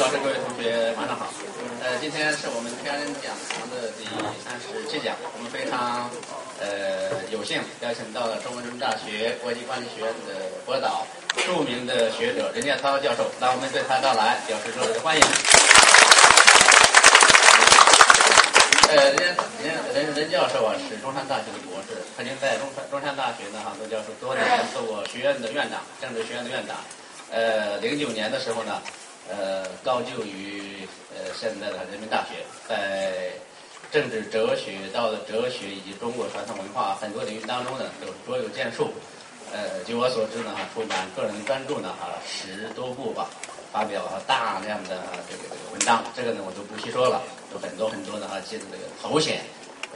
老师、各位同学，晚上好。呃，今天是我们天人讲堂的第三十七讲，我们非常呃有幸邀请到了中国人民大学国际关系学院的博导、著名的学者任建涛教授，让我们对他到来表示热烈的欢迎。呃，任任任任教授啊，是中山大学的博士，曾经在中山中山大学呢哈做教授多年，做过学院的院长，政治学院的院长。呃，零九年的时候呢，呃，高就于呃现在的人民大学，在政治哲学、道德哲学以及中国传统文化很多领域当中呢，都卓有建树。呃，据我所知呢，出版个人专著呢，啊，十多部吧，发表了大量的这个这个文章，这个呢我就不细说了，有很多很多的哈，记得这个头衔，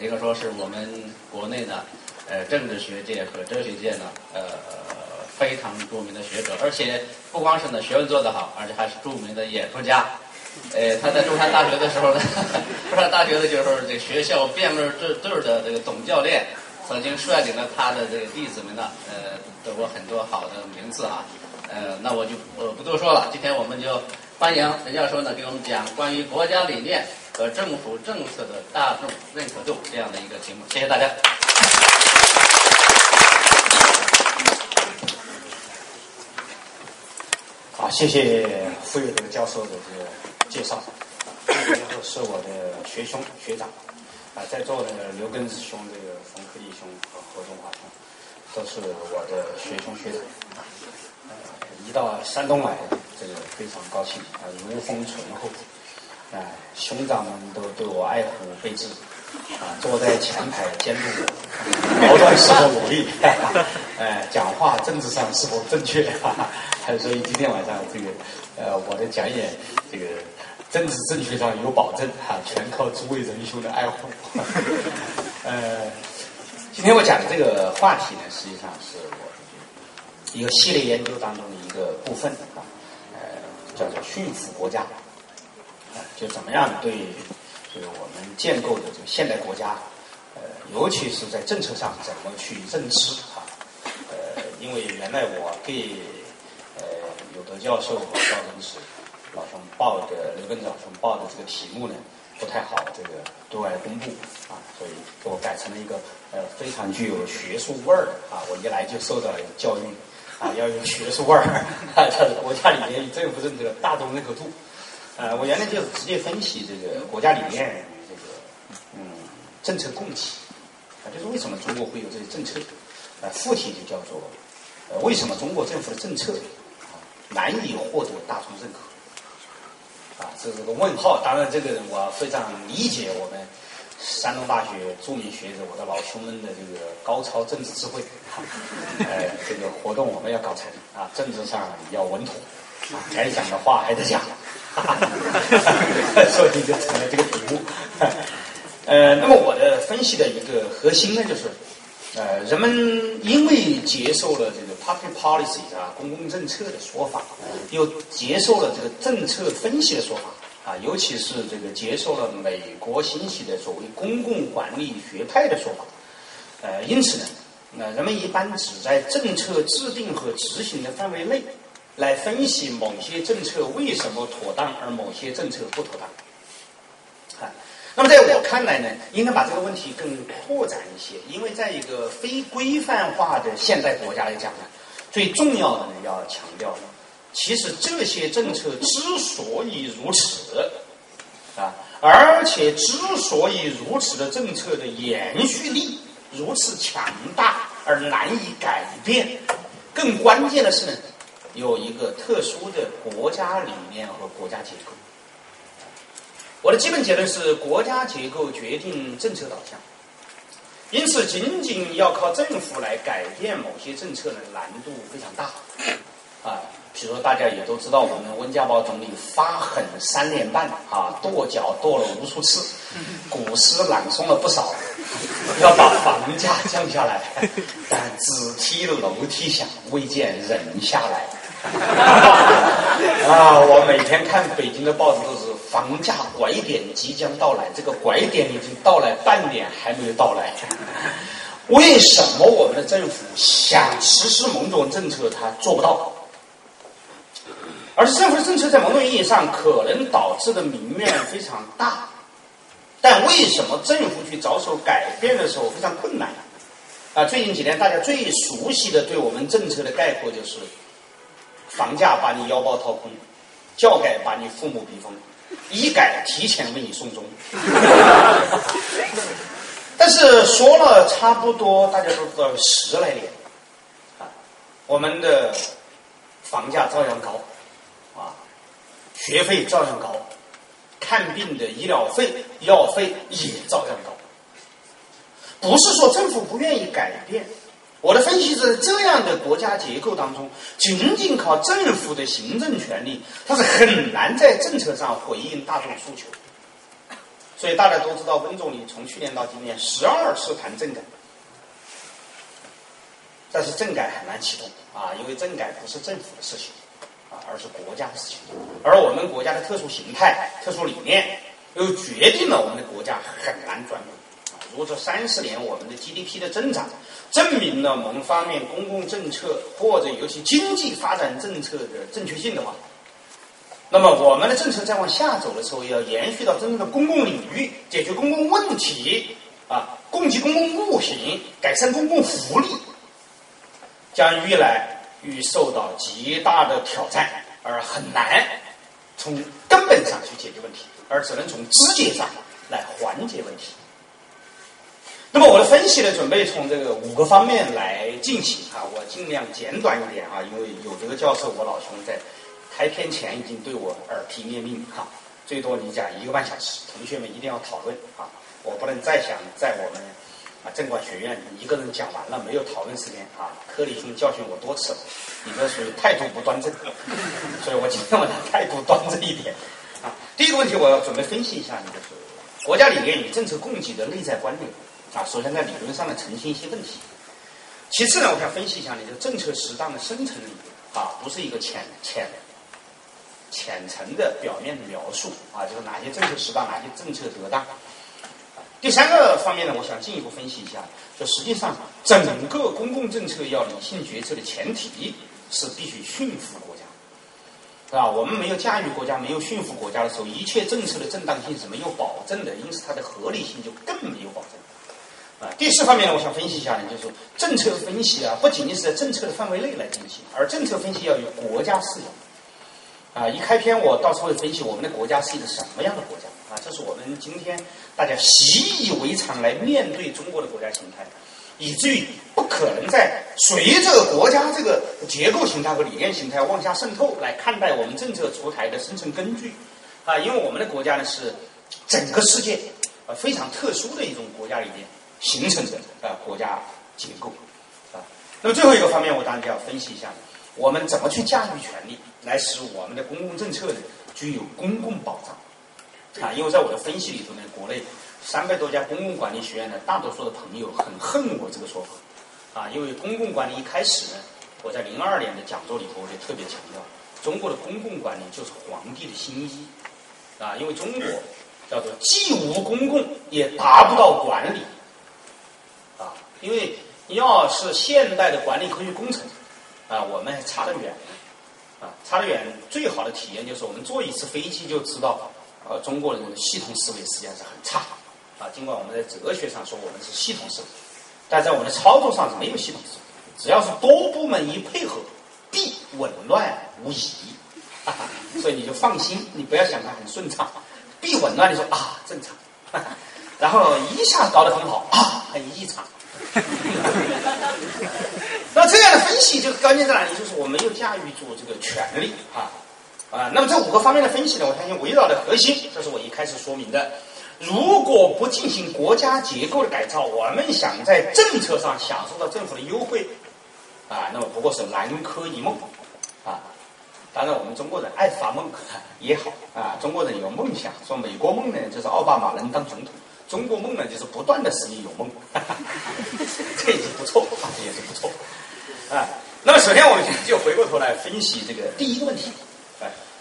一个说是我们国内的呃政治学界和哲学界呢，呃。非常著名的学者，而且不光是呢学问做得好，而且还是著名的演说家。呃，他在 中山大学的时候呢，中山大学的就是这个学校辩论队队的这个总教练，曾经率领了他的这个弟子们呢，呃，得过很多好的名次啊。呃，那我就我不多说了，今天我们就欢迎陈教授呢给我们讲关于国家理念和政府政策的大众认可度这样的一个题目。谢谢大家。好，谢谢傅有德教授的这个介绍。傅教授是我的学兄学长，啊，在座的刘根子兄、这个冯克义兄和何中华兄，都是我的学兄学长。一到山东来，这个非常高兴啊，如风醇厚，啊，兄长们都对我爱护备至，啊，坐在前排监督我，矛盾是否努力，哎，讲话政治上是否正确，所以今天晚上这个，呃，我的讲演，这个政治正确上有保证，哈，全靠诸位仁兄的爱护。呃，今天我讲的这个话题呢，实际上是我一个系列研究当中的一个部分啊，呃，叫做驯服国家，啊，就怎么样对这个我们建构的这个现代国家，呃，尤其是在政策上怎么去认知啊，呃，因为原来我给呃有德教授和赵真实老兄报的刘根老兄报的这个题目呢，不太好这个对外公布啊，所以我改成了一个呃非常具有学术味儿的啊，我一来就受到了教育。啊，要有学术味儿，啊，它是国家理念与政府政策大众认可度。呃，我原来就是直接分析这个国家理念这个嗯政策供给，啊，就是为什么中国会有这些政策？呃，副题就叫做呃为什么中国政府的政策啊难以获得大众认可？啊，这是个问号。当然，这个我非常理解我们。山东大学著名学者，我的老兄们的这个高超政治智慧，呃，这个活动我们要搞成啊，政治上要稳妥，该讲的话还得讲，所以就成了这个题目。呃，那么我的分析的一个核心呢，就是呃，人们因为接受了这个 public policy 啊，公共政策的说法，又接受了这个政策分析的说法。啊，尤其是这个接受了美国兴起的所谓公共管理学派的说法，呃，因此呢，那人们一般只在政策制定和执行的范围内，来分析某些政策为什么妥当，而某些政策不妥当。啊，那么在我看来呢，应该把这个问题更扩展一些，因为在一个非规范化的现代国家来讲呢，最重要的呢要强调。其实这些政策之所以如此，啊，而且之所以如此的政策的延续力如此强大而难以改变，更关键的是呢，有一个特殊的国家理念和国家结构。我的基本结论是，国家结构决定政策导向，因此仅仅要靠政府来改变某些政策呢，难度非常大，啊。比如，大家也都知道，我们温家宝总理发狠三年半啊，跺脚跺了无数次，古诗朗诵了不少，要把房价降下来，但只踢楼梯响，未见人下来。啊，我每天看北京的报纸都是房价拐点即将到来，这个拐点已经到来半点还没有到来。为什么我们的政府想实施某种政策，它做不到？而政府的政策在某种意义上可能导致的民怨非常大，但为什么政府去着手改变的时候非常困难？啊，最近几年大家最熟悉的对我们政策的概括就是：房价把你腰包掏空，教改把你父母逼疯，医改提前为你送终。但是说了差不多，大家都知道十来年，啊，我们的房价照样高。啊学费照样高，看病的医疗费、药费也照样高。不是说政府不愿意改变，我的分析是这样的国家结构当中，仅仅靠政府的行政权力，它是很难在政策上回应大众诉求。所以大家都知道，温总理从去年到今年十二次谈政改，但是政改很难启动啊，因为政改不是政府的事情啊。而是国家的事情，而我们国家的特殊形态、特殊理念，又决定了我们的国家很难转稳。啊，如果这三十年我们的 GDP 的增长，证明了某方面公共政策或者尤其经济发展政策的正确性的话，那么我们的政策再往下走的时候，要延续到真正的公共领域，解决公共问题，啊，供给公共物品，改善公共福利，将越来。遇受到极大的挑战，而很难从根本上去解决问题，而只能从枝节上来缓解问题。那么我的分析呢，准备从这个五个方面来进行啊，我尽量简短一点啊，因为有这个教授，我老兄在开篇前已经对我耳提面命哈，最多你讲一个半小时，同学们一定要讨论啊，我不能再想在我们。啊，政管学院你一个人讲完了，没有讨论时间啊！科里兄教训我多次了，你这属于态度不端正，所以我今天我态度端正一点啊。第一个问题，我要准备分析一下，就是国家理念与政策供给的内在关联啊。首先在理论上呢澄清一些问题，其次呢，我想分析一下你的政策适当的深层理论啊，不是一个浅浅浅层的表面的描述啊，就是哪些政策适当，哪些政策得当。第三个方面呢，我想进一步分析一下，就实际上整个公共政策要理性决策的前提是必须驯服国家，是吧？我们没有驾驭国家，没有驯服国家的时候，一切政策的正当性是没有保证的，因此它的合理性就更没有保证。啊，第四方面呢，我想分析一下呢，就是政策分析啊，不仅仅是在政策的范围内来进行，而政策分析要有国家视野。啊，一开篇我到时候会分析我们的国家是一个什么样的国家啊，这是我们今天。大家习以为常来面对中国的国家形态，以至于不可能在随着国家这个结构形态和理念形态往下渗透来看待我们政策出台的生成根据啊，因为我们的国家呢是整个世界啊非常特殊的一种国家理念形成的啊国家结构啊。那么最后一个方面，我当然就要分析一下我们怎么去驾驭权力，来使我们的公共政策呢具有公共保障。啊，因为在我的分析里头呢，国内三百多家公共管理学院的大多数的朋友很恨我这个说法，啊，因为公共管理一开始呢，我在零二年的讲座里头我就特别强调，中国的公共管理就是皇帝的新衣，啊，因为中国叫做既无公共也达不到管理，因为要是现代的管理科学工程，啊，我们还差得远，啊，差得远，最好的体验就是我们坐一次飞机就知道。呃，中国人的系统思维实际上是很差，啊，尽管我们在哲学上说我们是系统思维，但在我们的操作上是没有系统思维。只要是多部门一配合，必紊乱无疑。哈 哈所以你就放心，你不要想它很顺畅，必紊乱。你说啊，正常，然后一下搞得很好啊，很异常。那这样的分析就关键在哪里？就是我没有驾驭住这个权力啊。啊，那么这五个方面的分析呢，我相信围绕的核心，这是我一开始说明的。如果不进行国家结构的改造，我们想在政策上享受到政府的优惠，啊，那么不过是南柯一梦，啊，当然我们中国人爱发梦也好，啊，中国人有梦想，说美国梦呢就是奥巴马能当总统，中国梦呢就是不断的使你有梦，这已经不错，这也是不错，啊，那么首先我们就回过头来分析这个第一个问题。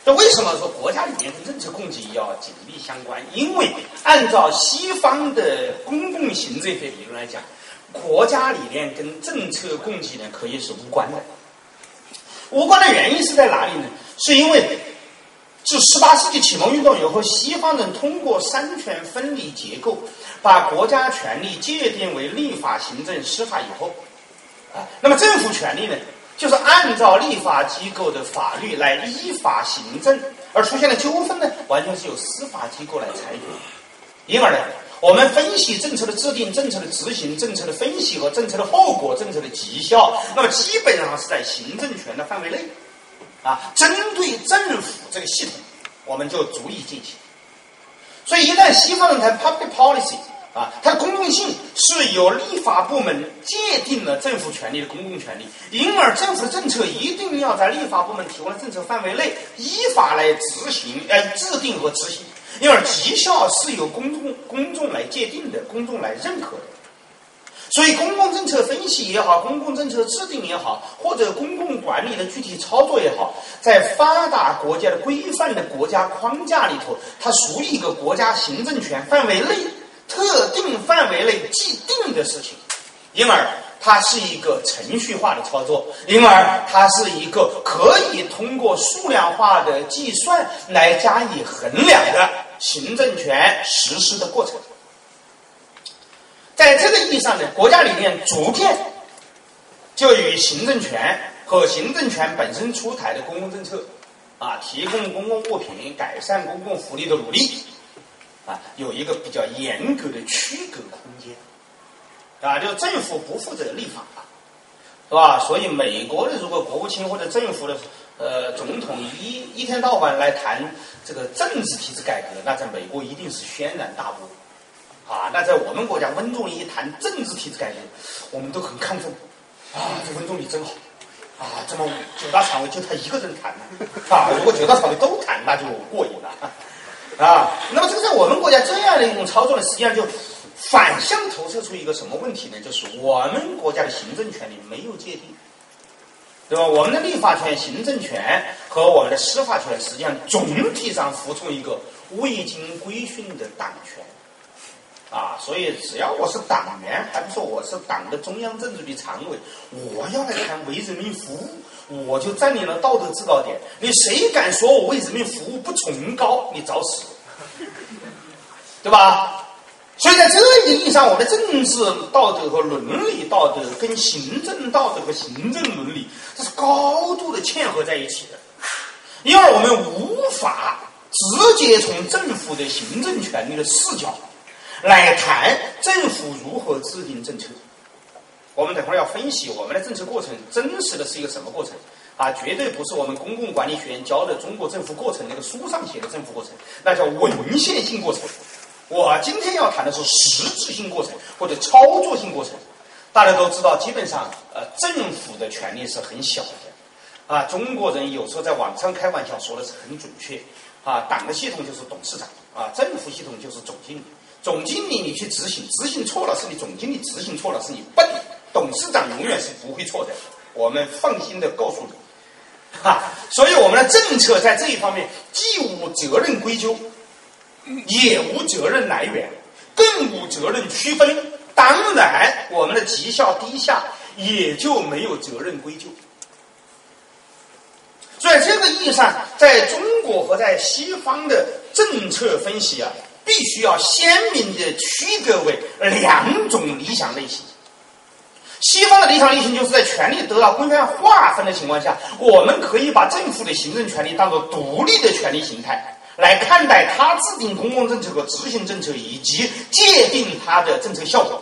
这为什么说国家理念跟政策供给要紧密相关？因为按照西方的公共行政学理论来讲，国家理念跟政策供给呢可以是无关的。无关的原因是在哪里呢？是因为自十八世纪启蒙运动以后，西方人通过三权分离结构，把国家权力界定为立法、行政、司法以后，啊，那么政府权力呢，就是按照立法机构的法律来依法行政，而出现的纠纷呢，完全是由司法机构来裁决。因而呢，我们分析政策的制定、政策的执行、政策的分析和政策的后果、政策的绩效，那么基本上是在行政权的范围内。啊，针对政府这个系统，我们就足以进行。所以，一旦西方人谈 public policy，啊，它的公共性是由立法部门界定了政府权力的公共权力，因而政府的政策一定要在立法部门提供的政策范围内依法来执行，呃，制定和执行，因而绩效是由公众公众来界定的，公众来认可的。所以，公共政策分析也好，公共政策制定也好，或者公共管理的具体操作也好，在发达国家的规范的国家框架里头，它属于一个国家行政权范围内特定范围内既定的事情，因而它是一个程序化的操作，因而它是一个可以通过数量化的计算来加以衡量的行政权实施的过程。在这个意义上呢，国家里面逐渐就与行政权和行政权本身出台的公共政策，啊，提供公共物品、改善公共福利的努力，啊，有一个比较严格的区隔空间，啊，就政府不负责立法，是吧？所以美国的如果国务卿或者政府的呃总统一一天到晚来谈这个政治体制改革，那在美国一定是轩然大波。啊，那在我们国家，温总理一谈政治体制改革，我们都很看重。啊，这温总理真好。啊，这么九大常委就他一个人谈呢？啊，如果九大常委都谈，那就过瘾了。啊，那么这个在我们国家这样的一种操作呢，实际上就反向投射出一个什么问题呢？就是我们国家的行政权力没有界定，对吧？我们的立法权、行政权和我们的司法权，实际上总体上服从一个未经规训的党权。啊，所以只要我是党员，还不说我是党的中央政治局常委，我要来谈为人民服务，我就占领了道德制高点。你谁敢说我为人民服务不崇高，你找死，对吧？所以在这个意义上，我的政治道德和伦理道德跟行政道德和行政伦理，这是高度的嵌合在一起的，因而我们无法直接从政府的行政权力的视角。来谈政府如何制定政策，我们等会儿要分析我们的政策过程，真实的是一个什么过程啊？绝对不是我们公共管理学院教的中国政府过程那个书上写的政府过程，那叫文献性过程。我今天要谈的是实质性过程或者操作性过程。大家都知道，基本上呃，政府的权力是很小的啊。中国人有时候在网上开玩笑说的是很准确啊，党的系统就是董事长啊，政府系统就是总经理。总经理，你去执行，执行错了是你总经理执行错了是你笨，董事长永远是不会错的，我们放心的告诉你，哈，所以我们的政策在这一方面既无责任归咎，也无责任来源，更无责任区分，当然我们的绩效低下也就没有责任归咎。所以这个意义上，在中国和在西方的政策分析啊。必须要鲜明的区隔为两种理想类型。西方的理想类型就是在权力得到规范划分的情况下，我们可以把政府的行政权力当做独立的权力形态来看待，它制定公共政策和执行政策以及界定它的政策效果。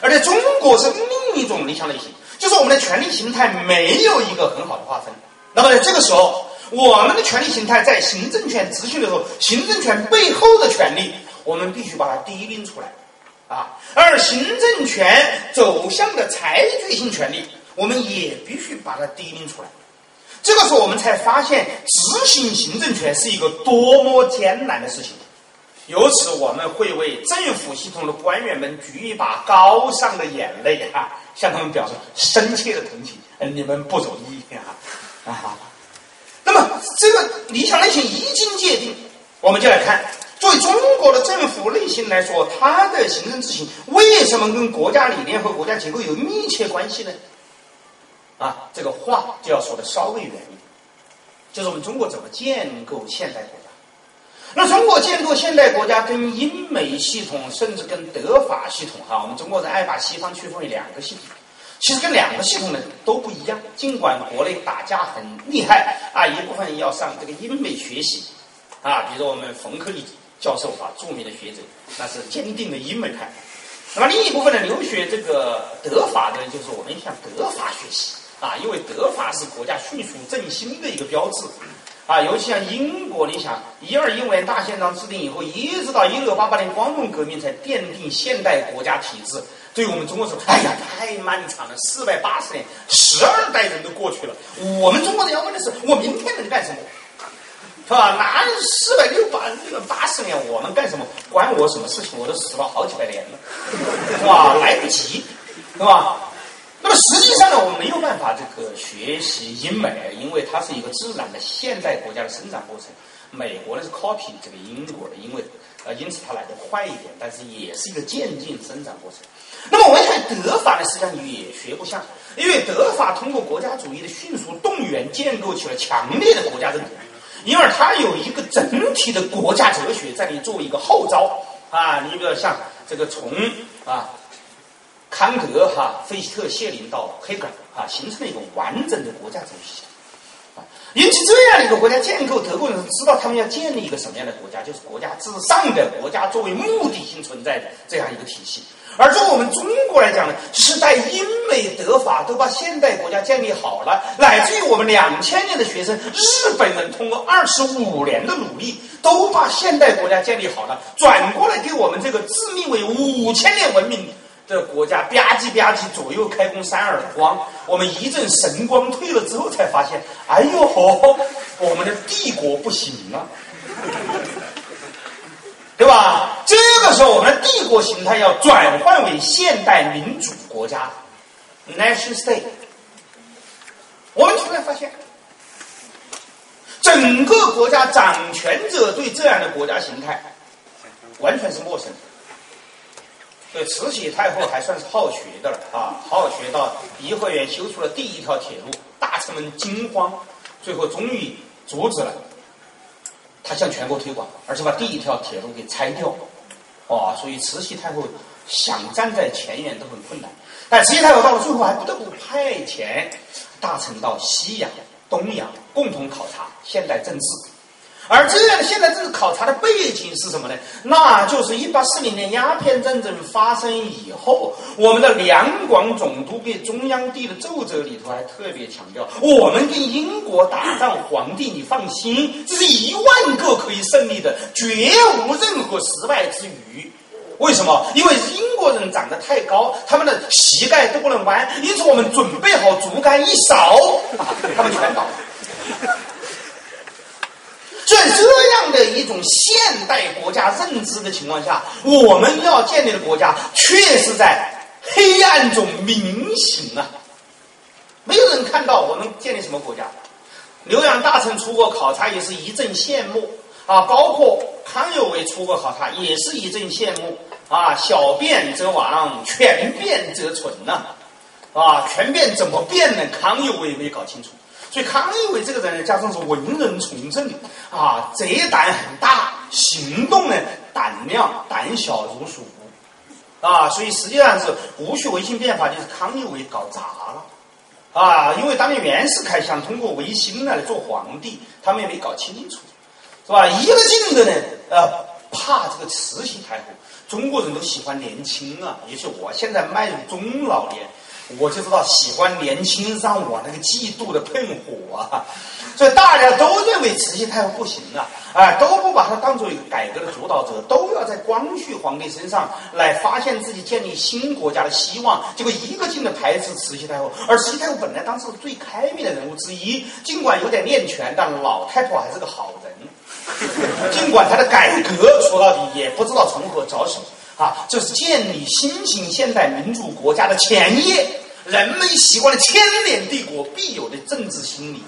而在中国是另一种理想类型，就是我们的权力形态没有一个很好的划分。那么在这个时候。我们的权力形态在行政权执行的时候，行政权背后的权利，我们必须把它低拎出来，啊，而行政权走向的裁决性权利，我们也必须把它低拎出来。这个时候，我们才发现执行行政权是一个多么艰难的事情。由此，我们会为政府系统的官员们举一把高尚的眼泪啊，向他们表示深切的同情。你们不容易啊，啊。这个理想类型一经界定，我们就来看，作为中国的政府类型来说，它的行政执行为什么跟国家理念和国家结构有密切关系呢？啊，这个话就要说的稍微远一点。就是我们中国怎么建构现代国家。那中国建构现代国家跟英美系统，甚至跟德法系统，哈，我们中国人爱把西方区分为两个系统，其实跟两个系统呢都不一样。尽管国内打架很厉害啊，一部分要上这个英美学习啊，比如我们冯克利教授啊，著名的学者，那是坚定的英美派。那么另一部分呢，留学这个德法的，就是我们向德法学习啊，因为德法是国家迅速振兴的一个标志啊。尤其像英国，你想一二一五年大宪章制定以后，一直到一六八八年光荣革命才奠定现代国家体制。对我们中国说，哎呀，太漫长了，四百八十年，十二代人都过去了。我们中国人要问的是，我明天能干什么？是吧？那四百六八八十年，我们干什么？关我什么事情？我都死了好几百年了，是吧？来不及，是吧？那么实际上呢，我们没有办法这个学习英美，因为它是一个自然的现代国家的生长过程。美国呢是 copy 这个英国的，因为呃，因此它来的快一点，但是也是一个渐进生长过程。那么我们看德法呢，实际上也学不像，因为德法通过国家主义的迅速动员，建构起了强烈的国家认同。因为它有一个整体的国家哲学在里作为一个号召啊，你比如像这个从啊康德哈、费希特、谢林到黑格尔啊，形成了一个完整的国家哲学系统啊。因此，这样的一个国家建构，德国人知道他们要建立一个什么样的国家，就是国家至上的国家作为目的性存在的这样一个体系。而从我们中国来讲呢，是在英美德法都把现代国家建立好了，乃至于我们两千年的学生，日本人通过二十五年的努力，都把现代国家建立好了，转过来给我们这个自命为五千年文明的国家吧唧吧唧左右开弓扇耳光，我们一阵神光退了之后，才发现，哎呦呵，我们的帝国不行了。对吧？这个时候，我们的帝国形态要转换为现代民主国家 （nation state）。我们突然发现，整个国家掌权者对这样的国家形态完全是陌生的。对慈禧太后还算是好学的了啊，好学到颐和园修出了第一条铁路，大臣们惊慌，最后终于阻止了。他向全国推广，而且把第一条铁路给拆掉，哇！所以慈禧太后想站在前沿都很困难。但慈禧太后到了最后还不得不派遣大臣到西洋、东洋共同考察现代政治。而这样现在这个考察的背景是什么呢？那就是一八四零年鸦片战争发生以后，我们的两广总督给中央递的奏折里头还特别强调，我们跟英国打仗，皇帝你放心，这是一万个可以胜利的，绝无任何失败之余。为什么？因为英国人长得太高，他们的膝盖都不能弯，因此我们准备好竹竿一扫，他们全倒。在这样的一种现代国家认知的情况下，我们要建立的国家，确实在黑暗中明醒啊！没有人看到我们建立什么国家。留洋大臣出国考察也是一阵羡慕啊，包括康有为出国考察也是一阵羡慕啊。小变则亡，全变则存呐！啊，全变怎么变呢？康有为没搞清楚。所以康有为这个人呢，加上是文人从政啊，贼胆很大，行动呢胆量胆小如鼠啊，所以实际上是戊戌维新变法就是康有为搞砸了啊，因为当年袁世凯想通过维新来做皇帝，他们也没搞清楚，是吧？一个劲的呢，呃，怕这个慈禧太后，中国人都喜欢年轻啊，也许我现在迈入中老年。我就知道喜欢年轻让我那个嫉妒的喷火啊，所以大家都认为慈禧太后不行啊，啊，都不把她当做一个改革的主导者，都要在光绪皇帝身上来发现自己建立新国家的希望，结果一个劲的排斥慈禧太后，而慈禧太后本来当时最开明的人物之一，尽管有点练权，但老太婆还是个好人，尽管她的改革说到底也不知道从何着手。啊，这是建立新型现代民主国家的前夜，人们习惯了千年帝国必有的政治心理。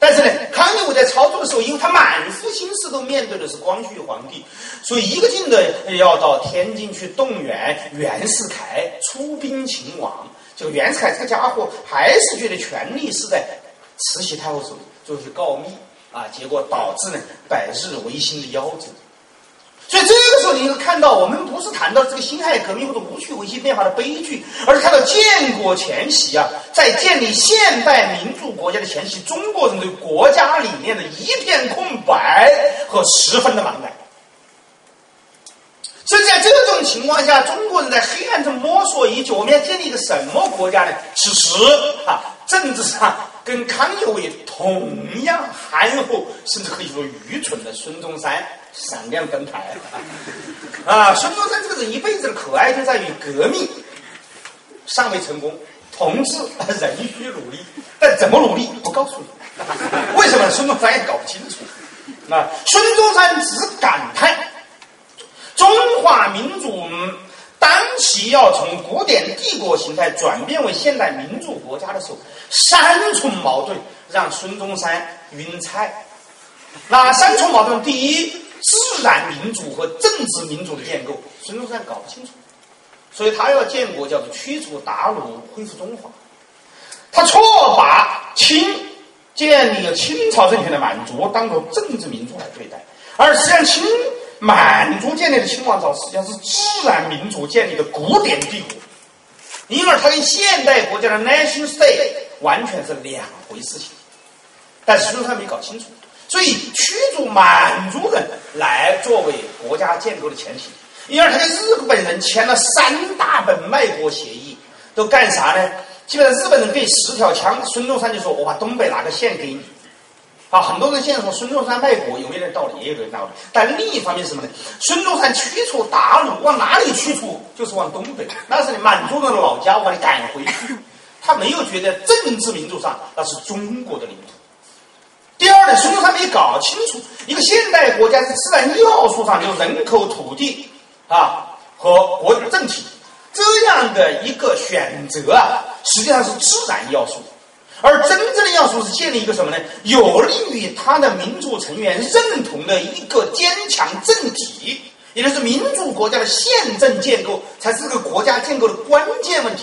但是呢，康有为在操作的时候，因为他满腹心思都面对的是光绪皇帝，所以一个劲的要到天津去动员袁世凯出兵勤王。这个袁世凯这个家伙还是觉得权力是在慈禧太后手里。就是告密啊，结果导致呢百日维新的夭折。所以这个时候，你会看到，我们不是谈到这个辛亥革命或者戊戌维新变化的悲剧，而是看到建国前夕啊，在建立现代民主国家的前夕，中国人对国家理念的一片空白和十分的茫然。所以在这种情况下，中国人在黑暗中摸索已久，我们要建立一个什么国家呢？此时啊，政治上跟康有为同样憨厚，甚至可以说愚蠢的孙中山。闪亮登台啊！孙中山这个人一辈子的可爱就在于革命尚未成功，同志仍需努力，但怎么努力不告诉你。为什么孙中山也搞不清楚？那孙中山只感叹：中华民族当其要从古典帝国形态转变为现代民主国家的时候，三重矛盾让孙中山晕菜。那三重矛盾，第一。自然民主和政治民主的建构，孙中山搞不清楚，所以他要建国叫做驱除鞑虏，恢复中华。他错把清建立了清朝政权的满族当做政治民主来对待，而实际上清满族建立的清王朝实际上是自然民主建立的古典帝国，因而它跟现代国家的 nation state 完全是两回事情。但孙中山没搞清楚。所以驱逐满族人来作为国家建构的前提，因而他跟日本人签了三大本卖国协议，都干啥呢？基本上日本人给十条枪，孙中山就说：“我把东北哪个县给你。”啊，很多人现在说孙中山卖国有没有点道理？也有点道理。但另一方面是什么呢？孙中山驱除鞑虏，往哪里驱除？就是往东北，那是你满族人的老家，我把你赶回去。他没有觉得政治民主上那是中国的领土。第二呢，孙中山没搞清楚，一个现代国家在自然要素上，就人口、土地啊和国政体这样的一个选择啊，实际上是自然要素，而真正的要素是建立一个什么呢？有利于他的民族成员认同的一个坚强政体，也就是民主国家的宪政建构，才是这个国家建构的关键问题。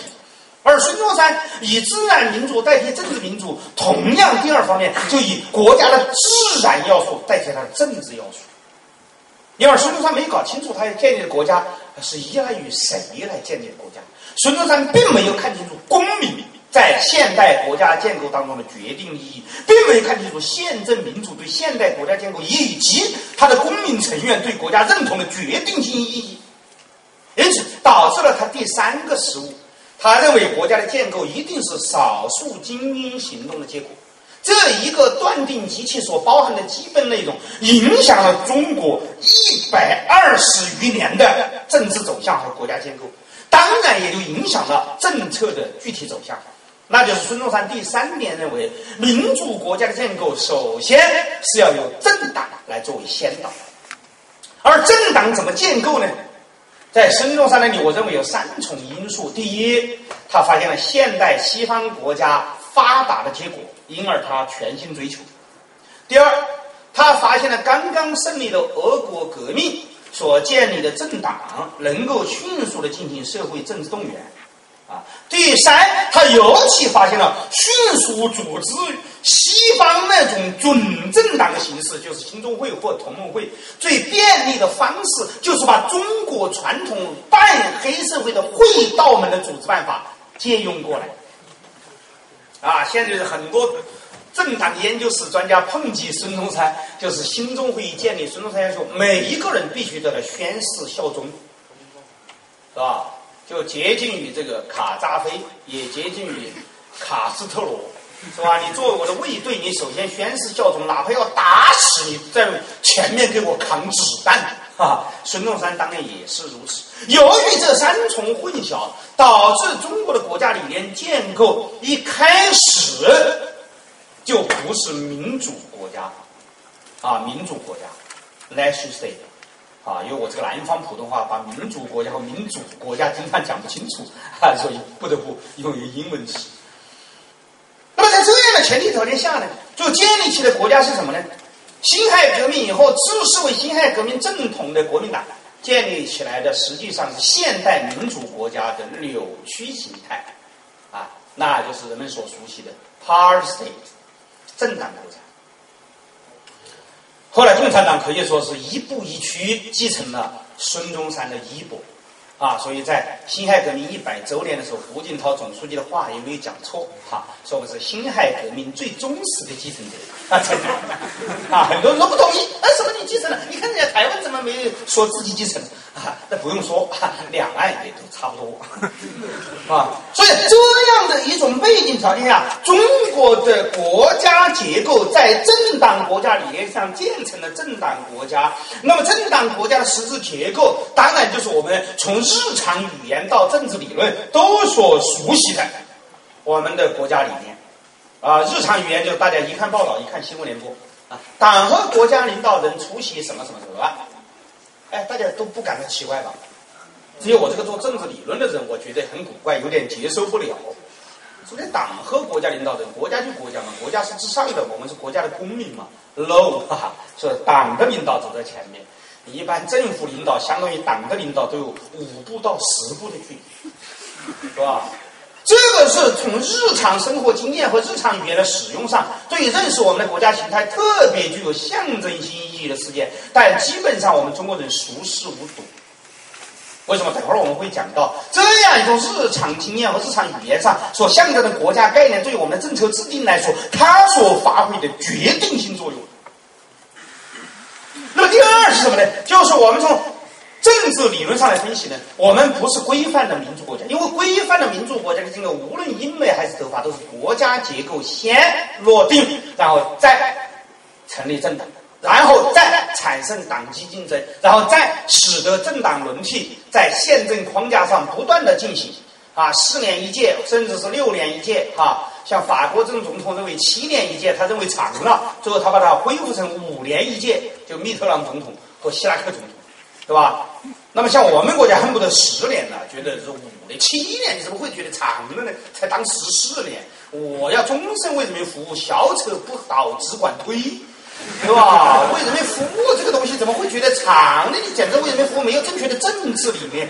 而孙中山以自然民主代替政治民主，同样第二方面就以国家的自然要素代替它的政治要素。因为孙中山没搞清楚，他要建立的国家是依赖于谁来建立的国家。孙中山并没有看清楚公民在现代国家建构当中的决定意义，并没有看清楚宪政民主对现代国家建构以及他的公民成员对国家认同的决定性意义，因此导致了他第三个失误。他认为国家的建构一定是少数精英行动的结果，这一个断定及其所包含的基本内容，影响了中国一百二十余年的政治走向和国家建构，当然也就影响了政策的具体走向。那就是孙中山第三点认为，民主国家的建构首先是要由政党来作为先导，而政党怎么建构呢？在孙中山那里，我认为有三重因素：第一，他发现了现代西方国家发达的结果，因而他全心追求；第二，他发现了刚刚胜利的俄国革命所建立的政党能够迅速的进行社会政治动员。啊，第三，他尤其发现了迅速组织西方那种准政党的形式，就是兴中会或同盟会，最便利的方式就是把中国传统半黑社会的会道门的组织办法借用过来。啊，现在很多政党研究室专家抨击孙中山，就是兴中会议建立，孙中山要求每一个人必须都来宣誓效忠，是吧？就接近于这个卡扎菲，也接近于卡斯特罗，是吧？你作为我的卫队，你首先宣誓效忠，哪怕要打死你，在前面给我扛子弹，哈！孙中山当然也是如此。由于这三重混淆，导致中国的国家理念建构一开始就不是民主国家，啊，民主国家，let you state。啊，因为我这个南方普通话，把民主国家和民主国家经常讲不清楚，啊，所以不得不用一个英文词。那么在这样的前提条件下呢，就建立起的国家是什么呢？辛亥革命以后，自视为辛亥革命正统的国民党建立起来的，实际上是现代民主国家的扭曲形态，啊，那就是人们所熟悉的 party state，政党国。后来共产党可以说是一步一趋继承了孙中山的衣钵。啊，所以在辛亥革命一百周年的时候，胡锦涛总书记的话也没有讲错，哈，说我是辛亥革命最忠实的继承者，啊，很多人都不同意，啊，什么你继承了？你看人家台湾怎么没说自己继承？啊，那不用说，两岸也都差不多，啊，所以这样的一种背景条件下，中国的国家结构在政党国家理念上建成了政党国家，那么政党国家的实质结构，当然就是我们从日常语言到政治理论都所熟悉的我们的国家理念，啊，日常语言就大家一看报道，一看新闻联播，啊，党和国家领导人出席什么什么什么，哎，大家都不感到奇怪吧？只有我这个做政治理论的人，我觉得很古怪，有点接受不了。首先，党和国家领导人，国家就国家嘛，国家是至上的，我们是国家的公民嘛。No，哈哈，是党的领导走在前面。一般政府领导相当于党的领导都有五步到十步的距离，是吧？这个是从日常生活经验和日常语言的使用上，对认识我们的国家形态特别具有象征性意义的事件，但基本上我们中国人熟视无睹。为什么？等会儿我们会讲到这样一种日常经验和日常语言上所象征的国家概念，对我们的政策制定来说，它所发挥的决定性作用。那么第二是什么呢？就是我们从政治理论上来分析呢，我们不是规范的民主国家，因为规范的民主国家的这个无论英美还是德法，都是国家结构先落定，然后再成立政党，然后再产生党纪竞争，然后再使得政党轮替在宪政框架上不断的进行，啊，四年一届，甚至是六年一届，哈。像法国这种总统认为七年一届，他认为长了，最后他把它恢复成五年一届，就密特朗总统和希拉克总统，对吧？那么像我们国家恨不得十年了，觉得是五年、七年，你怎么会觉得长了呢？才当十四年，我要终身为人民服务，小丑不倒只管推，对吧？为人民服务这个东西怎么会觉得长呢？你简直为人民服务没有正确的政治理念，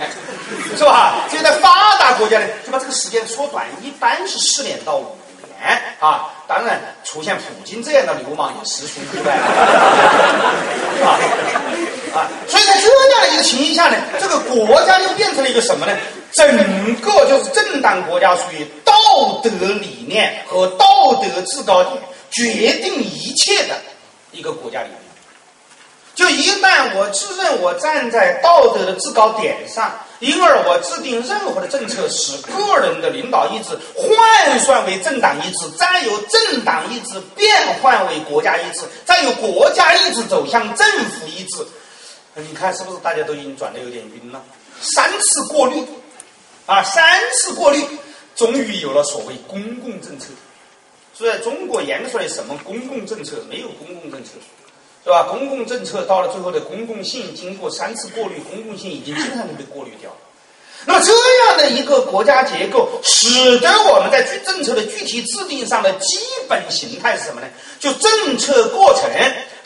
是吧？只有在发达国家呢，就把这个时间缩短，一般是四年到五。年啊，当然出现普京这样的流氓也实属意外啊所以在这样的一个情形下呢，这个国家就变成了一个什么呢？整个就是政党国家属于道德理念和道德制高点决定一切的一个国家理念。就一旦我自认我站在道德的制高点上。因而，我制定任何的政策，使个人的领导意志换算为政党意志，再由政党意志变换为国家意志，再由国家意志走向政府意志。你看，是不是大家都已经转的有点晕了？三次过滤，啊，三次过滤，终于有了所谓公共政策。所以，中国研出来什么公共政策？没有公共政策。是吧？公共政策到了最后的公共性，经过三次过滤，公共性已经基本上都被过滤掉了。那么这样的一个国家结构，使得我们在具政策的具体制定上的基本形态是什么呢？就政策过程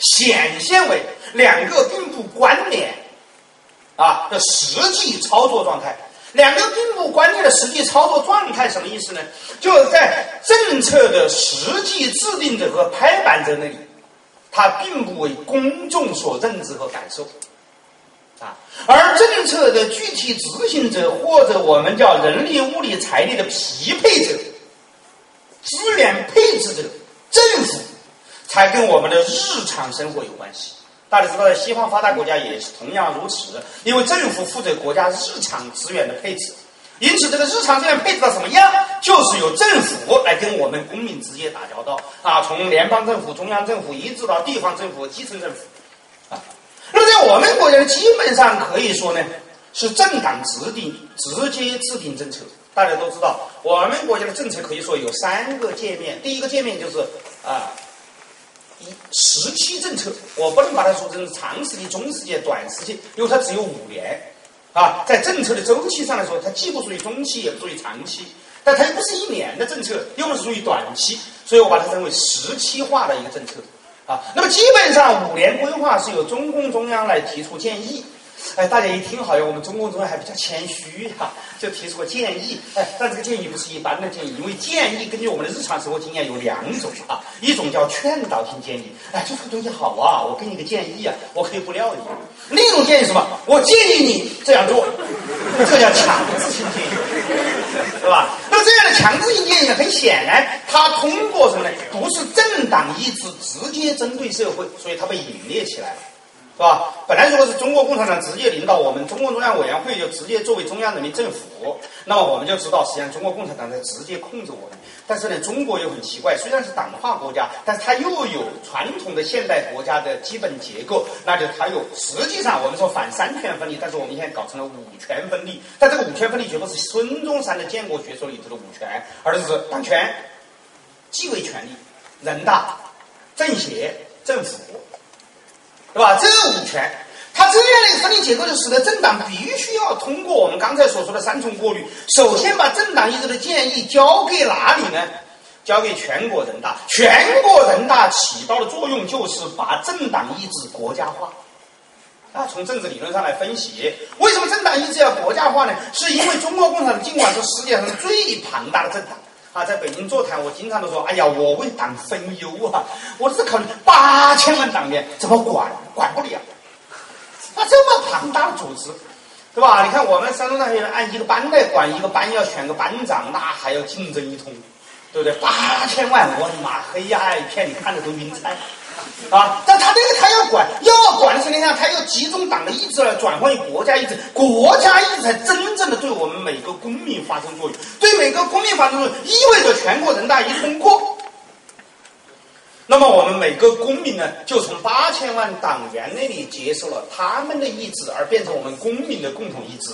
显现为两个并不关联啊的实际操作状态。两个并不关联的实际操作状态什么意思呢？就是在政策的实际制定者和拍板者那里。它并不为公众所认知和感受，啊，而政策的具体执行者或者我们叫人力、物力、财力的匹配者、资源配置者，政府才跟我们的日常生活有关系。大家知道，在西方发达国家也是同样如此，因为政府负责国家日常资源的配置。因此，这个日常资源配置到什么样，就是由政府来跟我们公民直接打交道啊，从联邦政府、中央政府一直到地方政府、基层政府。我们国家，基本上可以说呢，是政党制定直接制定政策。大家都知道，我们国家的政策可以说有三个界面。第一个界面就是啊，一时期政策，我不能把它说成长时期、中时期、短时期，因为它只有五年。啊，在政策的周期上来说，它既不属于中期，也不属于长期，但它又不是一年的政策，又不是属于短期，所以我把它称为时期化的一个政策。啊，那么基本上五年规划是由中共中央来提出建议，哎，大家一听好像我们中共中央还比较谦虚哈、就提出个建议。哎，但这个建议不是一般的建议，因为建议根据我们的日常生活经验有两种啊，一种叫劝导性建议，哎，这个东西好啊，我给你个建议啊，我可以不料你。另一种建议什么？我建议你这样做，这叫强制性建议，对吧？那么这样的强制性建议，很显然，它通过什么呢？不是政党意志直接针对社会，所以它被隐列起来了。是吧？本来如果是中国共产党直接领导我们，中共中央委员会就直接作为中央人民政府，那么我们就知道，实际上中国共产党在直接控制我们。但是呢，中国又很奇怪，虽然是党化国家，但是它又有传统的现代国家的基本结构，那就它有实际上我们说反三权分立，但是我们现在搞成了五权分立。但这个五权分立绝不是孙中山的建国学说里头的五权，而是党权、纪委权力、人大、政协、政府。对吧？这五权，它这样的一个分立结构，就使得政党必须要通过我们刚才所说的三重过滤。首先把政党意志的建议交给哪里呢？交给全国人大。全国人大起到的作用就是把政党意志国家化。啊，从政治理论上来分析，为什么政党意志要国家化呢？是因为中国共产党尽管是世界上最庞大的政党。啊，在北京座谈，我经常都说，哎呀，我为党分忧啊！我只考虑八千万党员怎么管，管不了。那这么庞大的组织，对吧？你看我们山东大学按一个班来管，一个班要选个班长，那还要竞争一通，对不对？八千万，我的妈，黑压压一片，你看着都晕菜。啊！但他这个他要管，要管的情况下，他要集中党的意志来转换为国家意志，国家意志才真正的对我们每个公民发生作用。对每个公民发生作用，意味着全国人大一通过，那么我们每个公民呢，就从八千万党员那里接受了他们的意志，而变成我们公民的共同意志。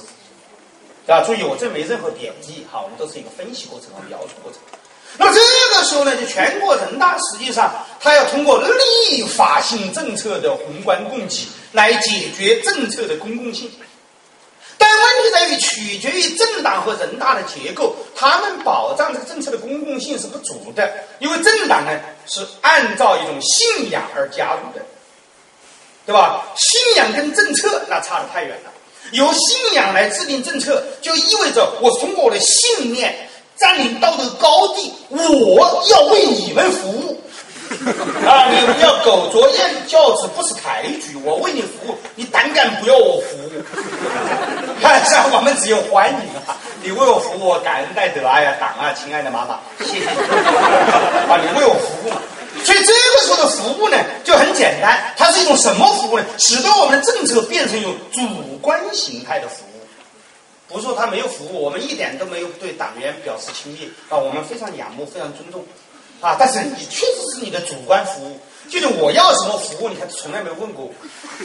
啊，注意，我这没任何贬义，哈，我们都是一个分析过程和描述过程。那么这个时候呢，就全国人大实际上他要通过立法性政策的宏观供给来解决政策的公共性，但问题在于取决于政党和人大的结构，他们保障这个政策的公共性是不足的，因为政党呢是按照一种信仰而加入的，对吧？信仰跟政策那差得太远了，由信仰来制定政策，就意味着我通过我的信念。占领道德高地，我要为你们服务 啊！你不要狗着燕教子不识抬举，我为你服务，你胆敢不要我服务？看上我们只有欢迎啊！你为我服务，我感恩戴德。哎呀，党啊，亲爱的妈妈，谢谢你 啊！你为我服务嘛，所以这个时候的服务呢，就很简单，它是一种什么服务呢？使得我们的政策变成一种主观形态的服务。不是说他没有服务，我们一点都没有对党员表示亲密啊，我们非常仰慕，非常尊重，啊，但是你确实是你的主观服务，就是我要什么服务，你还从来没问过，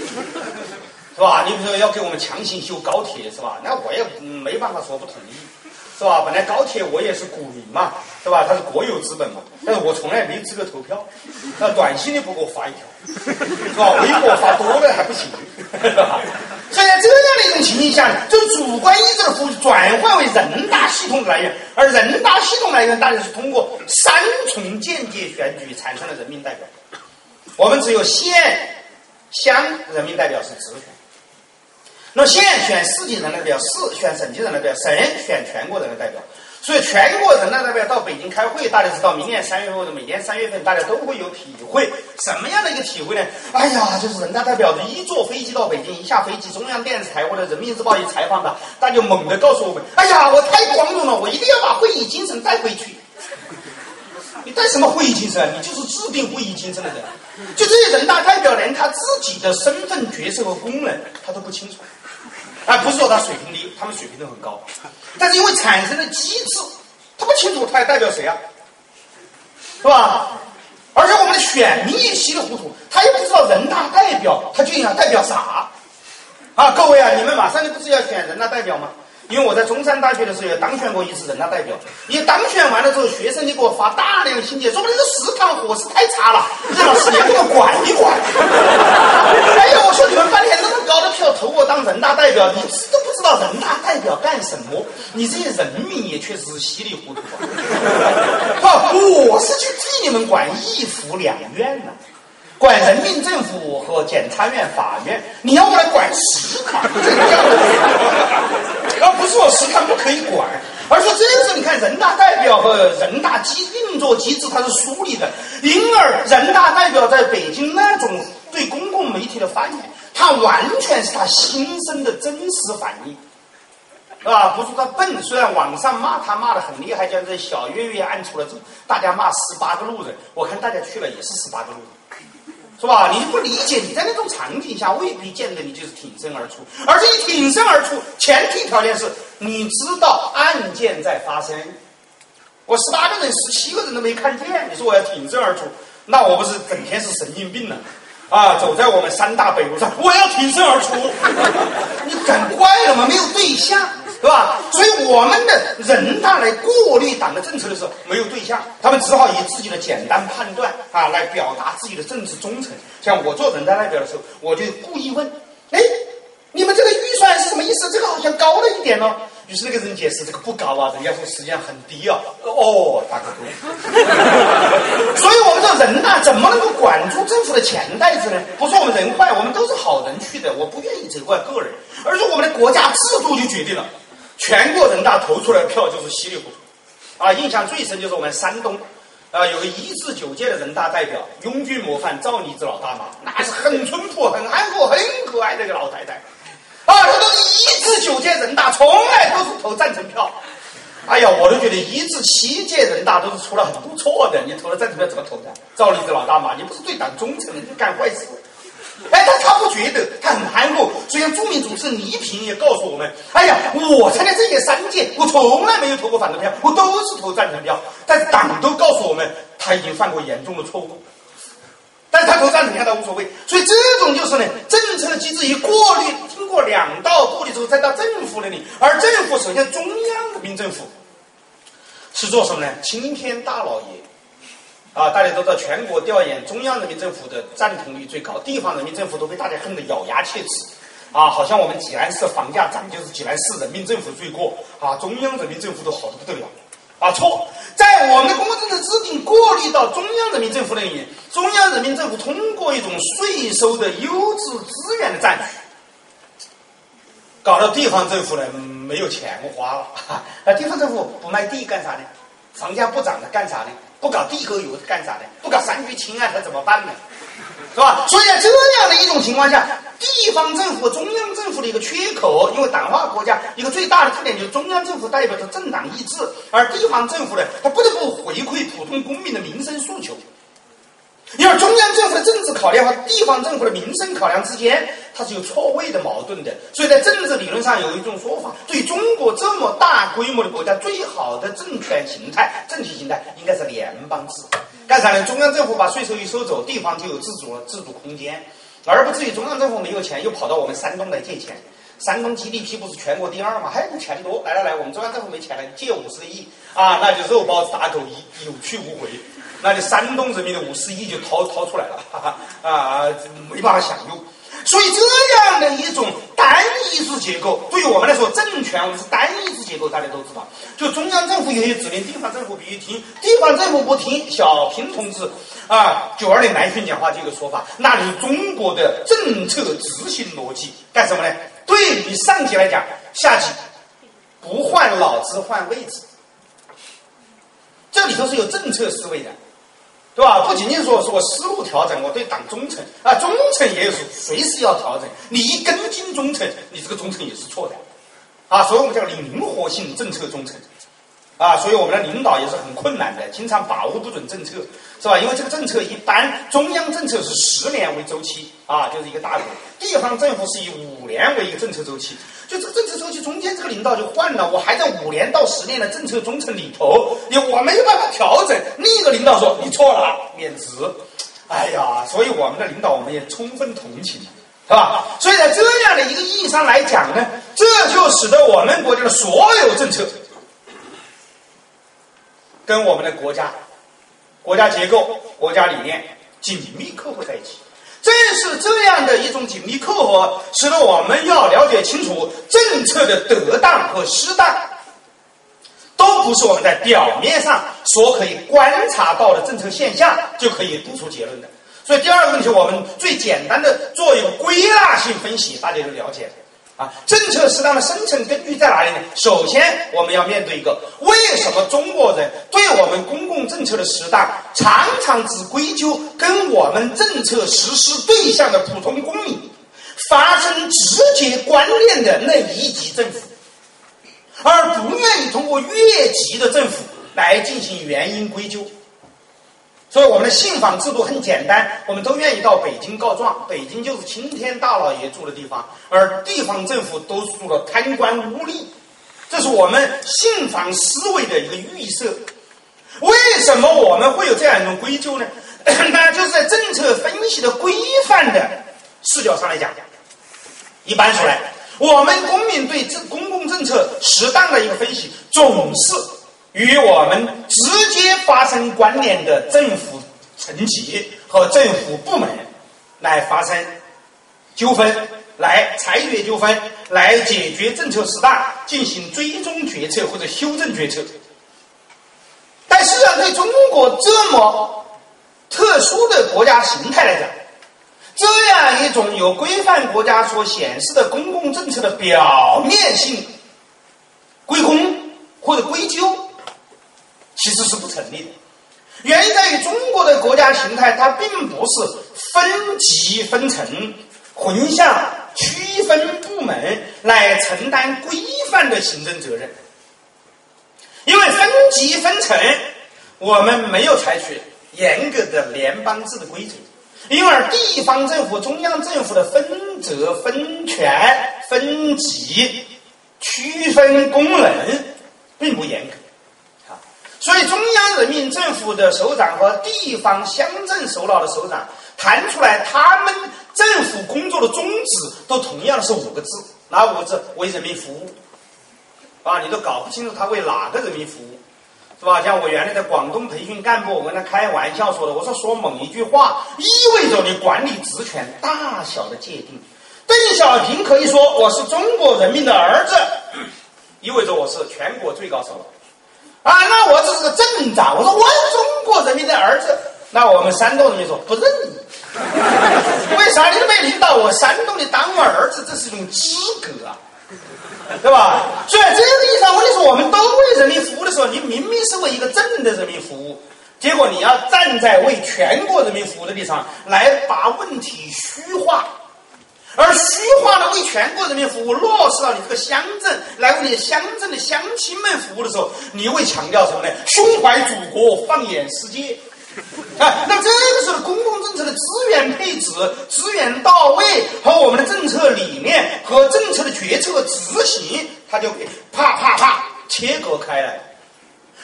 是吧？你比如说要给我们强行修高铁，是吧？那我也没办法说不同意，是吧？本来高铁我也是股民嘛，是吧？它是国有资本嘛，但是我从来没资格投票，那短信你不给我发一条，是吧？微博发多了还不行，是吧？所以在这样的一种情形下，就主观意志的服务转换为人大系统的来源，而人大系统来源大概是通过三重间接选举产生的人民代表。我们只有县、乡人民代表是直选，那县选市级人大代表，市选省级人大代表，省选全国人大代表。所以全国人大代表到北京开会，大家知道，明年三月或者每年三月份，大家都会有体会。什么样的一个体会呢？哎呀，就是人大代表一坐飞机到北京，一下飞机，中央电视台或者人民日报一采访他，他就猛地告诉我们：哎呀，我太光荣了，我一定要把会议精神带回去。你带什么会议精神？你就是制定会议精神的人。就这些人大代表，连他自己的身份、角色和功能，他都不清楚。啊，不是说他水平低，他们水平都很高，但是因为产生的机制，他不清楚他代表谁啊，是吧？而且我们的选民也稀里糊涂，他也不知道人大代表他究竟要代表啥啊？各位啊，你们马上就不是要选人大代表吗？因为我在中山大学的时候也当选过一次人大代表，你当选完了之后，学生就给我发大量信件，说你这食堂伙食太差了，任老师你给我管一管。哎呀，我说你们半天高的票投我当人大代表，你知都不知道人大代表干什么？你这些人民也确实是稀里糊涂啊！我是去替你们管一府两院呢。管人民政府和检察院、法院，你要我来管实卡，这个样的，而不是说食堂不可以管，而说这个时候你看人大代表和人大机运作机制它是疏离的，因而人大代表在北京那种对公共媒体的发言，他完全是他心声的真实反应。啊，不是他笨，虽然网上骂他骂的很厉害，叫这小月月按出了之后，大家骂十八个路人，我看大家去了也是十八个路人，是吧？你就不理解，你在那种场景下未必见得你就是挺身而出，而且你挺身而出，前提条件是你知道案件在发生。我十八个人、十七个人都没看见，你说我要挺身而出，那我不是整天是神经病了？啊，走在我们三大北路上，我要挺身而出，你整怪了吗？没有对象。是吧？所以我们的人大来过滤党的政策的时候没有对象，他们只好以自己的简单判断啊来表达自己的政治忠诚。像我做人大代表的时候，我就故意问：哎，你们这个预算是什么意思？这个好像高了一点哦。于是那个人解释：这个不高啊，人家说实际上很低啊。哦，大哥哥。所以我们这人大怎么能够管住政府的钱袋子呢？不是我们人坏，我们都是好人去的，我不愿意责怪个人，而是我们的国家制度就决定了。全国人大投出来的票就是稀里糊涂，啊，印象最深就是我们山东，啊，有个一至九届的人大代表，拥军模范赵妮子老大妈，那是很淳朴、很憨厚、很可爱的一个老太太，啊，他都是一至九届人大从来都是投赞成票，哎呀，我都觉得一至七届人大都是出了很不错的，你投了赞成票怎么投的？赵立子老大嘛，你不是对党忠诚的，你就干坏事。哎，他他不觉得，他很憨厚。所以，著名主持人倪萍也告诉我们：“哎呀，我参加这届三届，我从来没有投过反对票，我都是投赞成票。但党都告诉我们，他已经犯过严重的错误。但是他投赞成票，他无所谓。所以，这种就是呢，政策机制一过滤，经过两道过滤之后，再到政府那里。而政府首先，中央人民政府是做什么呢？青天大老爷。”啊，大家都知道，全国调研，中央人民政府的赞同率最高，地方人民政府都被大家恨得咬牙切齿。啊，好像我们济南市房价涨就是济南市人民政府罪过，啊，中央人民政府都好的不得了。啊，错，在我们公共政策制定过滤到中央人民政府那里，中央人民政府通过一种税收的优质资源的占取，搞到地方政府呢没有钱花了。那地方政府不卖地干啥呢？房价不涨了干啥呢？不搞地沟油干啥呢？不搞三聚氰胺它怎么办呢？是吧？所以在这样的一种情况下，地方政府、中央政府的一个缺口，因为党化国家一个最大的特点就是中央政府代表着政党意志，而地方政府呢，它不得不回馈普通公民的民生诉求。因为中央政府的政治考量和地方政府的民生考量之间，它是有错位的矛盾的。所以在政治理论上有一种说法：对中国这么大规模的国家，最好的政权形态、政体形态应该是联邦制。干啥呢？中央政府把税收一收走，地方就有自主自主空间，而不至于中央政府没有钱又跑到我们山东来借钱。山东 GDP 不是全国第二吗？还钱多，来来来，我们中央政府没钱了，借五十亿啊，那就肉包子打狗一有去无回。那就山东人民的五十亿就掏掏出来了，哈哈啊，没办法享用。所以这样的一种单一制结构，对于我们来说，政权我们是单一制结构，大家都知道。就中央政府有些指令，地方政府必须听，地方政府不听，小平同志啊，九二年南巡讲话就有个说法，那就是中国的政策执行逻辑，干什么呢？对于上级来讲，下级不换脑子换位置，这里头是有政策思维的。对吧？不仅仅说是我思路调整，我对党忠诚啊，忠诚也是随时要调整。你一根筋忠诚，你这个忠诚也是错的啊。所以我们叫灵活性政策忠诚啊。所以我们的领导也是很困难的，经常把握不准政策，是吧？因为这个政策一般中央政策是十年为周期啊，就是一个大的；地方政府是以五年为一个政策周期。就这个政策周期中间，这个领导就换了，我还在五年到十年的政策忠诚里头，你我没有办法调整。另一个领导说你错了，免职。哎呀，所以我们的领导我们也充分同情，是吧？所以在这样的一个意义上来讲呢，这就使得我们国家的所有政策跟我们的国家、国家结构、国家理念紧密扣合在一起。正是这样的一种紧密扣合，使得我们要了解清楚政策的得当和失当，都不是我们在表面上所可以观察到的政策现象就可以得出结论的。所以第二个问题，我们最简单的做一个归纳性分析，大家就了解。啊，政策适当的生成根据在哪里呢？首先，我们要面对一个：为什么中国人对我们公共政策的适当，常常只归咎跟我们政策实施对象的普通公民发生直接关联的那一级政府，而不愿意通过越级的政府来进行原因归咎？所以我们的信访制度很简单，我们都愿意到北京告状。北京就是青天大老爷住的地方，而地方政府都住了贪官污吏，这是我们信访思维的一个预设。为什么我们会有这样一种归咎呢？那就是在政策分析的规范的视角上来讲，一般说来，我们公民对这公共政策适当的一个分析，总是。与我们直接发生关联的政府层级和政府部门来发生纠纷，来裁决纠纷，来解决政策失当，进行追踪决策或者修正决策。但实际上，对中国这么特殊的国家形态来讲，这样一种有规范国家所显示的公共政策的表面性归功或者归咎。其实是不成立的，原因在于中国的国家形态，它并不是分级分层、混向、区分部门来承担规范的行政责任。因为分级分层，我们没有采取严格的联邦制的规则，因而地方政府、中央政府的分责、分权、分级、区分功能并不严格。所以，中央人民政府的首长和地方乡镇首脑的首长谈出来，他们政府工作的宗旨都同样是五个字，哪五个字？为人民服务。啊，你都搞不清楚他为哪个人民服务，是吧？像我原来在广东培训干部，我跟他开玩笑说的，我说说某一句话，意味着你管理职权大小的界定。邓小平可以说我是中国人民的儿子，意味着我是全国最高首脑。啊，那我只是个镇长。我说我是中国人民的儿子。那我们山东人民说不认你，为啥你没领导我山东的当我儿子？这是一种资格啊，对吧？所以这个意义上，问题是我们都为人民服务的时候，你明明是为一个镇的人民服务，结果你要站在为全国人民服务的立场来把问题虚化。而虚化的为全国人民服务，落实到你这个乡镇来为你乡镇的乡亲们服务的时候，你会强调什么呢？胸怀祖国，放眼世界。啊，那这个时候公共政策的资源配置、资源到位和我们的政策理念和政策的决策执行，它就被啪啪啪切割开来。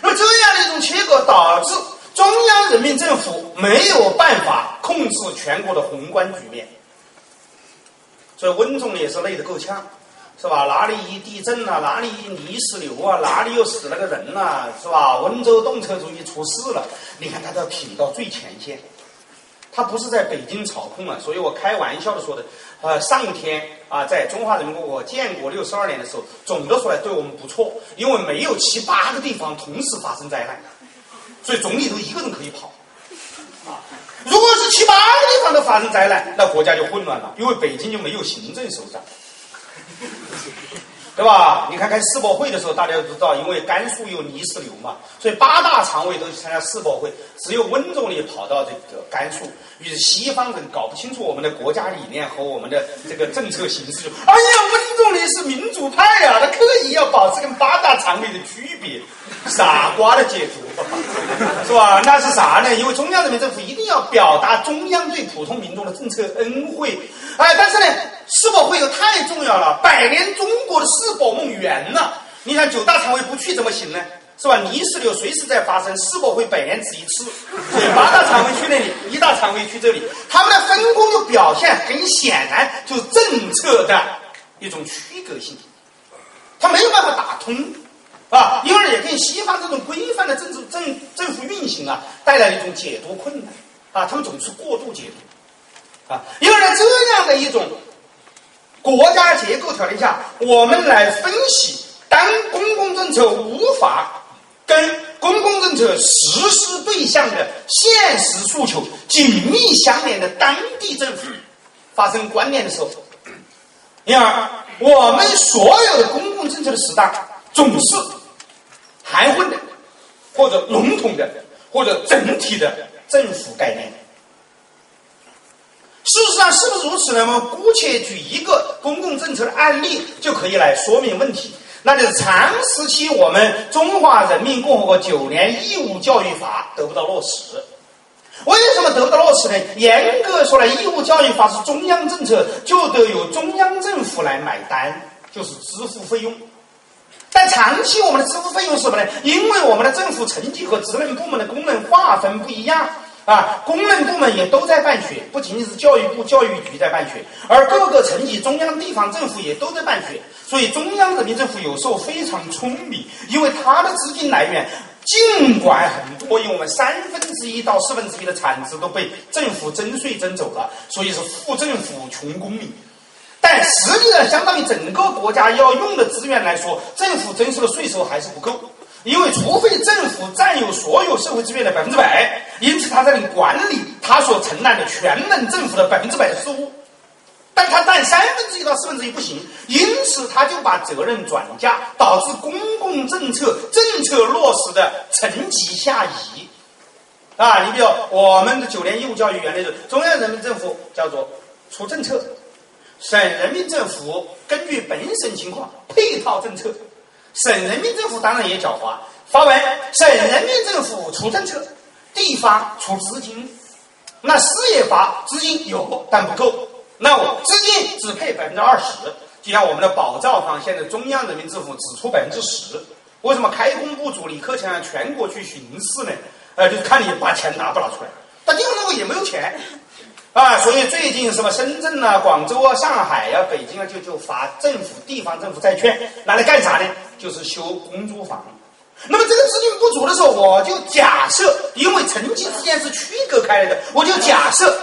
那这样的一种切割，导致中央人民政府没有办法控制全国的宏观局面。所以温总也是累得够呛，是吧？哪里一地震啊，哪里一泥石流啊，哪里又死了个人呐，是吧？温州动车主义出事了，你看他都要挺到最前线，他不是在北京操控啊。所以我开玩笑的说的，呃，上天啊，在中华人民共和国建国六十二年的时候，总的说来对我们不错，因为没有七八个地方同时发生灾难，所以总理都一个人可以跑。如果是七八个地方都发生灾难，那国家就混乱了，因为北京就没有行政首长，对吧？你看看世博会的时候，大家都知道，因为甘肃有泥石流嘛，所以八大常委都去参加世博会，只有温总理跑到这个甘肃。于是西方人搞不清楚我们的国家理念和我们的这个政策形式，哎呀，温总理是民主派呀，他刻意要保持跟八大常委的区别，傻瓜的解读，是吧？那是啥呢？因为中央人民政府一定要表达中央对普通民众的政策恩惠，哎，但是呢，世博会又太重要了，百年中国的世博梦圆了，你想九大常委不去怎么行呢？是吧？泥石流随时在发生，世博会百年只一次，所以八大常委去那里，一大常委去这里，他们的分工又表现很显然，就是政策的一种区隔性，他没有办法打通，啊，因而也跟西方这种规范的政治政政府运行啊，带来一种解读困难，啊，他们总是过度解读，啊，因而在这样的一种国家结构条件下，我们来分析，当公共政策无法。跟公共政策实施对象的现实诉求紧密相连的当地政府发生关联的时候，因而我们所有的公共政策的适当总是含混的，或者笼统的，或者整体的政府概念。事实上是不是如此呢？我们姑且举一个公共政策的案例就可以来说明问题，那就是长时期我们中华人民共和国九年义务教育法得不到落实。为什么得不到落实呢？严格说来，义务教育法是中央政策，就得由中央政府来买单，就是支付费用。但长期我们的支付费用是什么呢？因为我们的政府层级和职能部门的功能划分不一样。啊，功能部门也都在办学，不仅仅是教育部、教育局在办学，而各个层级、中央、地方政府也都在办学。所以，中央人民政府有时候非常聪明，因为它的资金来源尽管很多，因为我们三分之一到四分之一的产值都被政府征税征走了，所以是富政府穷公民。但实际上，相当于整个国家要用的资源来说，政府征收的税收还是不够。因为除非政府占有所有社会资源的百分之百，因此他才能管理他所承担的全能政府的百分之百的事务，但他占三分之一到四分之一不行，因此他就把责任转嫁，导致公共政策政策落实的层级下移。啊，你比如我们的九年义务教育原来是中央人民政府叫做出政策，省人民政府根据本省情况配套政策。省人民政府当然也狡猾，发文省人民政府出政策，地方出资金，那事业发资金有但不够，那我资金只配百分之二十，就像我们的保障房，现在中央人民政府只出百分之十，为什么开工不足李克强要全国去巡视呢？呃，就是看你把钱拿不拿出来，但地方政府也没有钱。啊，所以最近什么深圳啊、广州啊、上海呀、北京啊，就就发政府、地方政府债券，拿来干啥呢？就是修公租房。那么这个资金不足的时候，我就假设，因为层级之间是区隔开来的，我就假设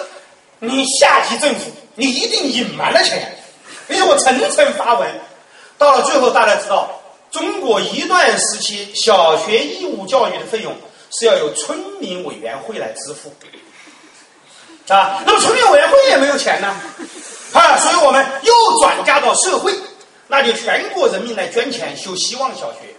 你下级政府你一定隐瞒了钱，因为我层层发文，到了最后大家知道，中国一段时期小学义务教育的费用是要由村民委员会来支付。啊，那么村民委员会也没有钱呢，啊，所以我们又转嫁到社会，那就全国人民来捐钱修希望小学，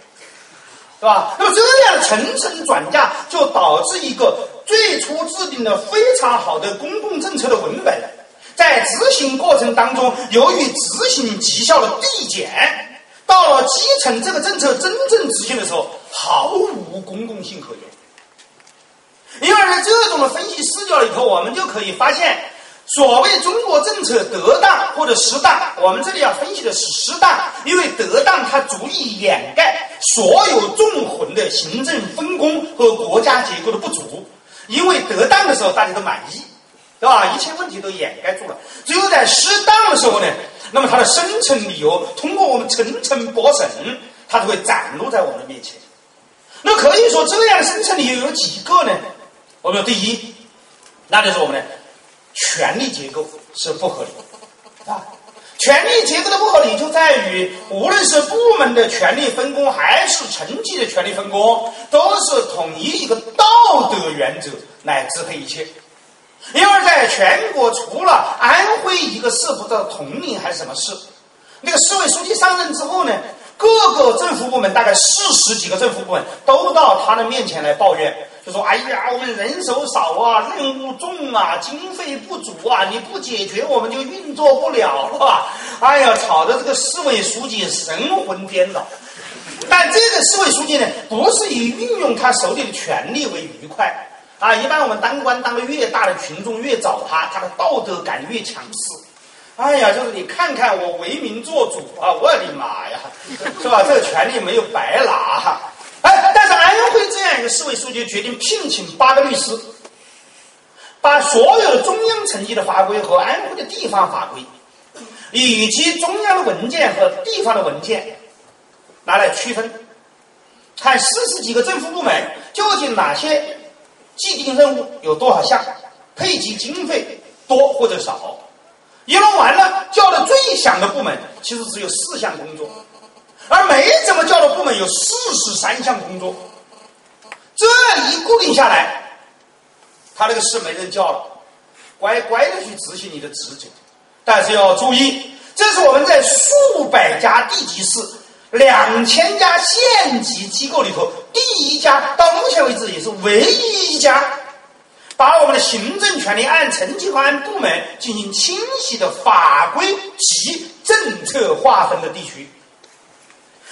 是吧？那么这样层层转嫁，就导致一个最初制定的非常好的公共政策的文本，在执行过程当中，由于执行绩效的递减，到了基层这个政策真正执行的时候，毫无公共性可言。因而，在这种的分析视角里头，我们就可以发现，所谓中国政策得当或者失当，我们这里要分析的是失当，因为得当它足以掩盖所有纵横的行政分工和国家结构的不足。因为得当的时候大家都满意，对吧？一切问题都掩盖住了。只有在适当的时候呢，那么它的深层理由通过我们层层剥审，它就会展露在我们的面前。那可以说，这样的深层理由有几个呢？我们说第一，那就是我们的权力结构是不合理啊。权力结构的不合理就在于，无论是部门的权力分工，还是层级的权力分工，都是统一一个道德原则来支配一切。因为在全国，除了安徽一个市不知道铜陵还是什么市，那个市委书记上任之后呢，各个政府部门大概四十几个政府部门都到他的面前来抱怨。就说：“哎呀，我们人手少啊，任务重啊，经费不足啊，你不解决，我们就运作不了了。”哎呀，吵得这个市委书记神魂颠倒。但这个市委书记呢，不是以运用他手里的权力为愉快啊。一般我们当官当的越大的群众越找他，他的道德感越强势。哎呀，就是你看看我为民做主啊，我的妈呀，是吧？这个权力没有白拿。哎，但安徽这样一个市委书记决定聘请八个律师，把所有的中央层级的法规和安徽的地方法规，以及中央的文件和地方的文件拿来区分，看四十几个政府部门究竟哪些既定任务有多少项，配给经费多或者少。一弄完了，叫的最响的部门其实只有四项工作。而没怎么叫的部门有四十三项工作，一固定下来，他那个事没人叫了，乖乖的去执行你的职责。但是要注意，这是我们在数百家地级市、两千家县级机构里头第一家，到目前为止也是唯一一家，把我们的行政权力按层级和按部门进行清晰的法规及政策划分的地区。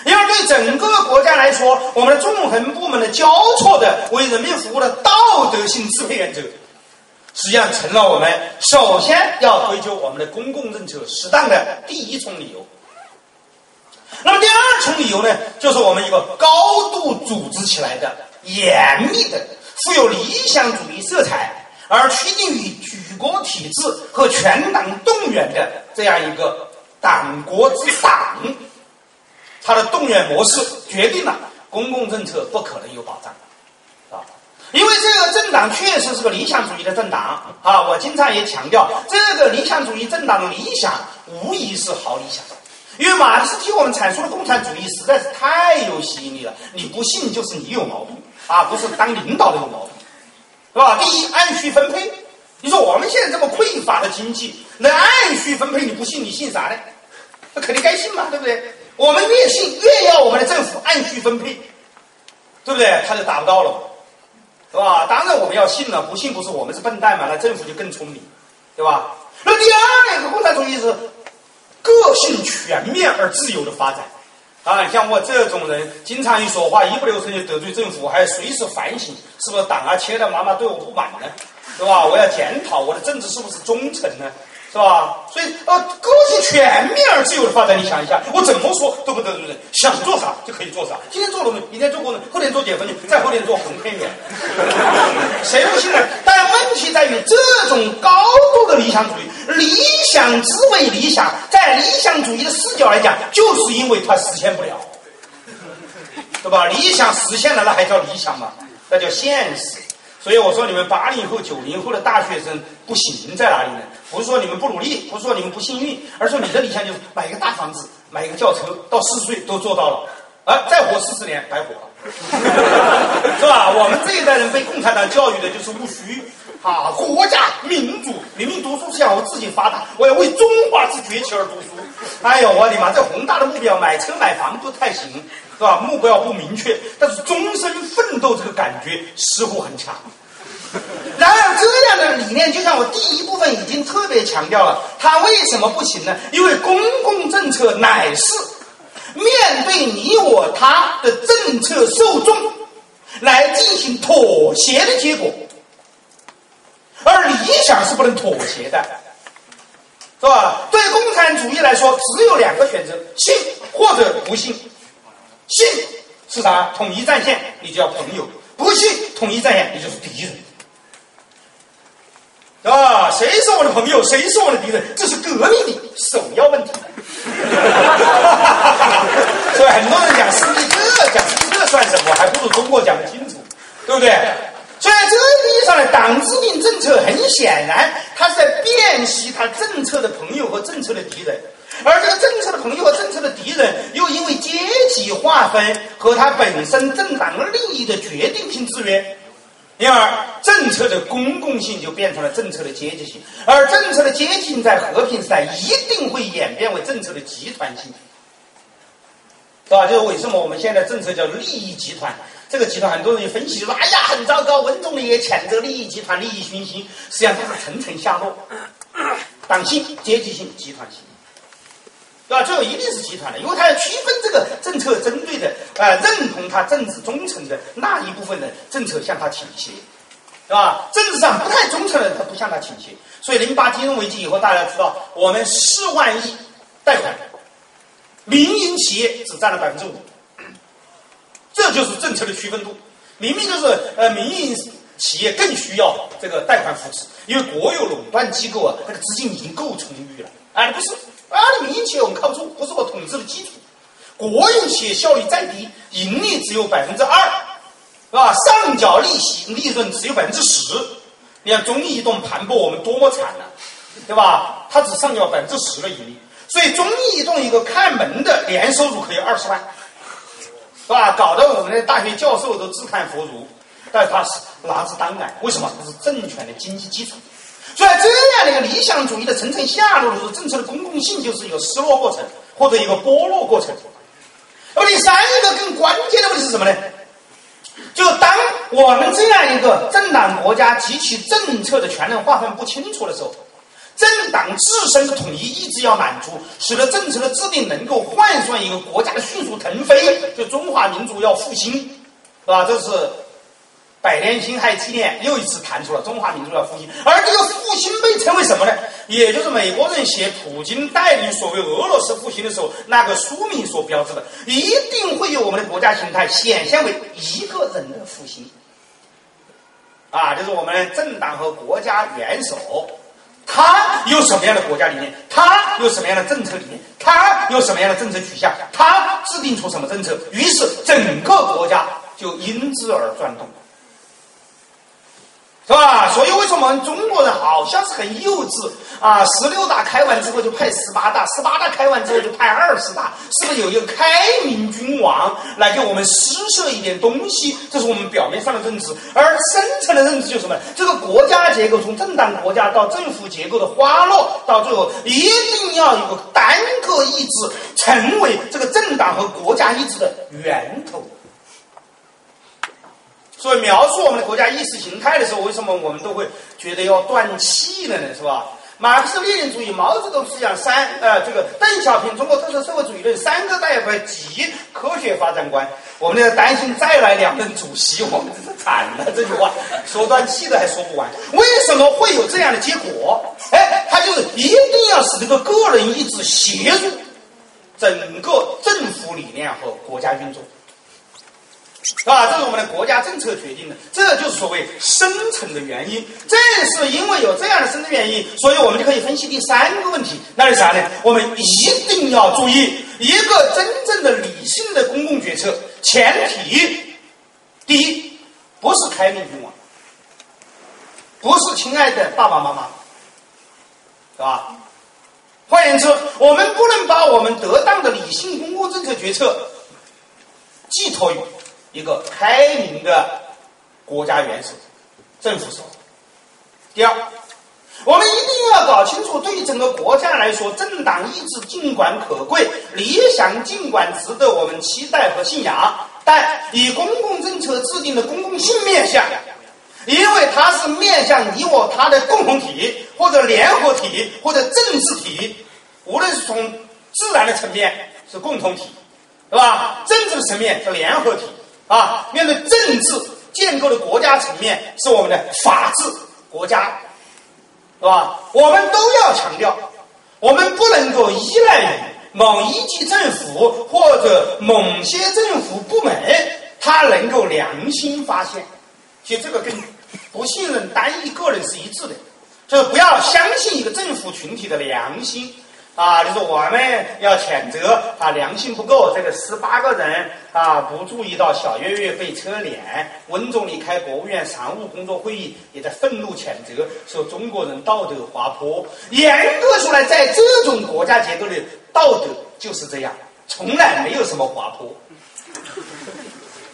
因为对整个国家来说，我们的纵横部门的交错的为人民服务的道德性支配原则。实际上成了我们首先要追究我们的公共政策适当的第一重理由。那么第二重理由呢，就是我们一个高度组织起来的、严密的、富有理想主义色彩，而趋近于举国体制和全党动员的这样一个党国之党，它的动员模式决定了公共政策不可能有保障。啊因为这个政党确实是个理想主义的政党啊！我经常也强调，这个理想主义政党的理想无疑是好理想。因为马克思替我们阐述的共产主义实在是太有吸引力了。你不信就是你有毛病啊，不是当领导的有毛病，是吧？第一，按需分配。你说我们现在这么匮乏的经济，能按需分配，你不信你信啥呢？那肯定该信嘛，对不对？我们越信越要我们的政府按需分配，对不对？他就达不到了。是吧？当然我们要信了，不信不是我们是笨蛋嘛？那政府就更聪明，对吧？那第二个共产主义是个性全面而自由的发展啊！像我这种人，经常一说话一不留神就得罪政府，还要随时反省，是不是党啊、切的妈妈对我不满呢？是吧？我要检讨我的政治是不是忠诚呢？是吧？所以，呃，个性全面而自由的发展，你想一下，我怎么说都不得罪人，想做啥就可以做啥。今天做农民，明天做工人，后天做解放军，再后天做红黑员，谁不信呢？但问题在于，这种高度的理想主义，理想之为理想，在理想主义的视角来讲，就是因为它实现不了，对吧？理想实现了，那还叫理想吗？那叫现实。所以我说，你们八零后、九零后的大学生不行在哪里呢？不是说你们不努力，不是说你们不幸运，而是说你的理想就是买一个大房子，买一个轿车，到四十岁都做到了，啊，再活四十年白活了，是吧？我们这一代人被共产党教育的就是务虚，啊，国家民主，明明读书是想我自己发达，我要为中华之崛起而读书。哎呦，我的妈，这宏大的目标，买车买房不太行。是吧？目标不明确，但是终身奋斗这个感觉似乎很强。然而，这样的理念，就像我第一部分已经特别强调了，它为什么不行呢？因为公共政策乃是面对你我他的政策受众来进行妥协的结果，而理想是不能妥协的，是吧？对共产主义来说，只有两个选择：信或者不信。信是啥？统一战线，你就要朋友；不信统一战线，你就是敌人，啊，谁是我的朋友，谁是我的敌人？这是革命的首要问题。所以很多人讲斯皮克，讲斯皮克算什么？还不如中国讲的清楚，对不对？所以在这个意义上呢，党制定政策，很显然，他是在辨析他政策的朋友和政策的敌人。而这个政策的朋友和政策的敌人，又因为阶级划分和他本身政党利益的决定性制约，因而政策的公共性就变成了政策的阶级性，而政策的阶级性在和平时代一定会演变为政策的集团性，是吧？就是为什么我们现在政策叫利益集团？这个集团很多人就分析说：“哎呀，很糟糕。”文总理也谴责利益集团利益熏心，实际上它是层层下落，党性、阶级性、集团性。对吧？最后一定是集团的，因为他要区分这个政策针对的，呃，认同他政治忠诚的那一部分人，政策向他倾斜，是吧？政治上不太忠诚的人，他不向他倾斜。所以零八金融危机以后，大家知道，我们四万亿贷款，民营企业只占了百分之五，这就是政策的区分度。明明就是呃，民营企业更需要这个贷款扶持，因为国有垄断机构啊，那个资金已经够充裕了，哎，不是。啊，民营企业我们靠不住，不是我统治的基础。国营企业效率再低，盈利只有百分之二，是吧？上缴利息利润只有百分之十。你看中移动盘剥我们多么惨呐，对吧？它只上缴百分之十的盈利，所以中移动一个看门的年收入可以二十万，是吧？搞得我们的大学教授都自叹弗如。但是他是拿之当然。为什么？这是政权的经济基础。所以这样的一个理想主义的层层下落的时候，政策的公共性就是一个失落过程或者一个剥落过程。那么第三一个更关键的问题是什么呢？就当我们这样一个政党国家及其政策的权能划分不清楚的时候，政党自身的统一意志要满足，使得政策的制定能够换算一个国家的迅速腾飞，就中华民族要复兴，是吧？这是。百年辛亥纪念又一次谈出了中华民族的复兴，而这个复兴被称为什么呢？也就是美国人写普京带领所谓俄罗斯复兴的时候，那个书名所标志的，一定会有我们的国家形态显现为一个人的复兴。啊，就是我们政党和国家元首，他有什么样的国家理念？他有什么样的政策理念？他有什么样的政策取向？他制定出什么政策？于是整个国家就因之而转动。是吧？所以为什么我们中国人好像是很幼稚啊？十六大开完之后就派十八大，十八大开完之后就派二十大，是不是有一个开明君王来给我们施设一点东西？这是我们表面上的认知，而深层的认知就是什么？这个国家结构从政党国家到政府结构的花落，到最后一定要有个单个意志成为这个政党和国家意志的源头。所以描述我们的国家意识形态的时候，为什么我们都会觉得要断气了呢？是吧？马克思列宁主义、毛泽东思想三，呃，这个邓小平中国特色社会主义论三个代表及科学发展观，我们要担心再来两任主席，我们真是惨了。这句话说断气了还说不完，为什么会有这样的结果？哎，他就是一定要使这个个人意志协助整个政府理念和国家运作。是吧？这是我们的国家政策决定的，这就是所谓深层的原因。正是因为有这样的深层原因，所以我们就可以分析第三个问题，那是啥呢？我们一定要注意一个真正的理性的公共决策前提：第一，不是开明君王，不是亲爱的爸爸妈妈，是吧？换言之，我们不能把我们得当的理性公共政策决策寄托于。一个开明的国家元首、政府首。第二，我们一定要搞清楚，对于整个国家来说，政党意志尽管可贵，理想尽管值得我们期待和信仰，但以公共政策制定的公共性面向，因为它是面向你我他的共同体，或者联合体，或者政治体，无论是从自然的层面是共同体，是吧？政治的层面是联合体。啊，面对政治建构的国家层面是我们的法治国家，是吧？我们都要强调，我们不能够依赖于某一级政府或者某些政府部门，他能够良心发现。其实这个跟不信任单一个人是一致的，就是不要相信一个政府群体的良心。啊，就是我们要谴责啊，良心不够。这个十八个人啊，不注意到小月月被车碾。温总理开国务院常务工作会议，也在愤怒谴责，说中国人道德滑坡。严格说来，在这种国家结构里，道德就是这样，从来没有什么滑坡，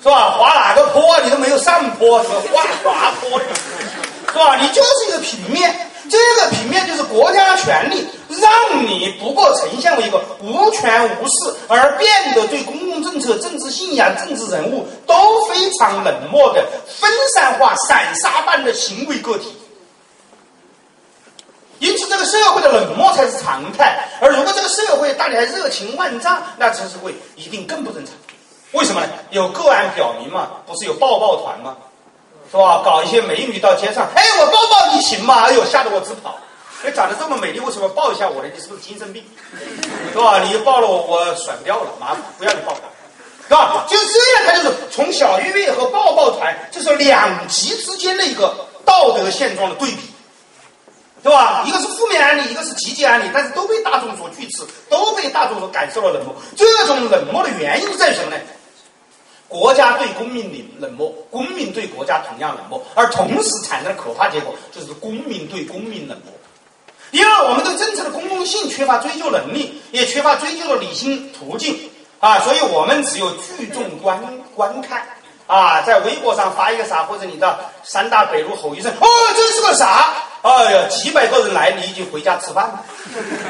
是吧？滑哪个坡？你都没有上坡，什么？滑滑坡，是吧？你就是一个平面。这个平面就是国家权力，让你不过呈现为一个无权无势，而变得对公共政策、政治信仰、政治人物都非常冷漠的分散化、散沙般的行为个体。因此，这个社会的冷漠才是常态。而如果这个社会大家热情万丈，那这社会一定更不正常。为什么呢？有个案表明嘛，不是有抱抱团吗？是吧？搞一些美女到街上，哎，我抱抱你行吗？哎呦，吓得我直跑。哎，长得这么美丽，为什么抱一下我呢？你是不是精神病？是吧？你抱了我，我甩不掉了，妈不要你抱。是吧？就这样，他就是从小月月和抱抱团，就是两极之间的一个道德现状的对比，对吧？一个是负面案例，一个是积极案例，但是都被大众所拒斥，都被大众所感受到冷漠。这种冷漠的原因在什么呢？国家对公民冷冷漠，公民对国家同样冷漠，而同时产生的可怕结果就是公民对公民冷漠。第二，我们对政策的公共性缺乏追究能力，也缺乏追究的理性途径啊，所以我们只有聚众观观看啊，在微博上发一个啥，或者你到三大北路吼一声，哦，这是个啥？哎呀，几百个人来，你已经回家吃饭了，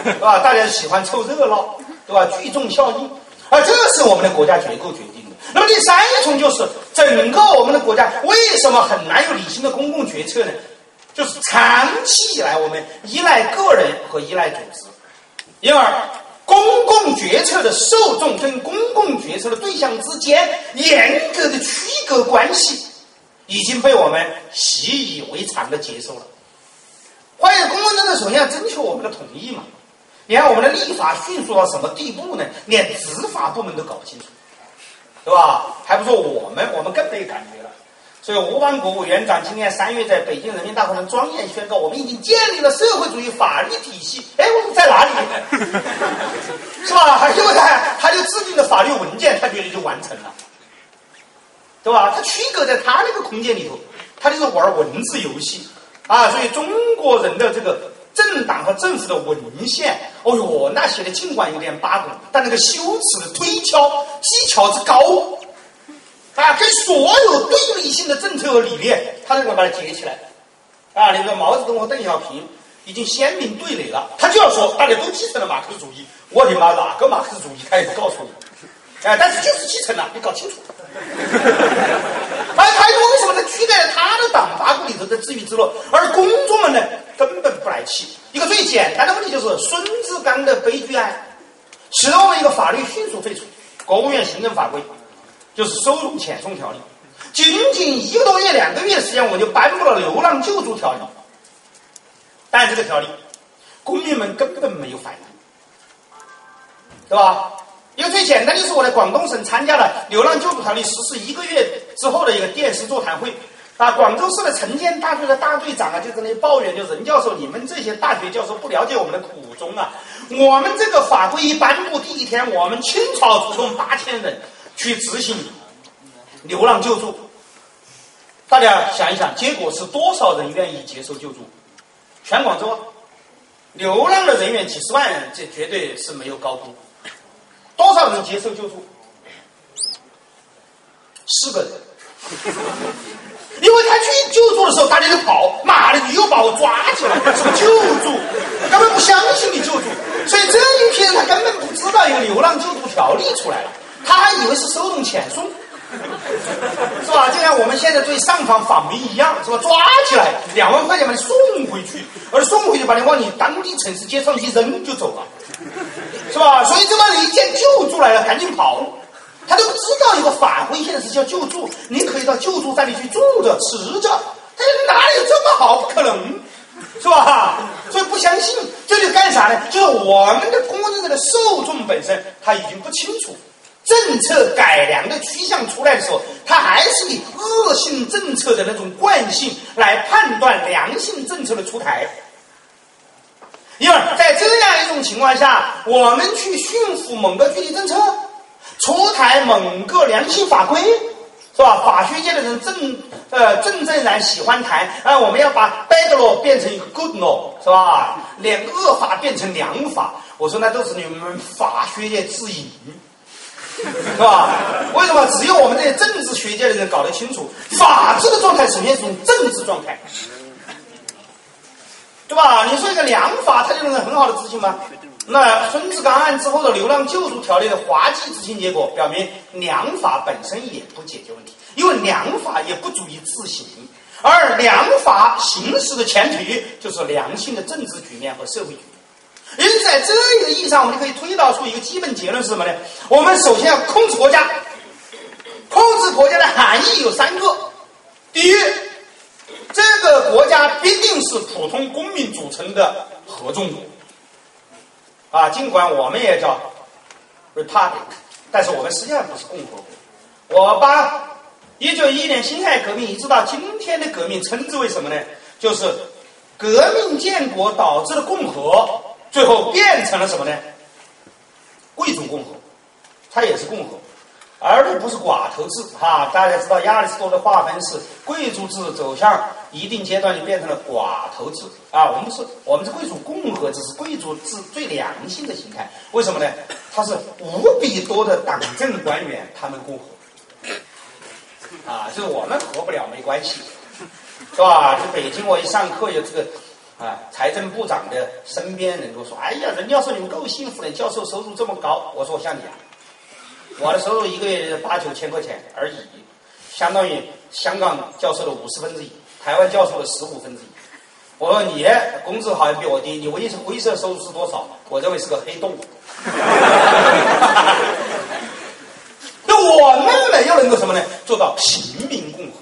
对 吧？大家喜欢凑热闹，对吧？聚众效应，啊，这是我们的国家结构决定。那么第三一重就是整个我们的国家为什么很难有理性的公共决策呢？就是长期以来我们依赖个人和依赖组织，因而。公共决策的受众跟公共决策的对象之间严格的区隔关系已经被我们习以为常的接受了。关于公共政策，首先要征求我们的同意嘛。你看我们的立法迅速到什么地步呢？连执法部门都搞不清楚，对吧？还不说我们，我们更没感觉了。所以，吴邦国委员长今年三月在北京人民大会堂庄严宣告，我们已经建立了社会主义法律体系。哎，我们在哪里？是吧？因为他他就制定了法律文件，他觉得就完成了，对吧？他区隔在他那个空间里头，他就是玩文字游戏啊。所以，中国人的这个政党和政府的文献，哦哟，那写的尽管有点八股，但那个修辞的推敲技巧之高。啊，跟所有对立性的政策和理念，他都能把它结起来。啊，你说毛泽东和邓小平已经鲜明对垒了，他就要说大家都继承了马克思主义。我的妈，哪个马克思主义？他也不告诉你。哎，但是就是继承了，你搞清楚。哎，他为什么呢？居在他的党八股里头的自娱自乐，而公众们呢一个最简单的问题就是孙志刚的悲剧案，使得我们一个法律迅速废除，国务院行政法规。就是收容遣送条例，仅仅一个多月、两个月时间，我就颁布了流浪救助条例。但这个条例，公民们根本没有反应，对吧？一个最简单的是我在广东省参加了流浪救助条例实施一个月之后的一个电视座谈会，啊，广州市的城建大队的大队长啊，就在那抱怨，就任教授，你们这些大学教授不了解我们的苦衷啊！我们这个法规一颁布第一天，我们清朝出动八千人。去执行流浪救助，大家想一想，结果是多少人愿意接受救助？全广州流浪的人员几十万人，这绝对是没有高估。多少人接受救助？四个人，因为他去救助的时候，大家就跑，妈的，你又把我抓起来，什么救助？根本不相信你救助，所以这一批人他根本不知道一个流浪救助条例出来了。他还以为是收容遣送，是吧？就像我们现在对上访访民一样，是吧？抓起来两万块钱把你送回去，而送回去把你往你当地城市街上一扔就走了，是吧？所以这帮人一见救助来了，赶紧跑，他都不知道有个法规现在是叫救助，你可以到救助站里去住着吃着，他哪里有这么好？不可能，是吧？所以不相信，这就干啥呢？就是我们的公共政策的受众本身他已经不清楚。政策改良的趋向出来的时候，他还是以恶性政策的那种惯性来判断良性政策的出台。因为在这样一种情况下，我们去驯服某个具体政策，出台某个良性法规，是吧？法学界的人正呃正正然喜欢谈啊，我们要把 bad law 变成一个 good law，是吧？两个恶法变成良法，我说那都是你们法学界自隐。是吧？为什么只有我们这些政治学界的人搞得清楚？法治的状态首先是种政治状态，对吧？你说一个良法，它就能很好的执行吗？那孙志刚案之后的流浪救助条例的滑稽执行结果，表明良法本身也不解决问题，因为良法也不足以自行，而良法行使的前提就是良性的政治局面和社会局面。因此，在这一个意义上，我们就可以推导出一个基本结论是什么呢？我们首先要控制国家。控制国家的含义有三个：第一，这个国家必定是普通公民组成的合众国。啊，尽管我们也叫 republic，但是我们实际上不是共和国。我把一九一一年辛亥革命一直到今天的革命称之为什么呢？就是革命建国导致的共和。最后变成了什么呢？贵族共和，它也是共和，而不是寡头制。哈，大家知道亚里士多德划分是贵族制走向一定阶段就变成了寡头制啊。我们是，我们是贵族共和制，是贵族制最良性的形态。为什么呢？它是无比多的党政官员，他们共和，啊，就是我们活不了没关系，是吧？就北京我一上课有这个啊，财政部长的身边人都说：“哎呀，人教授你们够幸福的，教授收入这么高。”我说我：“像你啊，我的收入一个月八九千块钱而已，相当于香港教授的五十分之一，台湾教授的十五分之一。”我说你工资好像比我低，你灰色灰色收入是多少？我认为是个黑洞。那我们没有能够什么呢？做到平民共和。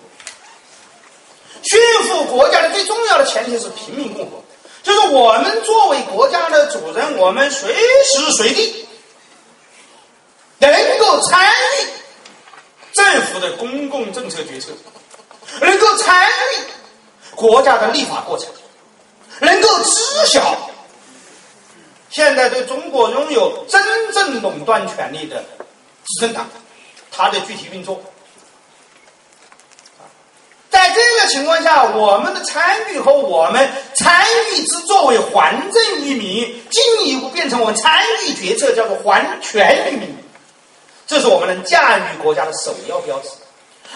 驯服国家的最重要的前提是平民共和，就是我们作为国家的主人，我们随时随地能够参与政府的公共政策决策，能够参与国家的立法过程。能够知晓现在对中国拥有真正垄断权力的执政党，它的具体运作。在这个情况下，我们的参与和我们参与之作为还政于民，进一步变成我们参与决策，叫做还权于民。这是我们能驾驭国家的首要标志。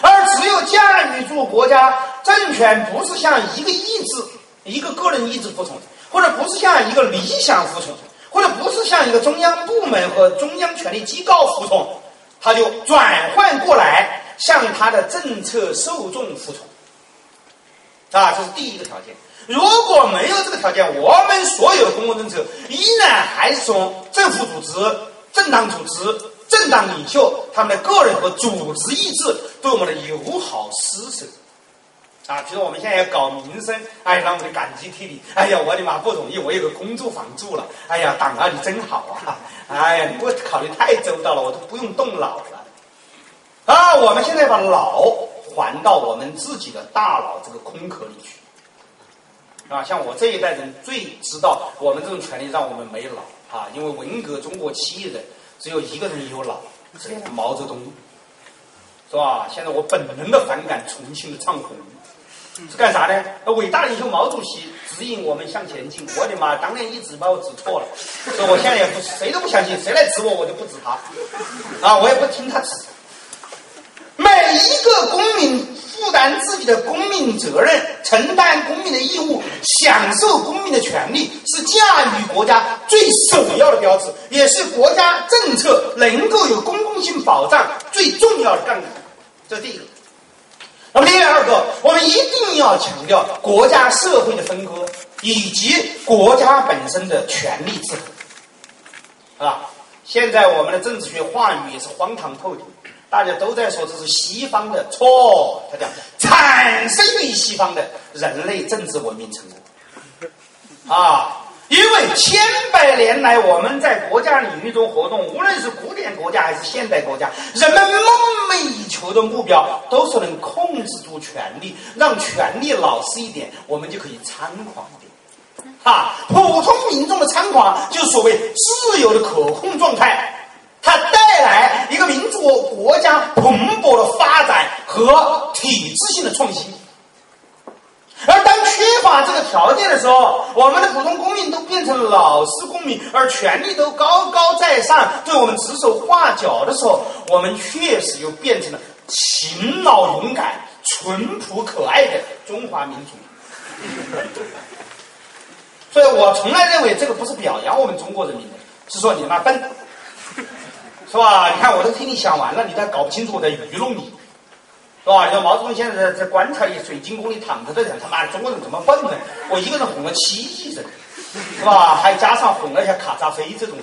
而只有驾驭住国家政权，不是向一个意志。一个个人意志服从，或者不是向一个理想服从，或者不是向一个中央部门和中央权力机构服从，他就转换过来向他的政策受众服从。啊，这是第一个条件。如果没有这个条件，我们所有公共政策依然还是从政府组织、政党组织、政党领袖他们的个人和组织意志对我们的友好施舍。啊，比如我们现在要搞民生，哎，让我们感激涕零。哎呀，我的妈，不容易，我有个工作房住了。哎呀，党啊，你真好啊！哎呀，你给我考虑太周到了，我都不用动脑了。啊，我们现在把脑还到我们自己的大脑这个空壳里去。啊，像我这一代人最知道我们这种权利让我们没脑啊，因为文革中国七亿人只有一个人有脑，毛泽东，是吧？现在我本能的反感重庆的唱红。是干啥呢？伟大领袖毛主席指引我们向前进。我的妈，当年一指把我指错了，所以我现在也不谁都不相信，谁来指我我就不指他，啊，我也不听他指。每一个公民负担自己的公民责任，承担公民的义务，享受公民的权利，是驾驭国家最首要的标志，也是国家政策能够有公共性保障最重要的杠杆。这是第一个。那么第二个，我们一定要强调国家社会的分割，以及国家本身的权力制衡。啊，现在我们的政治学话语也是荒唐透顶，大家都在说这是西方的错，他讲产生于西方的人类政治文明成果。啊。因为千百年来，我们在国家领域中活动，无论是古典国家还是现代国家，人们梦寐以求的目标都是能控制住权力，让权力老实一点，我们就可以猖狂一点。哈，普通民众的猖狂，就是所谓自由的可控状态，它带来一个民主国家蓬勃的发展和体制性的创新。而当缺乏这个条件的时候，我们的普通公民都变成老实公民，而权力都高高在上，对我们指手画脚的时候，我们确实又变成了勤劳勇敢、淳朴可爱的中华民族。所以我从来认为这个不是表扬我们中国人民的，是说你妈笨，是吧？你看我都替你想完了，你都搞不清楚我在愚弄你。是吧？你说毛泽东现在在在棺材里、水晶宫里躺着的人，他妈的中国人怎么笨呢？我一个人哄了七亿人，是吧？还加上哄了一下卡扎菲这种，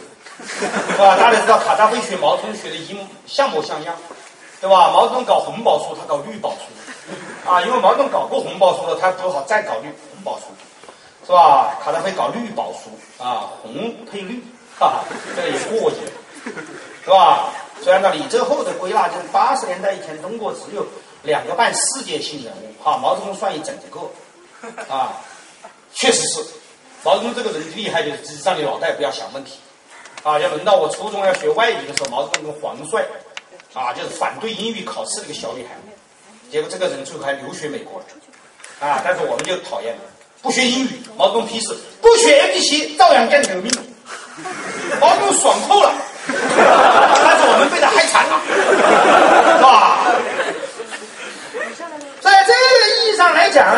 是吧？大家知道卡扎菲学毛泽东学的一模像模像样，对吧？毛泽东搞红宝书，他搞绿宝书，啊，因为毛泽东搞过红宝书了，他不好再搞绿红宝书，是吧？卡扎菲搞绿宝书，啊，红配绿，哈哈，这个也过瘾，是吧？所以按照李泽厚的归纳，就是八十年代以前，中国只有。两个半世界性人物，哈，毛泽东算一整个，啊，确实是，毛泽东这个人厉害，就是只上你脑袋不要想问题，啊，要轮到我初中要学外语的时候，毛泽东跟黄帅，啊，就是反对英语考试的一个小女孩，结果这个人最后还留学美国了，啊，但是我们就讨厌，不学英语，毛泽东批示，不学 A B C 照样干革命，毛泽东爽透了，但是我们被他害惨了，是 吧？在这个意义上来讲，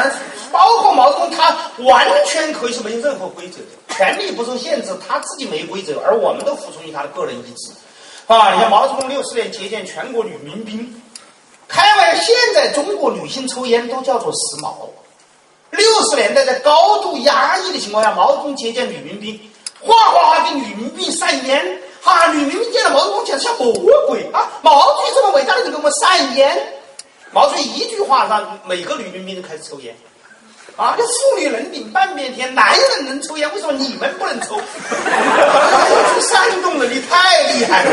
包括毛泽东，他完全可以是没有任何规则的，权力不受限制，他自己没规则，而我们都服从于他的个人意志，啊！你像毛泽东六十年接见全国女民兵，开完现在中国女性抽烟都叫做时髦，六十年代在高度压抑的情况下，毛泽东接见女民兵，哗哗哗给女民兵散烟。哈，女民兵见了毛泽东简直像魔鬼啊！毛主席这么伟大的人给我们散烟，毛主席一句话让每个女民兵都开始抽烟。啊！这妇女能顶半边天，男人能抽烟，为什么你们不能抽？这煽动了，你太厉害了！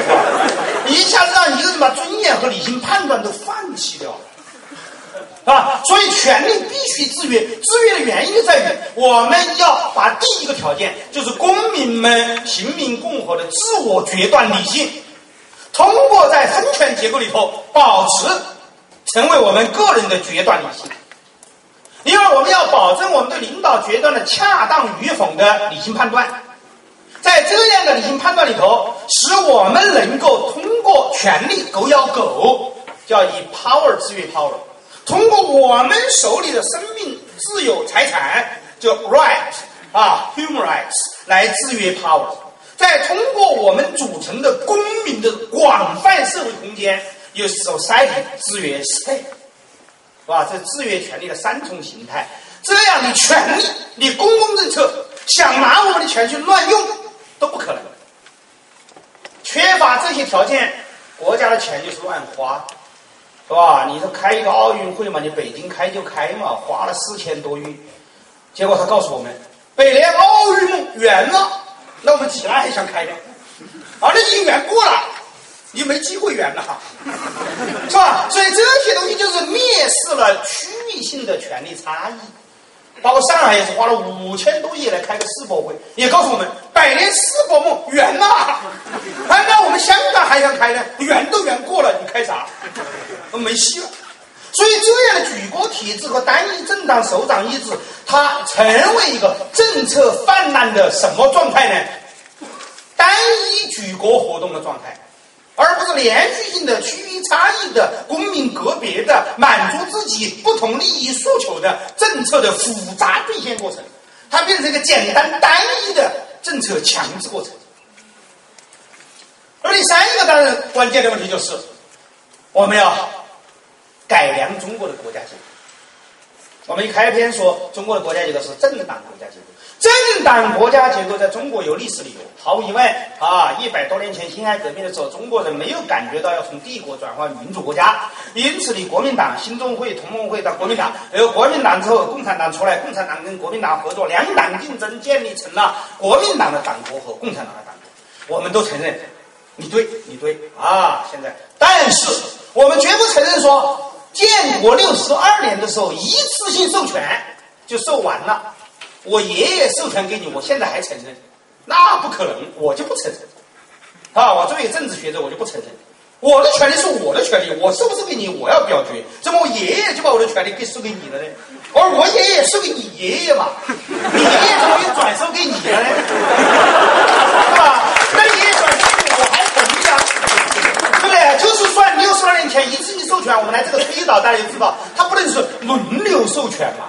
一下子让一个人把尊严和理性判断都放弃掉了，啊！所以权力必须制约，制约的原因在于我们要把第一个条件，就是公民们平民共和的自我决断理性，通过在分权结构里头保持，成为我们个人的决断理性。因为我们要保证我们对领导决断的恰当与否的理性判断，在这样的理性判断里头，使我们能够通过权力狗咬狗，叫以 power 制约 power，通过我们手里的生命、自由、财产，叫 right 啊 human rights 来制约 power，再通过我们组成的公民的广泛社会空间，有 society 制约 state。是吧？这制约权力的三重形态，这样的权利，你公共政策想拿我们的钱去乱用都不可能。缺乏这些条件，国家的钱就是乱花，是吧？你说开一个奥运会嘛，你北京开就开嘛，花了四千多亿，结果他告诉我们，北联奥运圆了，那我们起来还想开呢？啊，那已经圆过了。你没机会圆了，是吧？所以这些东西就是蔑视了区域性的权利差异。包括上海也是花了五千多亿来开个世博会，也告诉我们百年世博梦圆了。哎，那我们香港还想开呢？圆都圆过了，你开啥？没戏了。所以这样的举国体制和单一政党首长意志，它成为一个政策泛滥的什么状态呢？单一举国活动的状态。而不是连续性的、区域差异的、公民个别的、满足自己不同利益诉求的政策的复杂兑现过程，它变成一个简单单一的政策强制过程。而第三个当然关键的问题就是，我们要改良中国的国家结构。我们一开篇说，中国的国家结构是政党国家结构。政党国家结构在中国有历史理由，毫无疑问啊！一百多年前辛亥革命的时候，中国人没有感觉到要从帝国转换民主国家，因此你国民党、新中会、同盟会到国民党，然后国民党之后共产党出来，共产党跟国民党合作，两党竞争，建立成了国民党的党国和共产党的党国。我们都承认，你对，你对啊！现在，但是我们绝不承认说，建国六十二年的时候一次性授权就授完了。我爷爷授权给你，我现在还承认，那不可能，我就不承认。啊，我作为政治学者，我就不承认。我的权利是我的权利，我授不授给你，我要表决。怎么我爷爷就把我的权利给授给你了呢？而我爷爷授给你爷爷嘛，你爷爷怎么又转授给你了呢？是吧？那你爷爷转授给我，还同意啊？对不对？就是算六十二年前一次性授权，我们来这个推导，大家就知道，它不能是轮流授权嘛。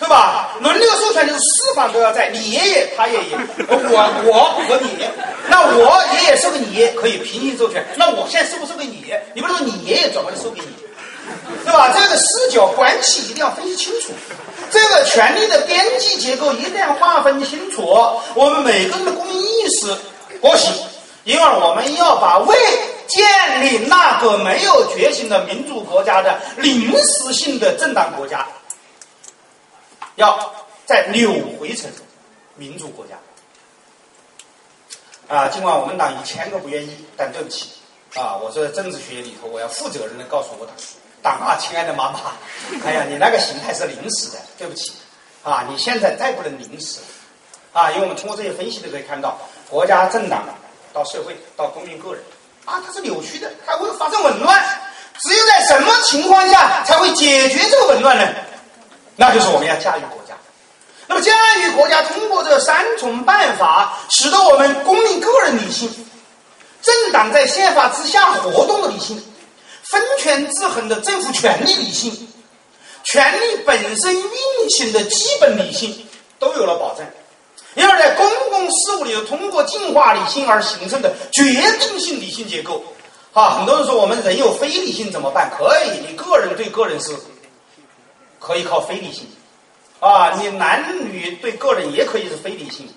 对吧？轮流授权就是四方都要在，你爷爷他爷爷，我我和你，那我爷爷授给你可以平行授权，那我现在授不授给你？你不能说你爷爷转过来授给你，对吧？这个视角关系一定要分析清楚，这个权力的边际结构一定要划分清楚，我们每个人的公民意识不行，因为我们要把为建立那个没有觉醒的民主国家的临时性的政党国家。要再扭回成民主国家啊！尽管我们党一千个不愿意，但对不起啊！我在政治学里头，我要负责任的告诉我党党啊，亲爱的妈妈，哎呀，你那个形态是临时的，对不起啊！你现在再不能临时啊！因为我们通过这些分析都可以看到，国家政党到社会到公民个人啊，它是扭曲的，它会发生紊乱。只有在什么情况下才会解决这个紊乱呢？那就是我们要驾驭国家，那么驾驭国家通过这三重办法，使得我们公民个人理性、政党在宪法之下活动的理性、分权制衡的政府权力理性、权力本身运行的基本理性，都有了保证。因而，在公共事务里头，通过进化理性而形成的决定性理性结构，啊，很多人说我们人有非理性怎么办？可以，你个人对个人是可以靠非理性，啊，你男女对个人也可以是非理性。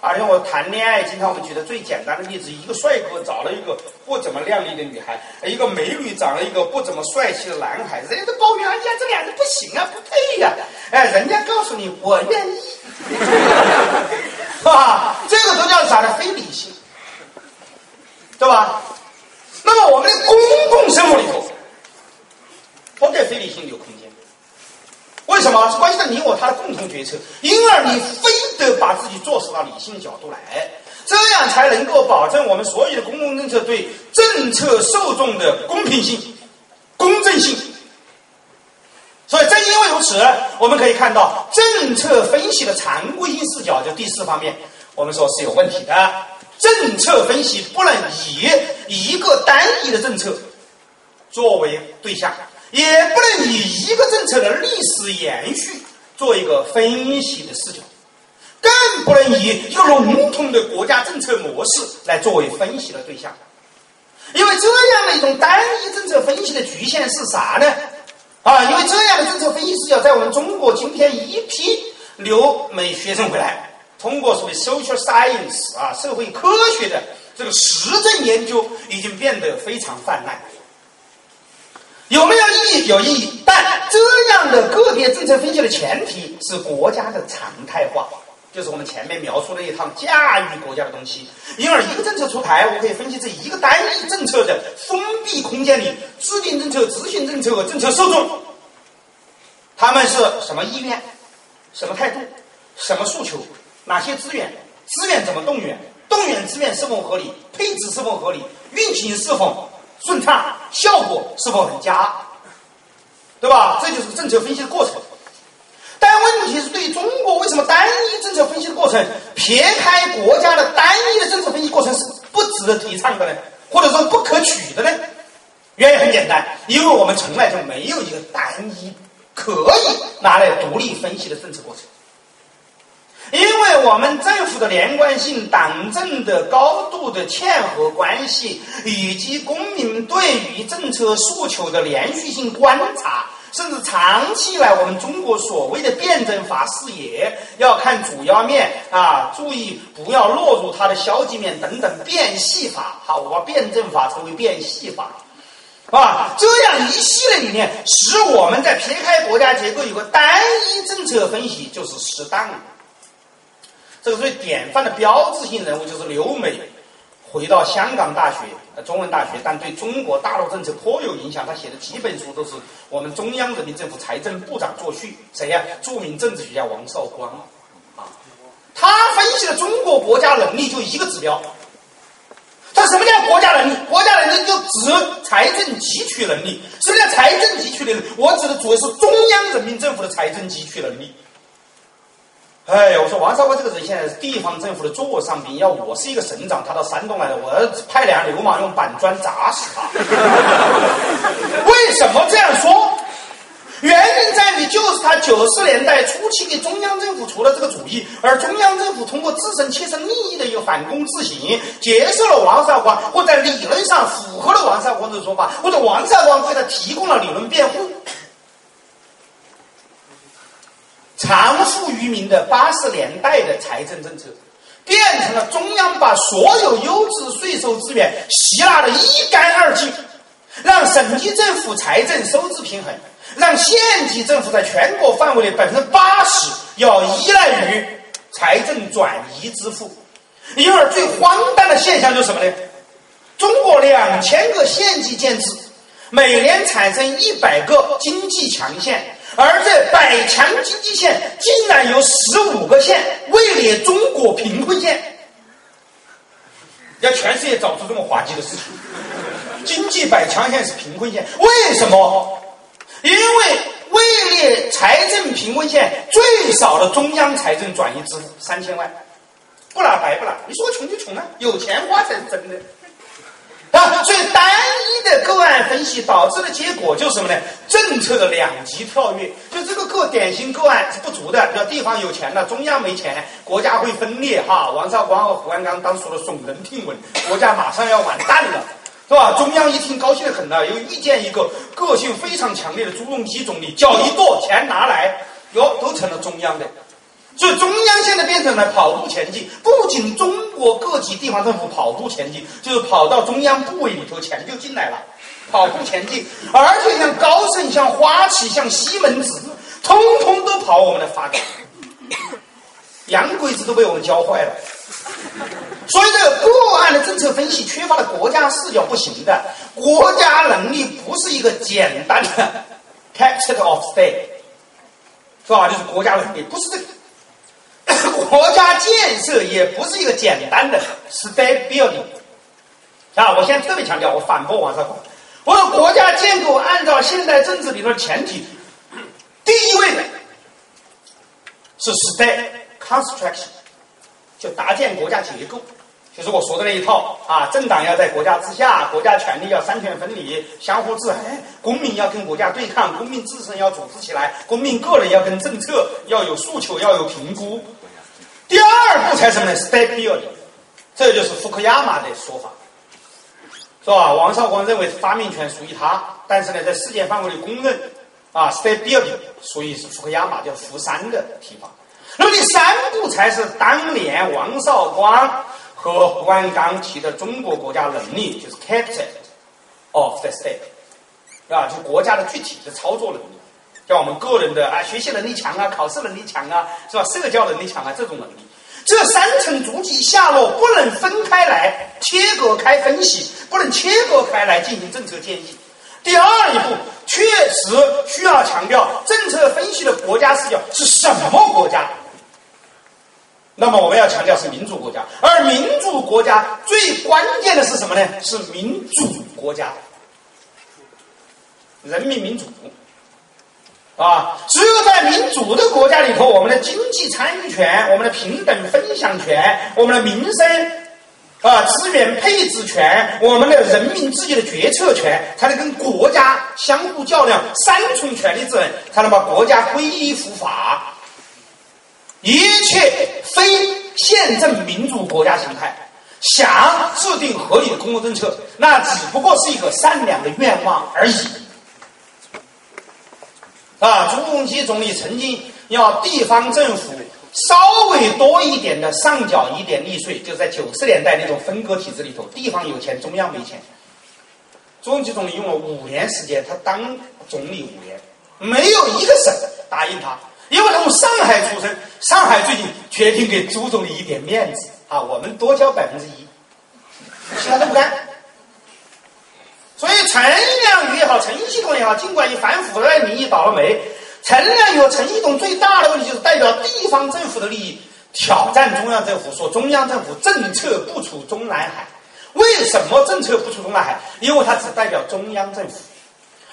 而且我谈恋爱，经常我们举的最简单的例子：一个帅哥找了一个不怎么靓丽的女孩，一个美女找了一个不怎么帅气的男孩，人家都抱怨：“哎呀，这俩人不行啊，不配呀！”哎，人家告诉你，我愿意，啊，这个都叫啥呢？非理性，对吧？那么我们的公共生活里头，不给非理性留空间。为什么？是关系到你我他的共同决策，因而你非得把自己做实到理性角度来，这样才能够保证我们所有的公共政策对政策受众的公平性、公正性。所以正因为如此，我们可以看到政策分析的常规性视角，就第四方面，我们说是有问题的。政策分析不能以一个单一的政策作为对象。也不能以一个政策的历史延续做一个分析的视角，更不能以一个笼统的国家政策模式来作为分析的对象，因为这样的一种单一政策分析的局限是啥呢？啊，因为这样的政策分析视角在我们中国今天一批留美学生回来，通过所谓 social science 啊社会科学的这个实证研究，已经变得非常泛滥。有没有有意义，但这样的个别政策分析的前提是国家的常态化，就是我们前面描述的一套驾驭国家的东西。因而，一个政策出台，我可以分析这一个单一政策的封闭空间里，制定政策、执行政策和政策受众，他们是什么意愿、什么态度、什么诉求、哪些资源、资源怎么动员、动员资源是否合理、配置是否合理、运行是否。顺畅，效果是否很佳，对吧？这就是政策分析的过程。但问题是，对于中国，为什么单一政策分析的过程，撇开国家的单一的政策分析过程是不值得提倡的呢？或者说不可取的呢？原因很简单，因为我们从来就没有一个单一可以拿来独立分析的政策过程。因为我们政府的连贯性、党政的高度的嵌合关系，以及公民对于政策诉求的连续性观察，甚至长期以来我们中国所谓的辩证法视野，要看主要面啊，注意不要落入它的消极面等等变戏法。好，我把辩证法称为变戏法，啊，这样一系列理念，使我们在撇开国家结构有个单一政策分析就是适当。这个最典范的标志性人物就是留美，回到香港大学，呃，中文大学，但对中国大陆政策颇有影响。他写的几本书都是我们中央人民政府财政部长作序。谁呀？著名政治学家王绍光，啊，他分析的中国国家能力就一个指标。他什么叫国家能力？国家能力就指财政汲取能力。什么叫财政汲取能力？我指的主要是中央人民政府的财政汲取能力。哎呀，我说王少光这个人现在是地方政府的座上宾，要我是一个省长，他到山东来了，我要派两个流氓用板砖砸死他。为什么这样说？原因在于就是他九十年代初期给中央政府出了这个主意，而中央政府通过自身切身利益的一个反攻自省，接受了王少光，或在理论上符合了王少光的说法，或者王少光为他提供了理论辩护。长富于民的八十年代的财政政策，变成了中央把所有优质税收资源吸纳的一干二净，让省级政府财政收支平衡，让县级政府在全国范围内百分之八十要依赖于财政转移支付。因而最荒诞的现象就是什么呢？中国两千个县级建制，每年产生一百个经济强县。而这百强经济县竟然有十五个县位列中国贫困县，要全世界找出这么滑稽的事情。经济百强县是贫困县，为什么？因为位列财政贫困县最少的中央财政转移支付三千万，不拿白不拿。你说穷就穷啊，有钱花才是真的。啊，所以单一的个案分析导致的结果就是什么呢？政策的两极跳跃，就这个个典型个案是不足的，比如地方有钱了，中央没钱，国家会分裂哈。王绍光和胡汉刚当时说的耸人听闻，国家马上要完蛋了，是吧？中央一听高兴的很呢，又遇见一个个性非常强烈的朱镕基总理，脚一跺，钱拿来，哟，都成了中央的。所以中央现在变成了跑步前进，不仅中国各级地方政府跑步前进，就是跑到中央部委里头，钱就进来了，跑步前进。而且像高盛、像花旗、像西门子，通通都跑我们的发改，洋鬼子都被我们教坏了。所以这个个案的政策分析缺乏了国家视角不行的，国家能力不是一个简单的 capital of state，是吧？就是国家能力，不是这个。国家建设也不是一个简单的 state building 啊！我现在特别强调，我反驳王绍光。我说国家建构按照现代政治理论的前提，第一位的是 state construction，就搭建国家结构，就是我说的那一套啊。政党要在国家之下，国家权力要三权分离，相互制衡，公民要跟国家对抗，公民自身要组织起来，公民个人要跟政策要有诉求，要有评估。第二步才什么呢？State building，这就是福克亚马的说法，是吧？王绍光认为发明权属于他，但是呢，在世界范围内公认啊，State building 属于是福克亚马叫福山的提法。那么第三步才是当年王绍光和胡汉刚提的中国国家能力，就是 capital of the state，啊，就国家的具体的操作能力。像我们个人的啊，学习能力强啊，考试能力强啊，是吧？社交能力强啊，这种能力，这三层足迹下落不能分开来切割开分析，不能切割开来进行政策建议。第二一步，确实需要强调政策分析的国家视角是什么国家？那么我们要强调是民主国家，而民主国家最关键的是什么呢？是民主国家，人民民主。啊，只有在民主的国家里头，我们的经济参与权、我们的平等分享权、我们的民生啊资源配置权、我们的人民自己的决策权，才能跟国家相互较量，三重权力制衡，才能把国家归依伏法。一切非宪政民主国家形态想制定合理的公共政策，那只不过是一个善良的愿望而已。啊，朱镕基总理曾经要地方政府稍微多一点的上缴一点利税，就在九十年代那种分割体制里头，地方有钱，中央没钱。朱镕基总理用了五年时间，他当总理五年，没有一个省答应他，因为他从上海出身，上海最近决定给朱总理一点面子啊，我们多交百分之一，其他都不干。所以陈良宇也好，陈系统也好，尽管以反腐败名义倒了霉，陈良宇陈系统最大的问题就是代表地方政府的利益，挑战中央政府，说中央政府政策不出中南海。为什么政策不出中南海？因为它只代表中央政府。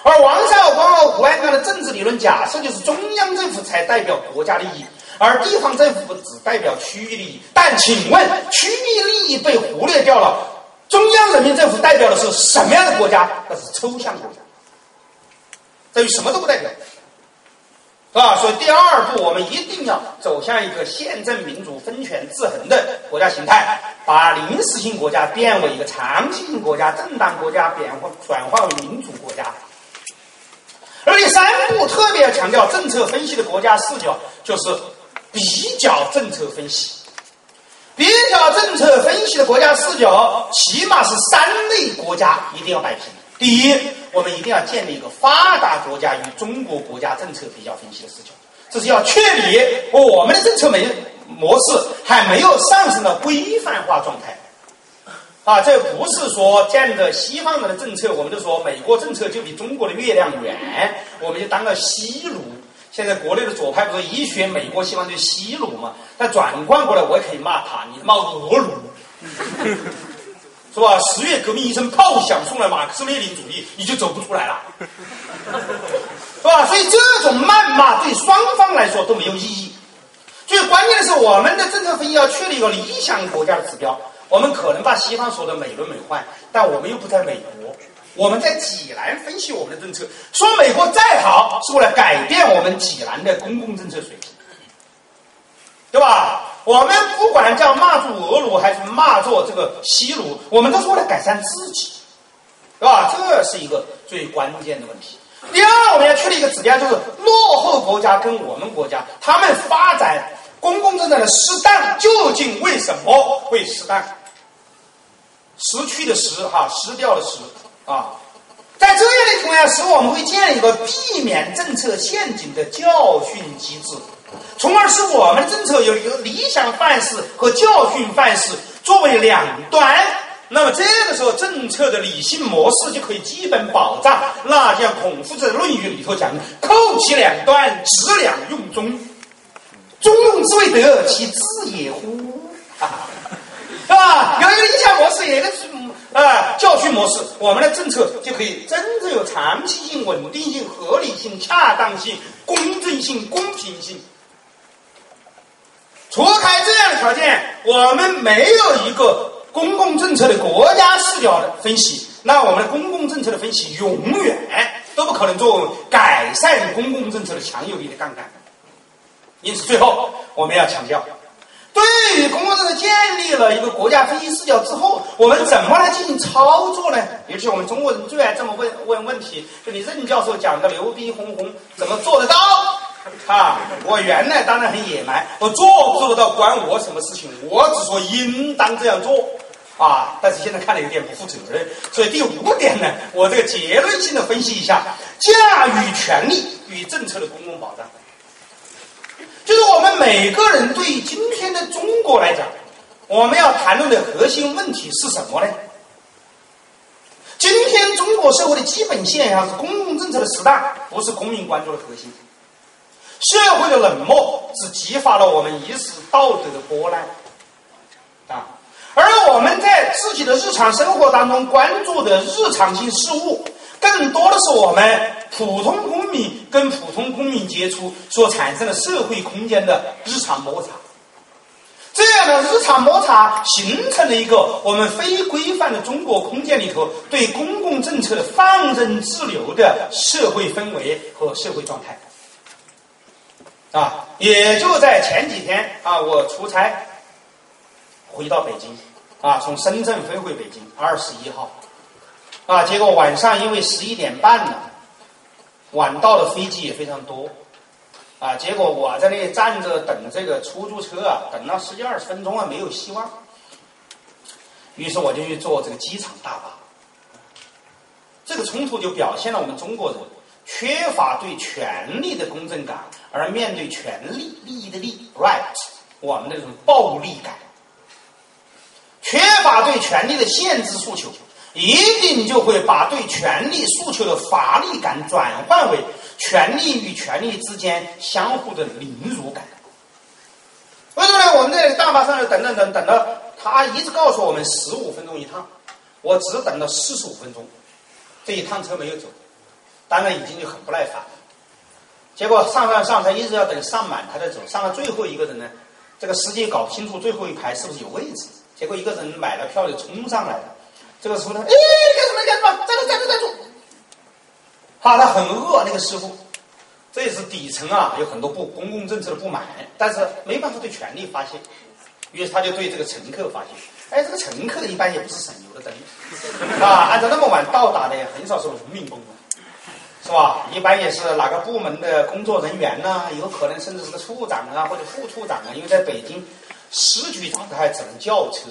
而王绍光和胡安刚的政治理论假设就是中央政府才代表国家利益，而地方政府只代表区域利益。但请问，区域利益被忽略掉了？中央人民政府代表的是什么样的国家？那是抽象国家，等于什么都不代表，是吧？所以第二步，我们一定要走向一个宪政民主分权制衡的国家形态，把临时性国家变为一个长期性国家，震荡国家变化转化为民主国家。而第三步，特别要强调政策分析的国家视角，就是比较政策分析。比较政策分析的国家视角，起码是三类国家一定要摆平。第一，我们一定要建立一个发达国家与中国国家政策比较分析的视角，这是要确立我们的政策没模式还没有上升到规范化状态。啊，这不是说见着西方人的政策，我们就说美国政策就比中国的月亮圆，我们就当个西奴。现在国内的左派不是一学美国西方就西鲁嘛？但转换过来，我也可以骂他，你骂俄奴，是吧？十月革命一声炮响，送来马克思列宁主义，你就走不出来了，是吧？所以这种谩骂对双方来说都没有意义。最关键的是，我们的政策分析要确立一个理想国家的指标。我们可能把西方说的美轮美奂，但我们又不在美国。我们在济南分析我们的政策，说美国再好，是为了改变我们济南的公共政策水平，对吧？我们不管叫骂住俄鲁还是骂住这个西鲁，我们都是为了改善自己，对吧？这是一个最关键的问题。第二，我们要确立一个指标，就是落后国家跟我们国家，他们发展公共政策的适当究竟为什么会适当？失去的失哈，失掉的失啊，在这样的情况下，使我们会建立一个避免政策陷阱的教训机制，从而使我们的政策有一个理想范式和教训范式作为两端。那么这个时候，政策的理性模式就可以基本保障。那像孔夫子《论语》里头讲的“扣其两端，直两用中”，中庸之谓德，其志也乎？啊，是 吧？有一个理想模式，有一个啊教训模式，我们的政策就可以真正有长期性、稳定性、合理性、恰当性、公正性、公平性。除开这样的条件，我们没有一个。公共政策的国家视角的分析，那我们的公共政策的分析永远都不可能作为改善公共政策的强有力的杠杆。因此，最后我们要强调，对于公共政策建立了一个国家分析视角之后，我们怎么来进行操作呢？尤其我们中国人最爱这么问问问题：就你任教授讲的牛逼哄哄，怎么做得到？啊，我原来当然很野蛮，我做不做得到关我什么事情？我只说应当这样做。啊！但是现在看来有点不负责任，所以第五点呢，我这个结论性的分析一下，驾驭权力与政策的公共保障，就是我们每个人对于今天的中国来讲，我们要谈论的核心问题是什么呢？今天中国社会的基本现象是公共政策的时代，不是公民关注的核心。社会的冷漠只激发了我们一时道德的波澜，啊。而我们在自己的日常生活当中关注的日常性事物，更多的是我们普通公民跟普通公民接触所产生的社会空间的日常摩擦。这样的日常摩擦形成了一个我们非规范的中国空间里头对公共政策的放任自流的社会氛围和社会状态。啊，也就在前几天啊，我出差。回到北京，啊，从深圳飞回北京，二十一号，啊，结果晚上因为十一点半了，晚到的飞机也非常多，啊，结果我在那里站着等这个出租车啊，等了十几二十分钟啊，没有希望，于是我就去坐这个机场大巴，这个冲突就表现了我们中国人缺乏对权力的公正感，而面对权力利益的利 right，我们的这种暴力感。缺乏对权力的限制诉求，一定就会把对权力诉求的乏力感转换为权力与权力之间相互的凌辱感。为什么呢？我们在大巴上等等等等了，他一直告诉我们十五分钟一趟，我只等了四十五分钟，这一趟车没有走，当然已经就很不耐烦。结果上上上车一直要等上满，他才走。上了最后一个人呢，这个司机搞不清楚最后一排是不是有位置。结果一个人买了票就冲上来了，这个时候呢，哎，干什么干什么，站住站住站住！哈，他很饿，那个师傅，这也是底层啊，有很多不公共政策的不满，但是没办法对权力发泄，于是他就对这个乘客发泄。哎，这个乘客一般也不是省油的灯，啊，按照那么晚到达的，很少是农民工，是吧？一般也是哪个部门的工作人员呢？有可能甚至是个处长啊，或者副处长啊，因为在北京。市局长他还只能叫车，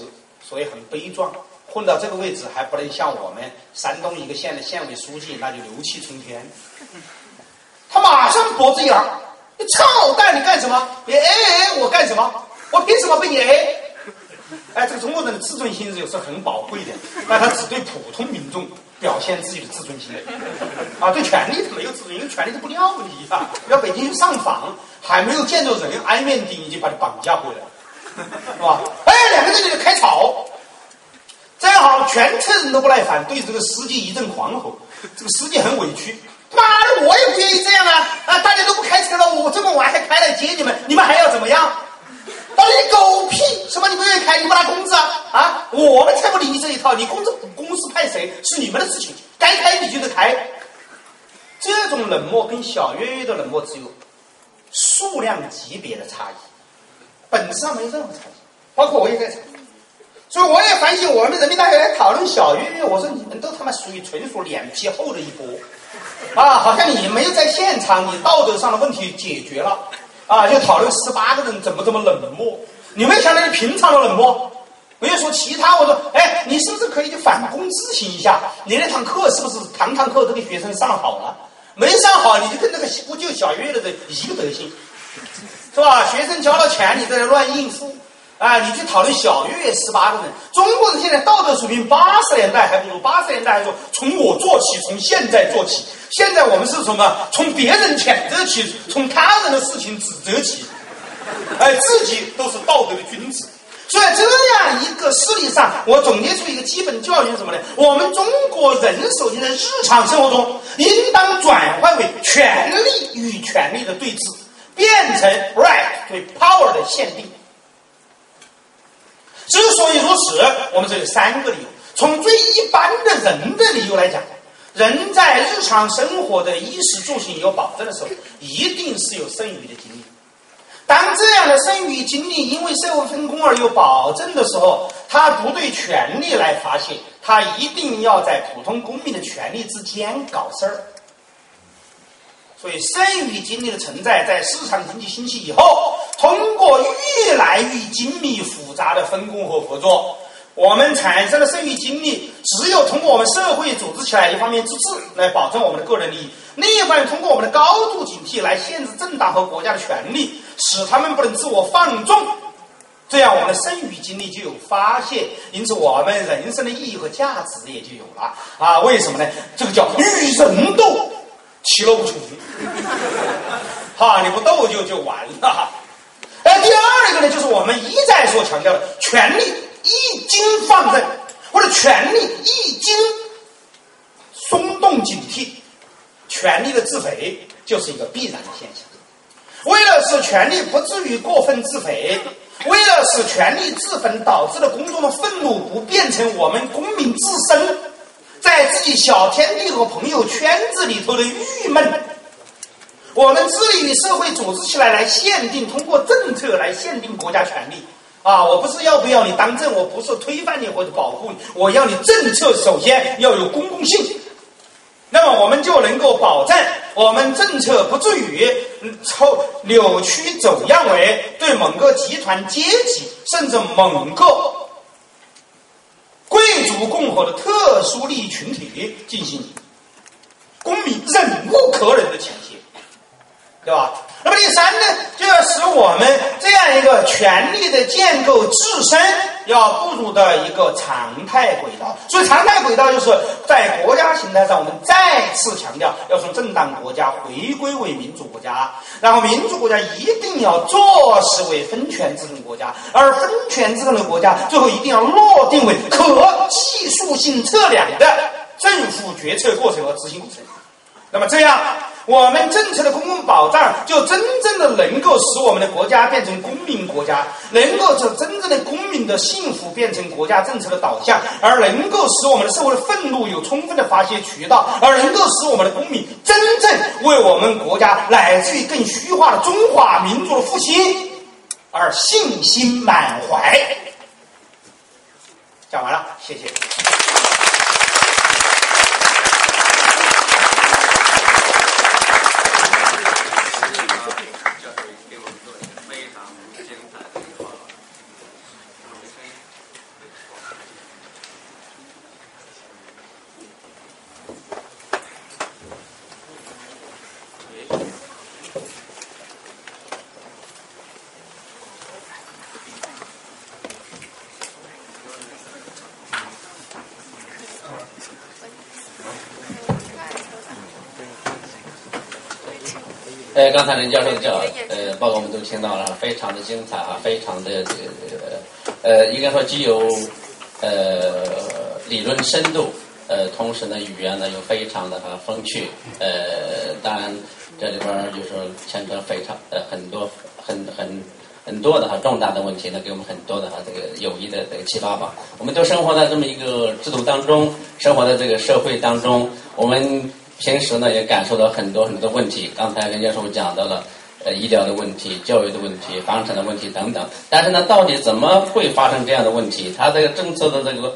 所以很悲壮。混到这个位置还不能像我们山东一个县的县委书记，那就牛气冲天。他马上脖子一拉：“你操蛋！你干什么？你 A A 我干什么？我凭什么被你 A？” 哎，这个中国人的自尊心是有时候很宝贵的，但他只对普通民众表现自己的自尊心。啊，对权力他没有自尊，因为权力是不要你啊。要北京去上访，还没有见着人，挨面的已经把你绑架回来了。是吧？哎，两个人就开吵，正好全车人都不耐烦，对这个司机一阵狂吼。这个司机很委屈，妈的，我也不愿意这样啊！啊，大家都不开车了，我这么晚还开来接你们，你们还要怎么样？到底狗屁？什么你不愿意开？你不拿工资啊？啊，我们才不理你这一套，你工资公司派谁是你们的事情，该开你就得开。这种冷漠跟小月月的冷漠只有数量级别的差异，本质上没任何差异。包括我也在场，所以我也反省我们人民大学来讨论小岳岳，我说你们都他妈属于纯属脸皮厚的一波，啊，好像你没有在现场，你道德上的问题解决了，啊，就讨论十八个人怎么这么冷漠，你没想到你平常的冷漠。没有说其他，我说，哎，你是不是可以去反躬自省一下？你那堂课是不是堂堂课都给学生上好了？没上好，你就跟那个不救小月的人一个德行，是吧？学生交了钱，你在那乱应付，啊，你去讨论小月十八个人，中国人现在道德水平，八十年代还不如，八十年代还说从我做起，从现在做起，现在我们是什么？从别人谴责起，从他人的事情指责起，哎，自己都是道德的君子。所以这样一个事例上，我总结出一个基本教训什么呢？我们中国人首先在日常生活中，应当转换为权力与权力的对峙，变成 right 对 power 的限定。之所以如此，我们这有三个理由。从最一般的人的理由来讲，人在日常生活的衣食住行有保证的时候，一定是有剩余的精力。当这样的剩余精力因为社会分工而有保证的时候，他不对权力来发泄，他一定要在普通公民的权利之间搞事儿。所以，剩余精力的存在，在市场经济兴起以后，通过越来越精密复杂的分工和合作。我们产生的剩余精力，只有通过我们社会组织起来，一方面自治来保证我们的个人利益，另一方面通过我们的高度警惕来限制政党和国家的权利，使他们不能自我放纵。这样，我们的剩余精力就有发泄，因此我们人生的意义和价值也就有了啊！为什么呢？这个叫与人斗，其乐无穷。哈，你不斗就就完了。那，就是我们一再所强调的权利。一经放任，或者权力一经松动警惕，权力的自肥就是一个必然的现象。为了使权力不至于过分自肥，为了使权力自焚导致的公众的愤怒不变成我们公民自身在自己小天地和朋友圈子里头的郁闷，我们致力于社会组织起来来限定，通过政策来限定国家权力。啊，我不是要不要你当政，我不是推翻你或者保护你，我要你政策首先要有公共性，那么我们就能够保证我们政策不至于抽扭曲走样为对某个集团阶级甚至某个贵族共和的特殊利益群体进行公民忍无可忍的倾斜，对吧？那么第三呢，就要使我们这样一个权力的建构自身要步入到一个常态轨道。所以常态轨道就是在国家形态上，我们再次强调要从政党国家回归为民主国家，然后民主国家一定要坐实为分权制衡国家，而分权制衡的国家最后一定要落定为可技术性测量的政府决策过程和执行过程。那么这样。我们政策的公共保障，就真正的能够使我们的国家变成公民国家，能够使真正的公民的幸福变成国家政策的导向，而能够使我们的社会的愤怒有充分的发泄渠道，而能够使我们的公民真正为我们国家乃至于更虚化的中华民族的复兴而信心满怀。讲完了，谢谢。呃，刚才林教授讲，呃，报告我们都听到了，非常的精彩啊，非常的这个呃，应该说既有呃理论深度，呃，同时呢语言呢又非常的哈风趣，呃，当然这里边儿就说牵扯非常呃很多很很很多的哈重大的问题呢，给我们很多的哈这个有益的这个启发吧。我们都生活在这么一个制度当中，生活在这个社会当中，我们平时呢也感受到很多很多的问题。刚才任教授讲到了。呃，医疗的问题、教育的问题、房产的问题等等，但是呢，到底怎么会发生这样的问题？它这个政策的这个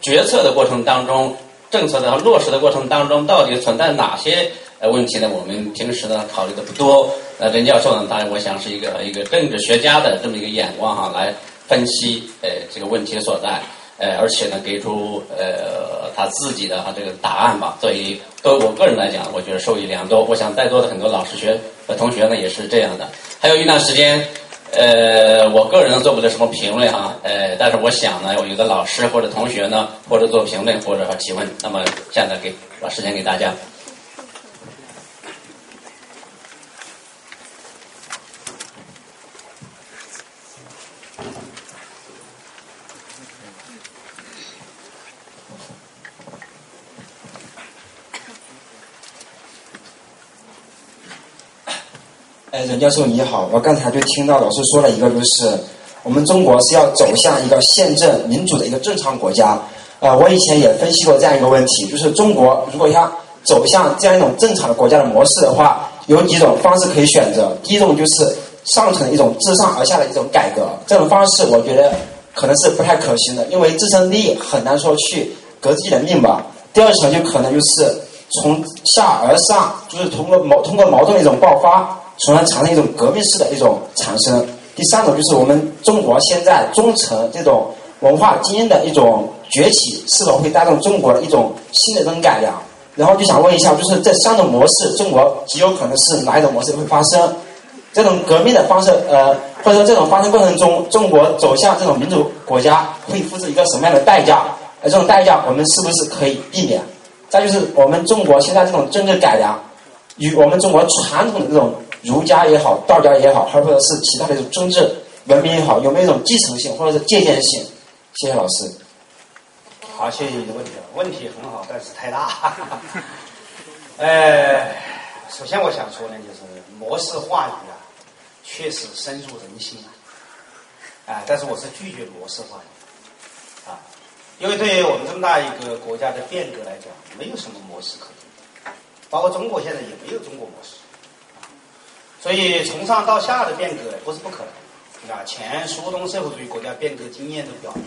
决策的过程当中，政策的落实的过程当中，到底存在哪些呃问题呢？我们平时呢考虑的不多。呃，任教授呢，当然我想是一个一个政治学家的这么一个眼光哈，来分析呃这个问题所在。呃，而且呢，给出呃他自己的哈这个答案吧。所以，对我个人来讲，我觉得受益良多。我想在座的很多老师学和同学呢也是这样的。还有一段时间，呃，我个人做不了什么评论哈，呃，但是我想呢，有的老师或者同学呢，或者做评论或者提问。那么现在给把时间给大家。任教授你好，我刚才就听到老师说了一个，就是我们中国是要走向一个宪政民主的一个正常国家。呃，我以前也分析过这样一个问题，就是中国如果要走向这样一种正常的国家的模式的话，有几种方式可以选择。第一种就是上层的一种自上而下的一种改革，这种方式我觉得可能是不太可行的，因为自身利益很难说去革自己的命吧。第二层就可能就是从下而上，就是通过矛通过矛盾的一种爆发。从而产生一种革命式的一种产生。第三种就是我们中国现在中层这种文化精英的一种崛起，是否会带动中国的一种新的这种改良？然后就想问一下，就是这三种模式，中国极有可能是哪一种模式会发生？这种革命的方式，呃，或者说这种发生过程中，中国走向这种民主国家会付出一个什么样的代价？而这种代价，我们是不是可以避免？再就是我们中国现在这种政治改良，与我们中国传统的这种。儒家也好，道家也好，还或者是其他的这种政治文明也好，有没有一种继承性或者是借鉴性？谢谢老师。好，谢谢你的问题，问题很好，但是太大。呃，首先我想说呢，就是模式话语啊，确实深入人心啊。啊，但是我是拒绝模式化语啊，因为对于我们这么大一个国家的变革来讲，没有什么模式可言，包括中国现在也没有中国模式。所以，从上到下的变革不是不可能，啊，前苏东社会主义国家变革经验都表明，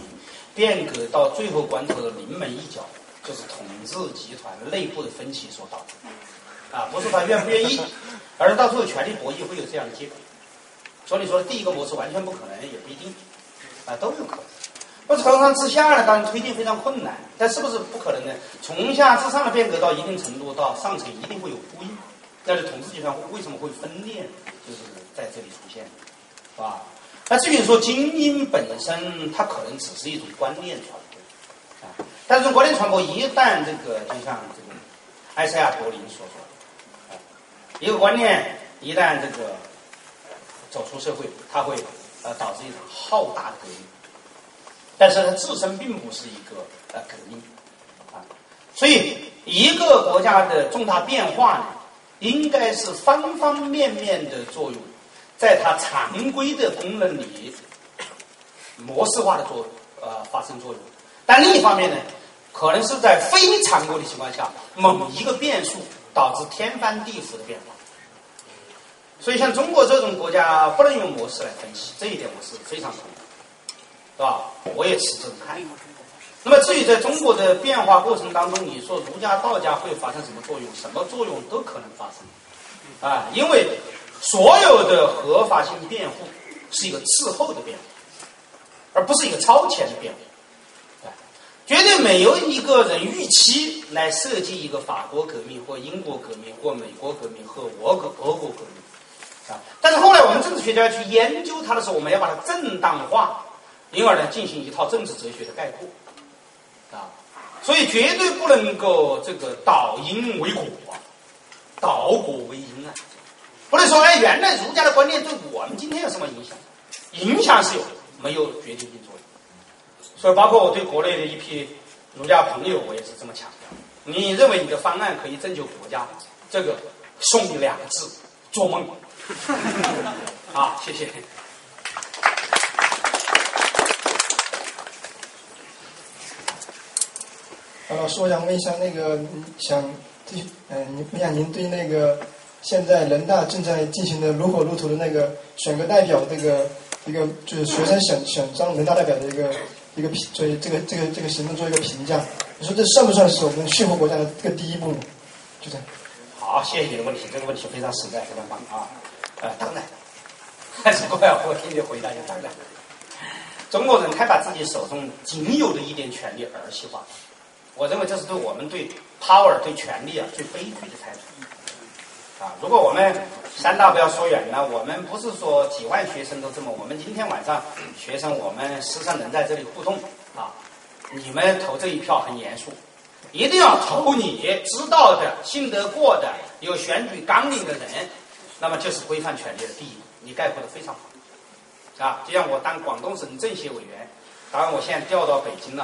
变革到最后关头的临门一脚，就是统治集团内部的分歧所导致，啊，不是他愿不愿意，而是到最后权力博弈会有这样的结果。所以说第一个模式完全不可能，也不一定，啊，都有可能。不是从上至下呢，当然推进非常困难，但是不是不可能呢？从下至上的变革到一定程度，到上层一定会有呼应。但是统治集团为什么会分裂，就是在这里出现，是吧？那至于说精英本身，它可能只是一种观念传播，啊，但是观念传播一旦这个，就像这个埃塞亚柏林所说的，一个观念一旦这个走出社会，它会呃导致一场浩大的革命，但是它自身并不是一个呃革命，啊，所以一个国家的重大变化呢？应该是方方面面的作用，在它常规的功能里模式化的作用呃发生作用，但另一方面呢，可能是在非常规的情况下，某一个变数导致天翻地覆的变化。所以像中国这种国家不能用模式来分析，这一点我是非常同意，是吧？我也持这种看法。那么至于在中国的变化过程当中，你说儒家、道家会发生什么作用？什么作用都可能发生，啊，因为所有的合法性辩护是一个滞后的辩护，而不是一个超前的辩护，啊，绝对没有一个人预期来设计一个法国革命或英国革命或美国革命和俄国俄国革命，啊，但是后来我们政治学家去研究它的时候，我们要把它正当化，因而呢进行一套政治哲学的概括。所以绝对不能够这个导因为果，导果为因啊！不能说哎，原来儒家的观念对我们今天有什么影响？影响是有，没有决定性作用。所以，包括我对国内的一批儒家朋友，我也是这么强调：你认为你的方案可以拯救国家，这个送你两个字：做梦。啊，谢谢。呃，老师，我想问一下，那个想对，嗯，您问一下您对那个现在人大正在进行的如火如荼的那个选个代表这个一个就是学生选选上人大代表的一个一个评，所以这个这个这个行动做一个评价。你说这算不算是我们幸福国家的这个第一步？就这样。好，谢谢你的问题，这个问题非常实在，非常棒啊。呃，当然，还是过来我替你回答一下当然。中国人太把自己手中仅有的一点权利儿戏化，我认为这是对我们对 power 对权力啊最悲剧的态度。啊，如果我们三大不要说远了，我们不是说几万学生都这么，我们今天晚上学生我们师生能在这里互动啊，你们投这一票很严肃，一定要投你知道的、信得过的、有选举纲领的人，那么就是规范权利的第一，你概括的非常好。啊，就像我当广东省政协委员，当然我现在调到北京了，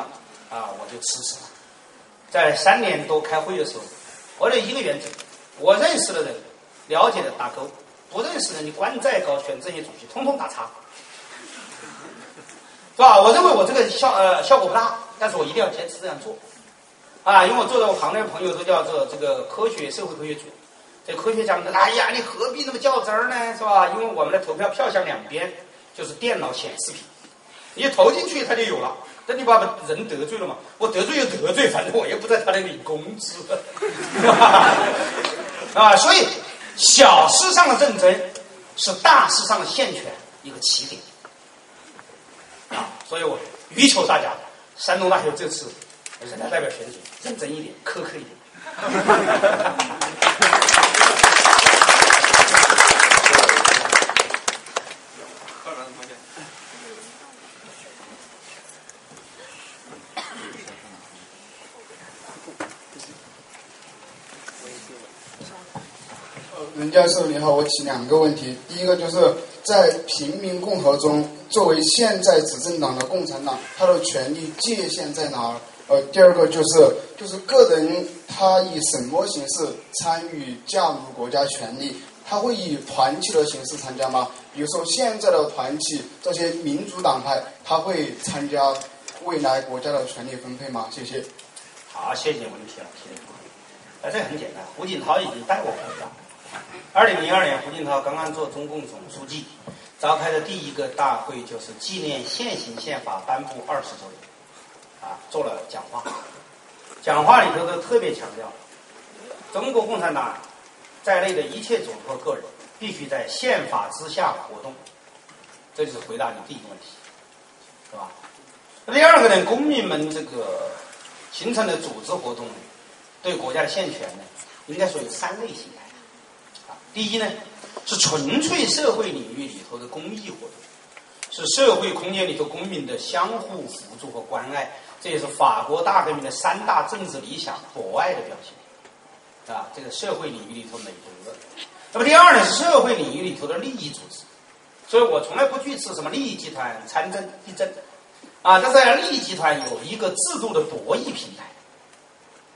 啊，我就辞职了。在三年多开会的时候，我有一个原则：我认识的人、了解的打勾，不认识的你官再高，选政协主席通通打叉，是吧？我认为我这个效呃效果不大，但是我一定要坚持这样做，啊，因为我坐在我旁边的朋友都叫做这个科学社会科学组，这科学家们，哎呀，你何必那么较真儿呢，是吧？因为我们的投票票向两边。就是电脑显示屏，你投进去它就有了。那你把人得罪了嘛？我得罪就得罪，反正我又不在他那领工资，啊！所以小事上的认真是大事上的限权一个起点啊！所以我欲求大家，山东大学这次人大代表选举认真一点，苛刻一点。教授你好，我提两个问题。第一个就是在平民共和中，作为现在执政党的共产党，他的权力界限在哪儿？呃，第二个就是就是个人他以什么形式参与加入国家权力？他会以团体的形式参加吗？比如说现在的团体这些民主党派，他会参加未来国家的权力分配吗？谢谢。好，谢谢问题啊，谢谢。那这很简单，胡锦涛已经带我回了。二零零二年，胡锦涛刚刚做中共总书记，召开的第一个大会就是纪念现行宪法颁布二十周年，啊，做了讲话。讲话里头都特别强调，中国共产党在内的一切组织和个人必须在宪法之下活动。这就是回答你第一个问题，是吧？第二个呢，公民们这个形成的组织活动，对国家的宪权呢，应该说有三类型。第一呢，是纯粹社会领域里头的公益活动，是社会空间里头公民的相互辅助和关爱，这也是法国大革命的三大政治理想博爱的表现，啊，这个社会领域里头美德。那么第二呢，是社会领域里头的利益组织，所以我从来不去吃什么利益集团参政议政，啊，但是利益集团有一个制度的博弈平台，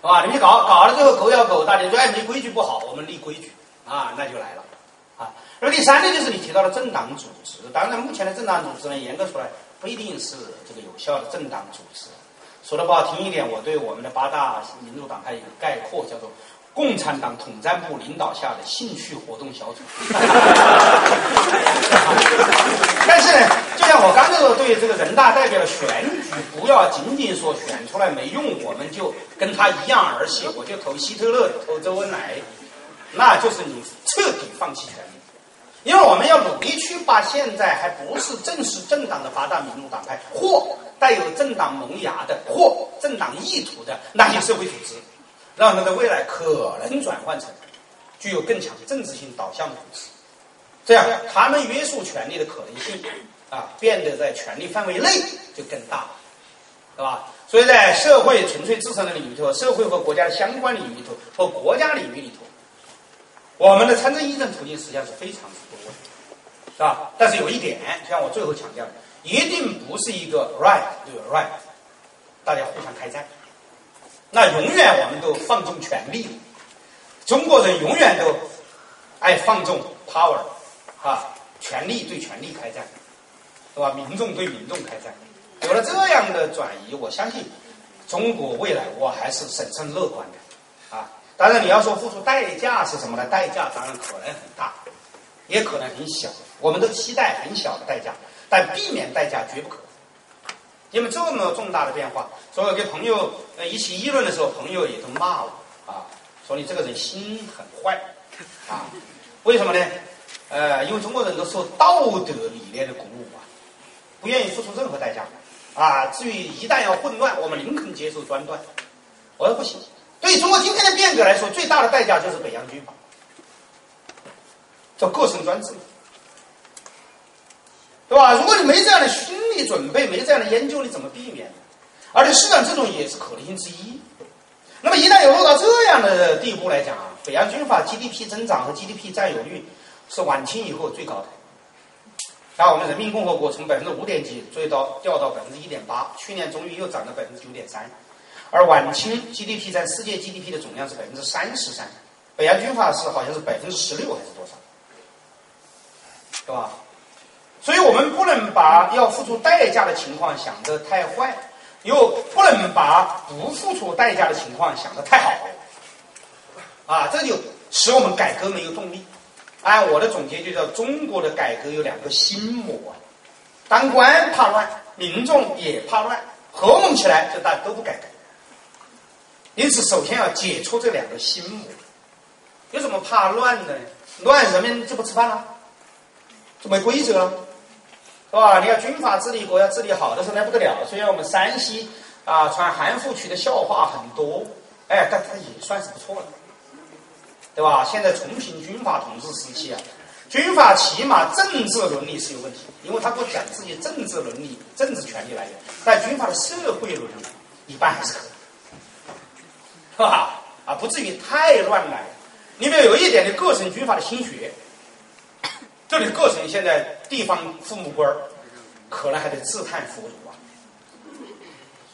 是吧？你们搞搞了之后狗咬狗，大家说哎，你规矩不好，我们立规矩。啊，那就来了，啊，那么第三呢，就是你提到的政党组织。当然，目前的政党组织呢，严格说来，不一定是这个有效的政党组织。说的不好听一点，我对我们的八大民主党派一个概括，叫做共产党统战部领导下的兴趣活动小组。但是呢，就像我刚才说，对这个人大代表的选举，不要仅仅说选出来没用，我们就跟他一样儿戏，我就投希特勒，投周恩来。那就是你彻底放弃权利，因为我们要努力去把现在还不是正式政党的八大民主党派，或带有政党萌芽的，或政党意图的那些社会组织，让它的未来可能转换成具有更强政治性导向的组织，这样他们约束权力的可能性啊，变得在权力范围内就更大，是吧？所以在社会纯粹自身的领域里头，社会和国家的相关领域里头，和国家领域里头。我们的参政议政途径实际上是非常之多，是吧？但是有一点，就像我最后强调的，一定不是一个 right 对 right，大家互相开战，那永远我们都放纵权力，中国人永远都爱放纵 power，啊，权力对权力开战，是吧？民众对民众开战，有了这样的转移，我相信。中国未来我还是审慎乐观的，当然你要说付出代价是什么呢？代价当然可能很大，也可能很小，我们都期待很小的代价，但避免代价绝不可。因为这么重大的变化，所以跟朋友一起议论的时候，朋友也都骂我啊，说你这个人心很坏啊，为什么呢？呃，因为中国人都受道德理念的鼓舞啊，不愿意付出任何代价啊。至于一旦要混乱，我们宁肯接受专断。我说不行，对中国今天的变革来说，最大的代价就是北洋军阀，叫各省专制。对吧？如果你没这样的心理准备，没这样的研究，你怎么避免？而且市场这种也是可能性之一。那么一旦有落到这样的地步来讲啊，北洋军阀 GDP 增长和 GDP 占有率是晚清以后最高的。然后我们人民共和国从百分之五点几追到掉到百分之一点八，去年终于又涨到百分之九点三。而晚清 GDP 占世界 GDP 的总量是百分之三十三，北洋军阀是好像是百分之十六还是多少？对吧？所以我们不能把要付出代价的情况想得太坏，又不能把不付出代价的情况想得太好，啊，这就使我们改革没有动力。按我的总结就叫中国的改革有两个心魔，当官怕乱，民众也怕乱，合拢起来就大家都不改革。因此，首先要解除这两个心魔。有什么怕乱的呢？乱人民就不吃饭了，就没规则了。是吧？你要军阀治理国家治理好的时候那不得了。虽然我们山西啊传韩复渠的笑话很多，哎，但它也算是不错的，对吧？现在重平军阀统治时期啊，军阀起码政治伦理是有问题，因为他不讲自己政治伦理、政治权利来源，但军阀的社会伦理一般还是可以，是吧？啊，不至于太乱来。里面有一点的各省军阀的心血。这里各省现在地方父母官，可能还得自叹弗如啊，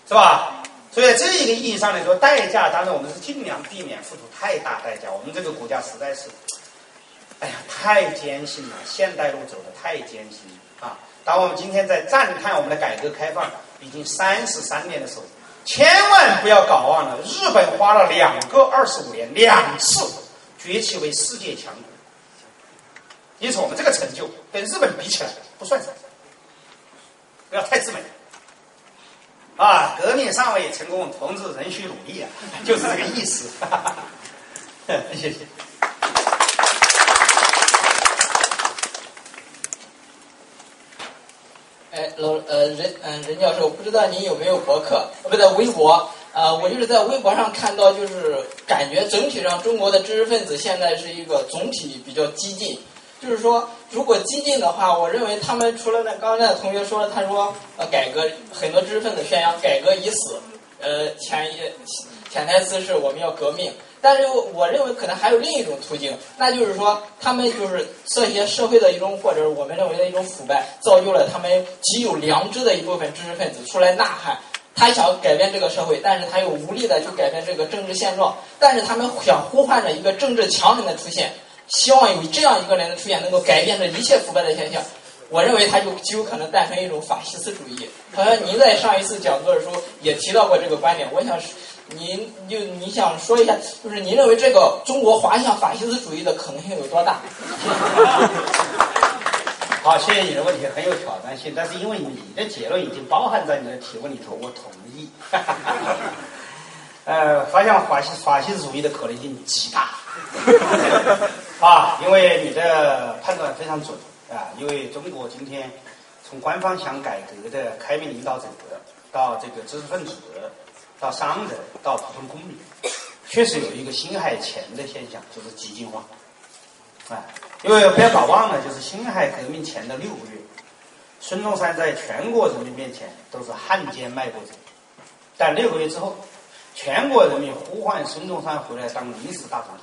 是吧？所以在这一个意义上来说，代价当然我们是尽量避免付出太大代价。我们这个国家实在是，哎呀，太艰辛了，现代路走的太艰辛了啊！当我们今天在赞叹我们的改革开放已经三十三年的时候，千万不要搞忘了，日本花了两个二十五年，两次崛起为世界强国。因此，我们这个成就跟日本比起来不算什么，不要太自满。啊，革命尚未成功，同志仍需努力啊，就是这个意思。谢谢。哎，老呃任嗯任教授，不知道您有没有博客？不对，微博。呃，我就是在微博上看到，就是感觉整体上中国的知识分子现在是一个总体比较激进。就是说，如果激进的话，我认为他们除了那刚才那同学说了，他说呃改革很多知识分子宣扬改革已死，呃潜一潜台词是我们要革命，但是我认为可能还有另一种途径，那就是说他们就是这些社会的一种或者我们认为的一种腐败，造就了他们极有良知的一部分知识分子出来呐喊，他想改变这个社会，但是他又无力的去改变这个政治现状，但是他们想呼唤着一个政治强人的出现。希望有这样一个人的出现，能够改变这一切腐败的现象。我认为他就极有可能诞生一种法西斯主义。好像您在上一次讲座的时候也提到过这个观点。我想，您就你想说一下，就是您认为这个中国滑向法西斯主义的可能性有多大？好，谢谢你的问题，很有挑战性。但是因为你的结论已经包含在你的提问里头，我同意。呃，滑向法西法西斯主义的可能性极大。啊，因为你的判断非常准啊！因为中国今天从官方想改革的开明领导者，到这个知识分子，到商人，到普通公民，确实有一个辛亥前的现象，就是激进化。啊，因为不要搞忘了，就是辛亥革命前的六个月，孙中山在全国人民面前都是汉奸卖国贼，但六个月之后，全国人民呼唤孙中山回来当临时大总统。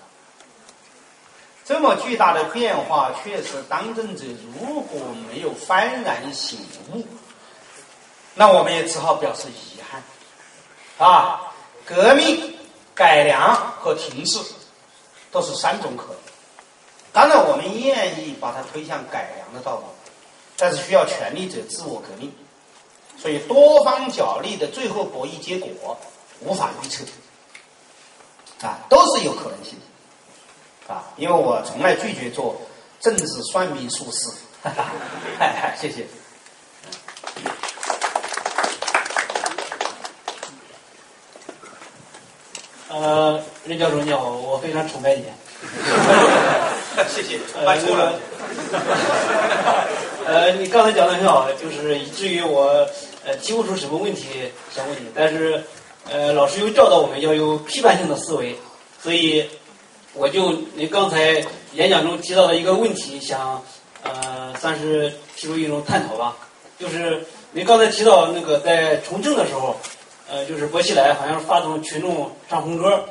这么巨大的变化，确实当政者如果没有幡然醒悟，那我们也只好表示遗憾。啊，革命、改良和停滞都是三种可能。当然，我们愿意把它推向改良的道路，但是需要权力者自我革命。所以，多方角力的最后博弈结果，无法预测，啊，都是有可能性的，啊，因为我从来拒绝做政治算命术士，哈哈，谢谢。呃，任教授你好，我非常崇拜你。谢谢，拜托了。呃，你刚才讲的很好，就是以至于我呃提不出什么问题想问你，但是呃老师又教导我们要有批判性的思维，所以我就您刚才演讲中提到的一个问题，想呃算是提出一种探讨吧，就是您刚才提到那个在从政的时候，呃就是薄熙来好像发动群众唱红歌，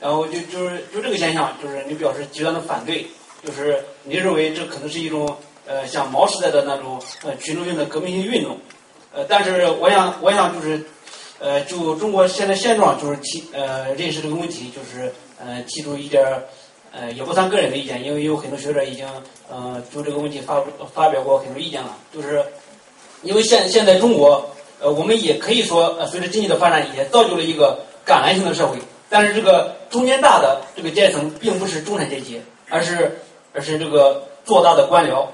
然后就就是就这个现象，就是你表示极端的反对，就是你认为这可能是一种。呃，像毛时代的那种呃群众性的革命性运动，呃，但是我想，我想就是，呃，就中国现在现状，就是提呃认识这个问题，就是呃提出一点呃也不算个人的意见，因为有很多学者已经呃就这个问题发发表过很多意见了，就是因为现现在中国呃我们也可以说呃随着经济的发展，也造就了一个橄榄型的社会，但是这个中间大的这个阶层并不是中产阶级，而是而是这个做大的官僚。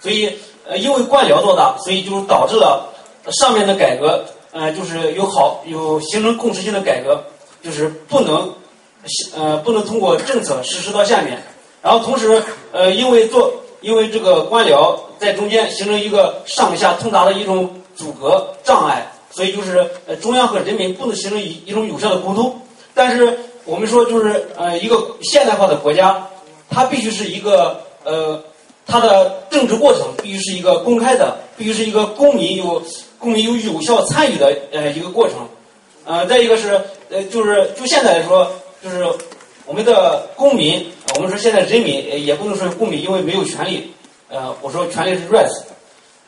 所以，呃，因为官僚做大，所以就导致了上面的改革，呃，就是有好有形成共识性的改革，就是不能，呃，不能通过政策实施到下面。然后同时，呃，因为做，因为这个官僚在中间形成一个上下通达的一种阻隔障碍，所以就是呃，中央和人民不能形成一一种有效的沟通。但是我们说，就是呃，一个现代化的国家，它必须是一个呃。它的政治过程必须是一个公开的，必须是一个公民有公民有有效参与的呃一个过程，呃，再一个是呃就是就现在来说，就是我们的公民，我们说现在人民也不能说公民，因为没有权利，呃，我说权利是 rights，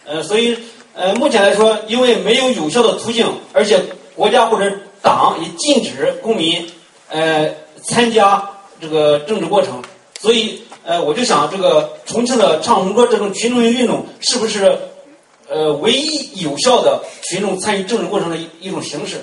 呃，所以呃目前来说，因为没有有效的途径，而且国家或者党也禁止公民呃参加这个政治过程，所以。呃，我就想，这个重庆的唱红歌这种群众性运动，是不是呃唯一有效的群众参与政治过程的一一种形式？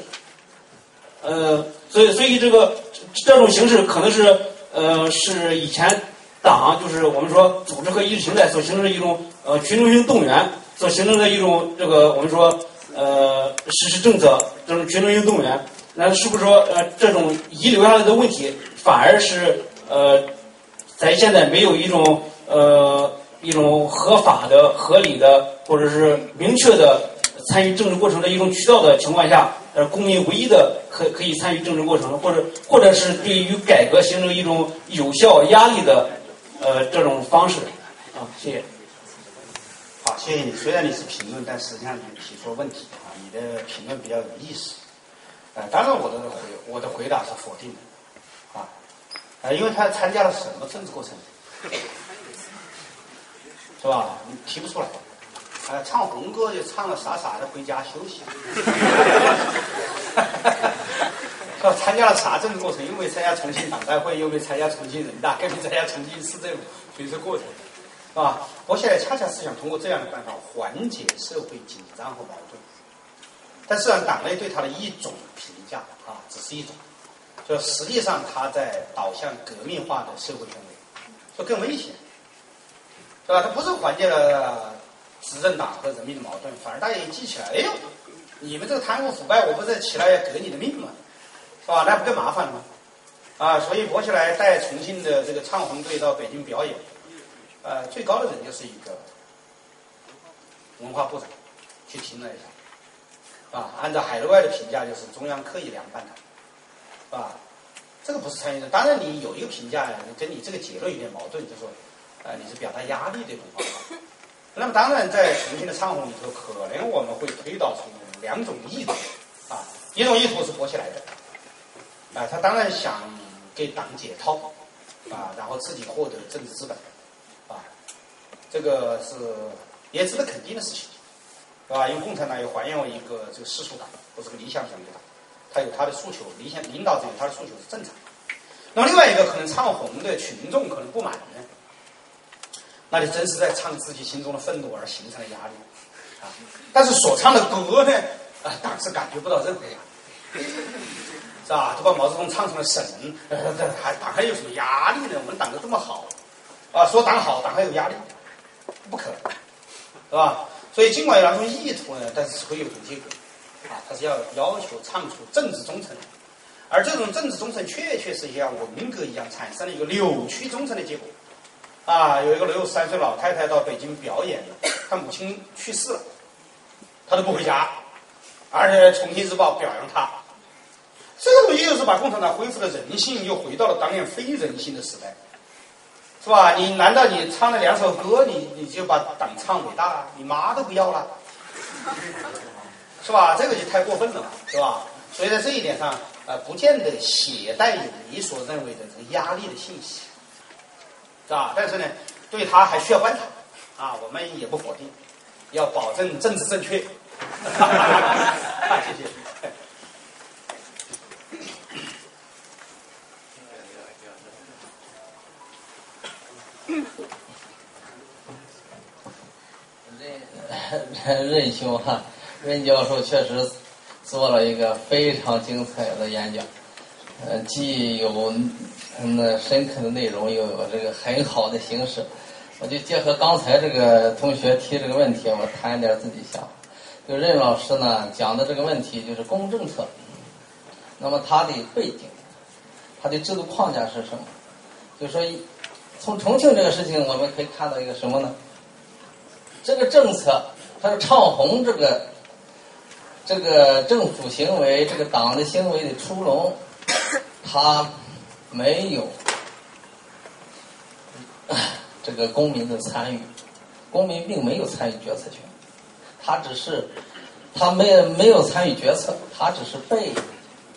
呃，所以，所以这个这种形式可能是呃是以前党就是我们说组织和意识形态所形成的一种呃群众性动员所形成的一种这个我们说呃实施政策这种群众性动员，那是不是说呃这种遗留下来的问题反而是呃？在现在没有一种呃一种合法的、合理的，或者是明确的参与政治过程的一种渠道的情况下，呃，公民唯一的可可以参与政治过程，或者或者是对于改革形成一种有效压力的呃这种方式啊，谢谢。好，谢谢你。虽然你是评论，但实际上你提出了问题啊，你的评论比较有意思。呃，当然我的回我的回答是否定的。啊，因为他参加了什么政治过程，是吧？你提不出来。啊，唱红歌就唱了，傻傻的回家休息。说参加了啥政治过程？又没参加重庆党代会，又没参加重庆人大，更没参加重庆市政府决策过程，是吧？我现在恰恰是想通过这样的办法缓解社会紧张和矛盾。但是，党内对他的一种评价啊，只是一种。就实际上，他在导向革命化的社会氛围，就更危险，是吧？他不是缓解了执政党和人民的矛盾，反而大家一记起来，哎呦，你们这个贪污腐败，我不是起来要革你的命吗？是吧？那不更麻烦了吗？啊，所以薄熙来带重庆的这个唱红队到北京表演，呃，最高的人就是一个文化部长去听了一下，啊，按照海内外的评价，就是中央刻意凉拌他。啊，这个不是参与的。当然，你有一个评价呀，跟你这个结论有点矛盾，就说，呃，你是表达压力的一种方。那么，当然，在重庆的唱红里头，可能我们会推导出两种意图。啊，一种意图是活起来的，啊，他当然想给党解套，啊，然后自己获得政治资本，这个是也值得肯定的事情，是吧？因为共产党又还原为一个这个世俗党，不是个理想主义党。他有他的诉求，理想领导者有他的诉求是正常。那么另外一个可能唱红的群众可能不满呢，那就真是在唱自己心中的愤怒而形成的压力啊。但是所唱的歌呢，啊，党是感觉不到任何压力，是吧？都把毛泽东唱成了神，呃，还党还有什么压力呢？我们党的这么好，啊，说党好，党还有压力，不可能，是吧？所以尽管有那种意图呢，但是会有种结果，啊，他是要要求唱出政治忠诚，而这种政治忠诚确确实实像文革一样产生了一个扭曲忠诚的结果，啊，有一个六十三岁老太太到北京表演，她母亲去世了，她都不回家，而且《重庆日报》表扬她。这个东西又是把共产党恢复了人性，又回到了当年非人性的时代，是吧？你难道你唱了两首歌，你你就把党唱伟大了？你妈都不要了，是吧？这个就太过分了嘛，是吧？所以在这一点上，呃，不见得携带有你所认为的这个压力的信息，是吧？但是呢，对他还需要观察，啊，我们也不否定，要保证政治正确。谢谢。任任任兄哈，任教授确实做了一个非常精彩的演讲，呃，既有那深刻的内容，又有这个很好的形式。我就结合刚才这个同学提这个问题，我谈一点自己想。就任老师呢讲的这个问题，就是公政策。那么它的背景，它的制度框架是什么？就说从重庆这个事情，我们可以看到一个什么呢？这个政策。他是唱红这个这个政府行为，这个党的行为的出笼，他没有这个公民的参与，公民并没有参与决策权，他只是他没没有参与决策，他只是被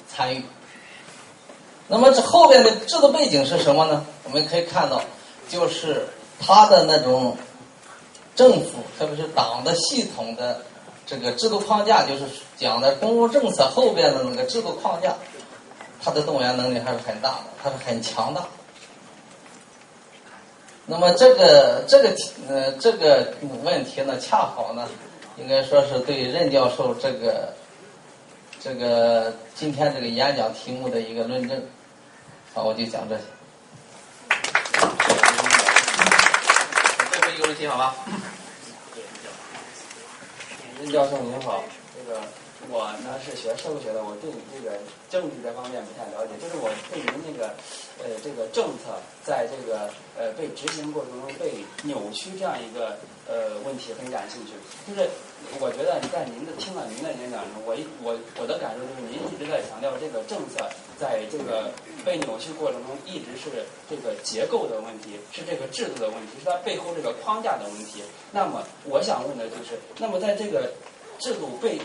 参与。那么这后边的制度背景是什么呢？我们可以看到，就是他的那种。政府，特别是党的系统的这个制度框架，就是讲的公共政策后边的那个制度框架，它的动员能力还是很大的，它是很强大。那么这个这个呃这个问题呢，恰好呢，应该说是对任教授这个这个今天这个演讲题目的一个论证。好，我就讲这些。有问题好吧？任教授您好，这个我呢是学社会学的，我对你这个政治这方面不太了解，就是我对您那个呃这个政策在这个呃被执行过程中被扭曲这样一个呃问题很感兴趣。就是我觉得在您的听了您的演讲中，我一我我的感受就是您一直在强调这个政策在这个。被扭曲过程中一直是这个结构的问题，是这个制度的问题，是它背后这个框架的问题。那么我想问的就是，那么在这个制度被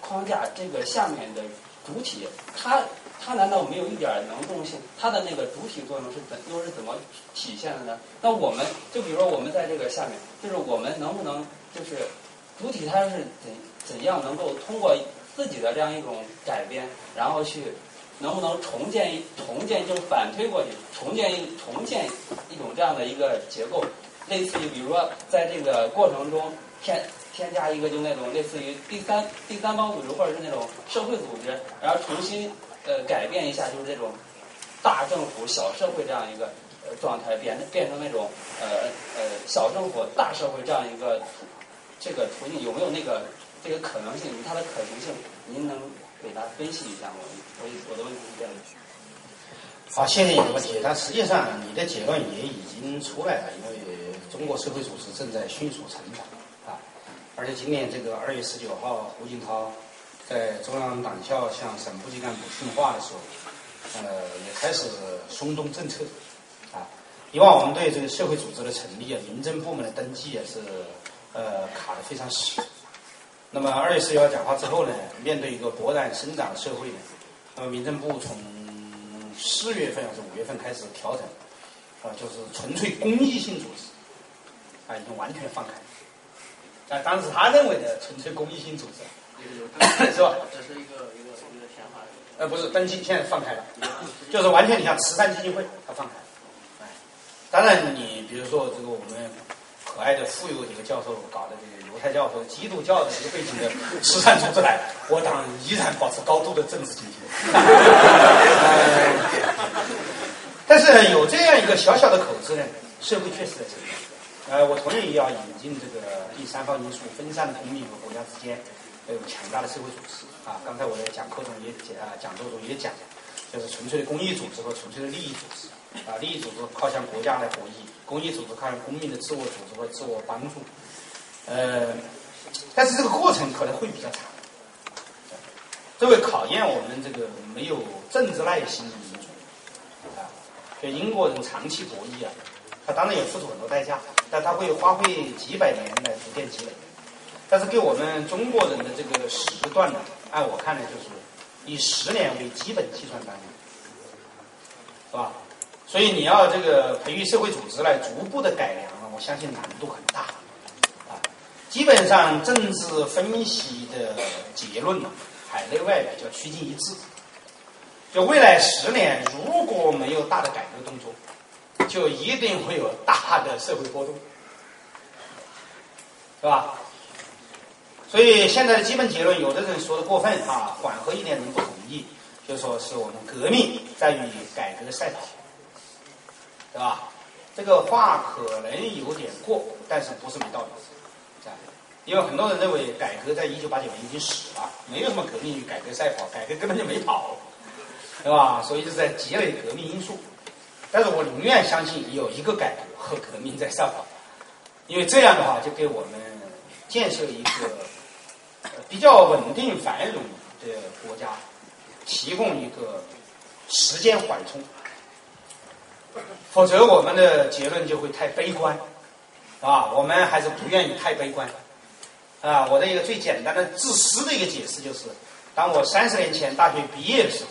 框架这个下面的主体，它它难道没有一点能动性？它的那个主体作用是怎又是怎么体现的呢？那我们就比如说我们在这个下面，就是我们能不能就是主体它是怎怎样能够通过自己的这样一种改编，然后去。能不能重建一重建就反推过去，重建一重建一种这样的一个结构，类似于比如说在这个过程中添添加一个就那种类似于第三第三方组织或者是那种社会组织，然后重新呃改变一下就是这种大政府小社会这样一个呃状态，变变成那种呃呃小政府大社会这样一个这个途径有没有那个这个可能性？它的可行性您能？给大家分析一下，我我我的问题是这样的。好，谢谢你的问题。但实际上，你的结论也已经出来了，因为中国社会组织正在迅速成长啊。而且今年这个二月十九号，胡锦涛在中央党校向省部级干部训话的时候，呃，也开始松动政策啊。以往我们对这个社会组织的成立啊，民政部门的登记也是呃卡的非常死。那么二月十九号讲话之后呢，面对一个勃然生长的社会呢，那么民政部从四月份还是五月份开始调整，啊，就是纯粹公益性组织，啊，已经完全放开。啊，当时他认为的纯粹公益性组织，是吧？这是一个一个一个填法。呃，不是登记，现在放开了，就是完全你像慈善基金会，它放开。哎，当然你比如说这个我们。可爱的富有这个教授搞的这个犹太教和基督教的这个背景的慈善组织来，我党依然保持高度的政治警惕。但是有这样一个小小的口子呢，社会确实在成长。呃，我同样也要引进这个第三方因素分散的公民和国家之间要有强大的社会组织啊。刚才我在讲课中也讲啊，讲座中也讲，就是纯粹的公益组织和纯粹的利益组织啊。利益组织靠向国家来博弈，公益组织靠向公民的自我组织和自我帮助。呃，但是这个过程可能会比较长，这会考验我们这个没有政治耐心的民族啊。就英国人长期博弈啊，他当然也付出很多代价，但他会花费几百年来逐渐积累。但是给我们中国人的这个时段呢，按我看呢，就是以十年为基本计算单位，是吧？所以你要这个培育社会组织来逐步的改良啊，我相信难度很大。基本上政治分析的结论呢，海内外比较趋近一致。就未来十年，如果没有大的改革动作，就一定会有大的社会波动，是吧？所以现在的基本结论，有的人说的过分啊，缓和一点人不同意，就说是我们革命在于改革赛跑，对吧？这个话可能有点过，但是不是没道理，因为很多人认为改革在一九八九年已经死了，没有什么革命与改革赛跑，改革根本就没跑。对吧？所以就是在积累革命因素，但是我宁愿相信有一个改革和革命在赛跑，因为这样的话就给我们建设一个比较稳定繁荣的国家提供一个时间缓冲，否则我们的结论就会太悲观，啊，我们还是不愿意太悲观，啊，我的一个最简单的自私的一个解释就是，当我三十年前大学毕业的时候。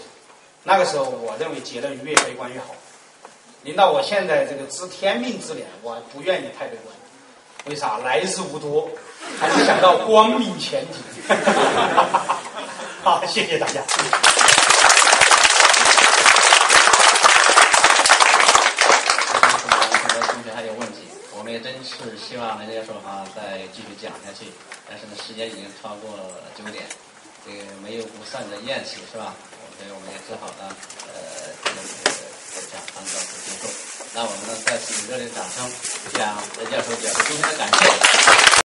那个时候，我认为结论越悲观越好。领导，我现在这个知天命之年，我不愿意太悲观。为啥？来日无多，还是想到光明前景。好，谢谢大家。很多同学还有问题，我们也真是希望人家说哈再继续讲下去，但是呢，时间已经超过九点，这个没有不散的宴席，是吧？所以我们也只好呢，呃，这个讲堂到此结束。那我们呢，再次以热烈掌声向任教授表示衷心的感谢。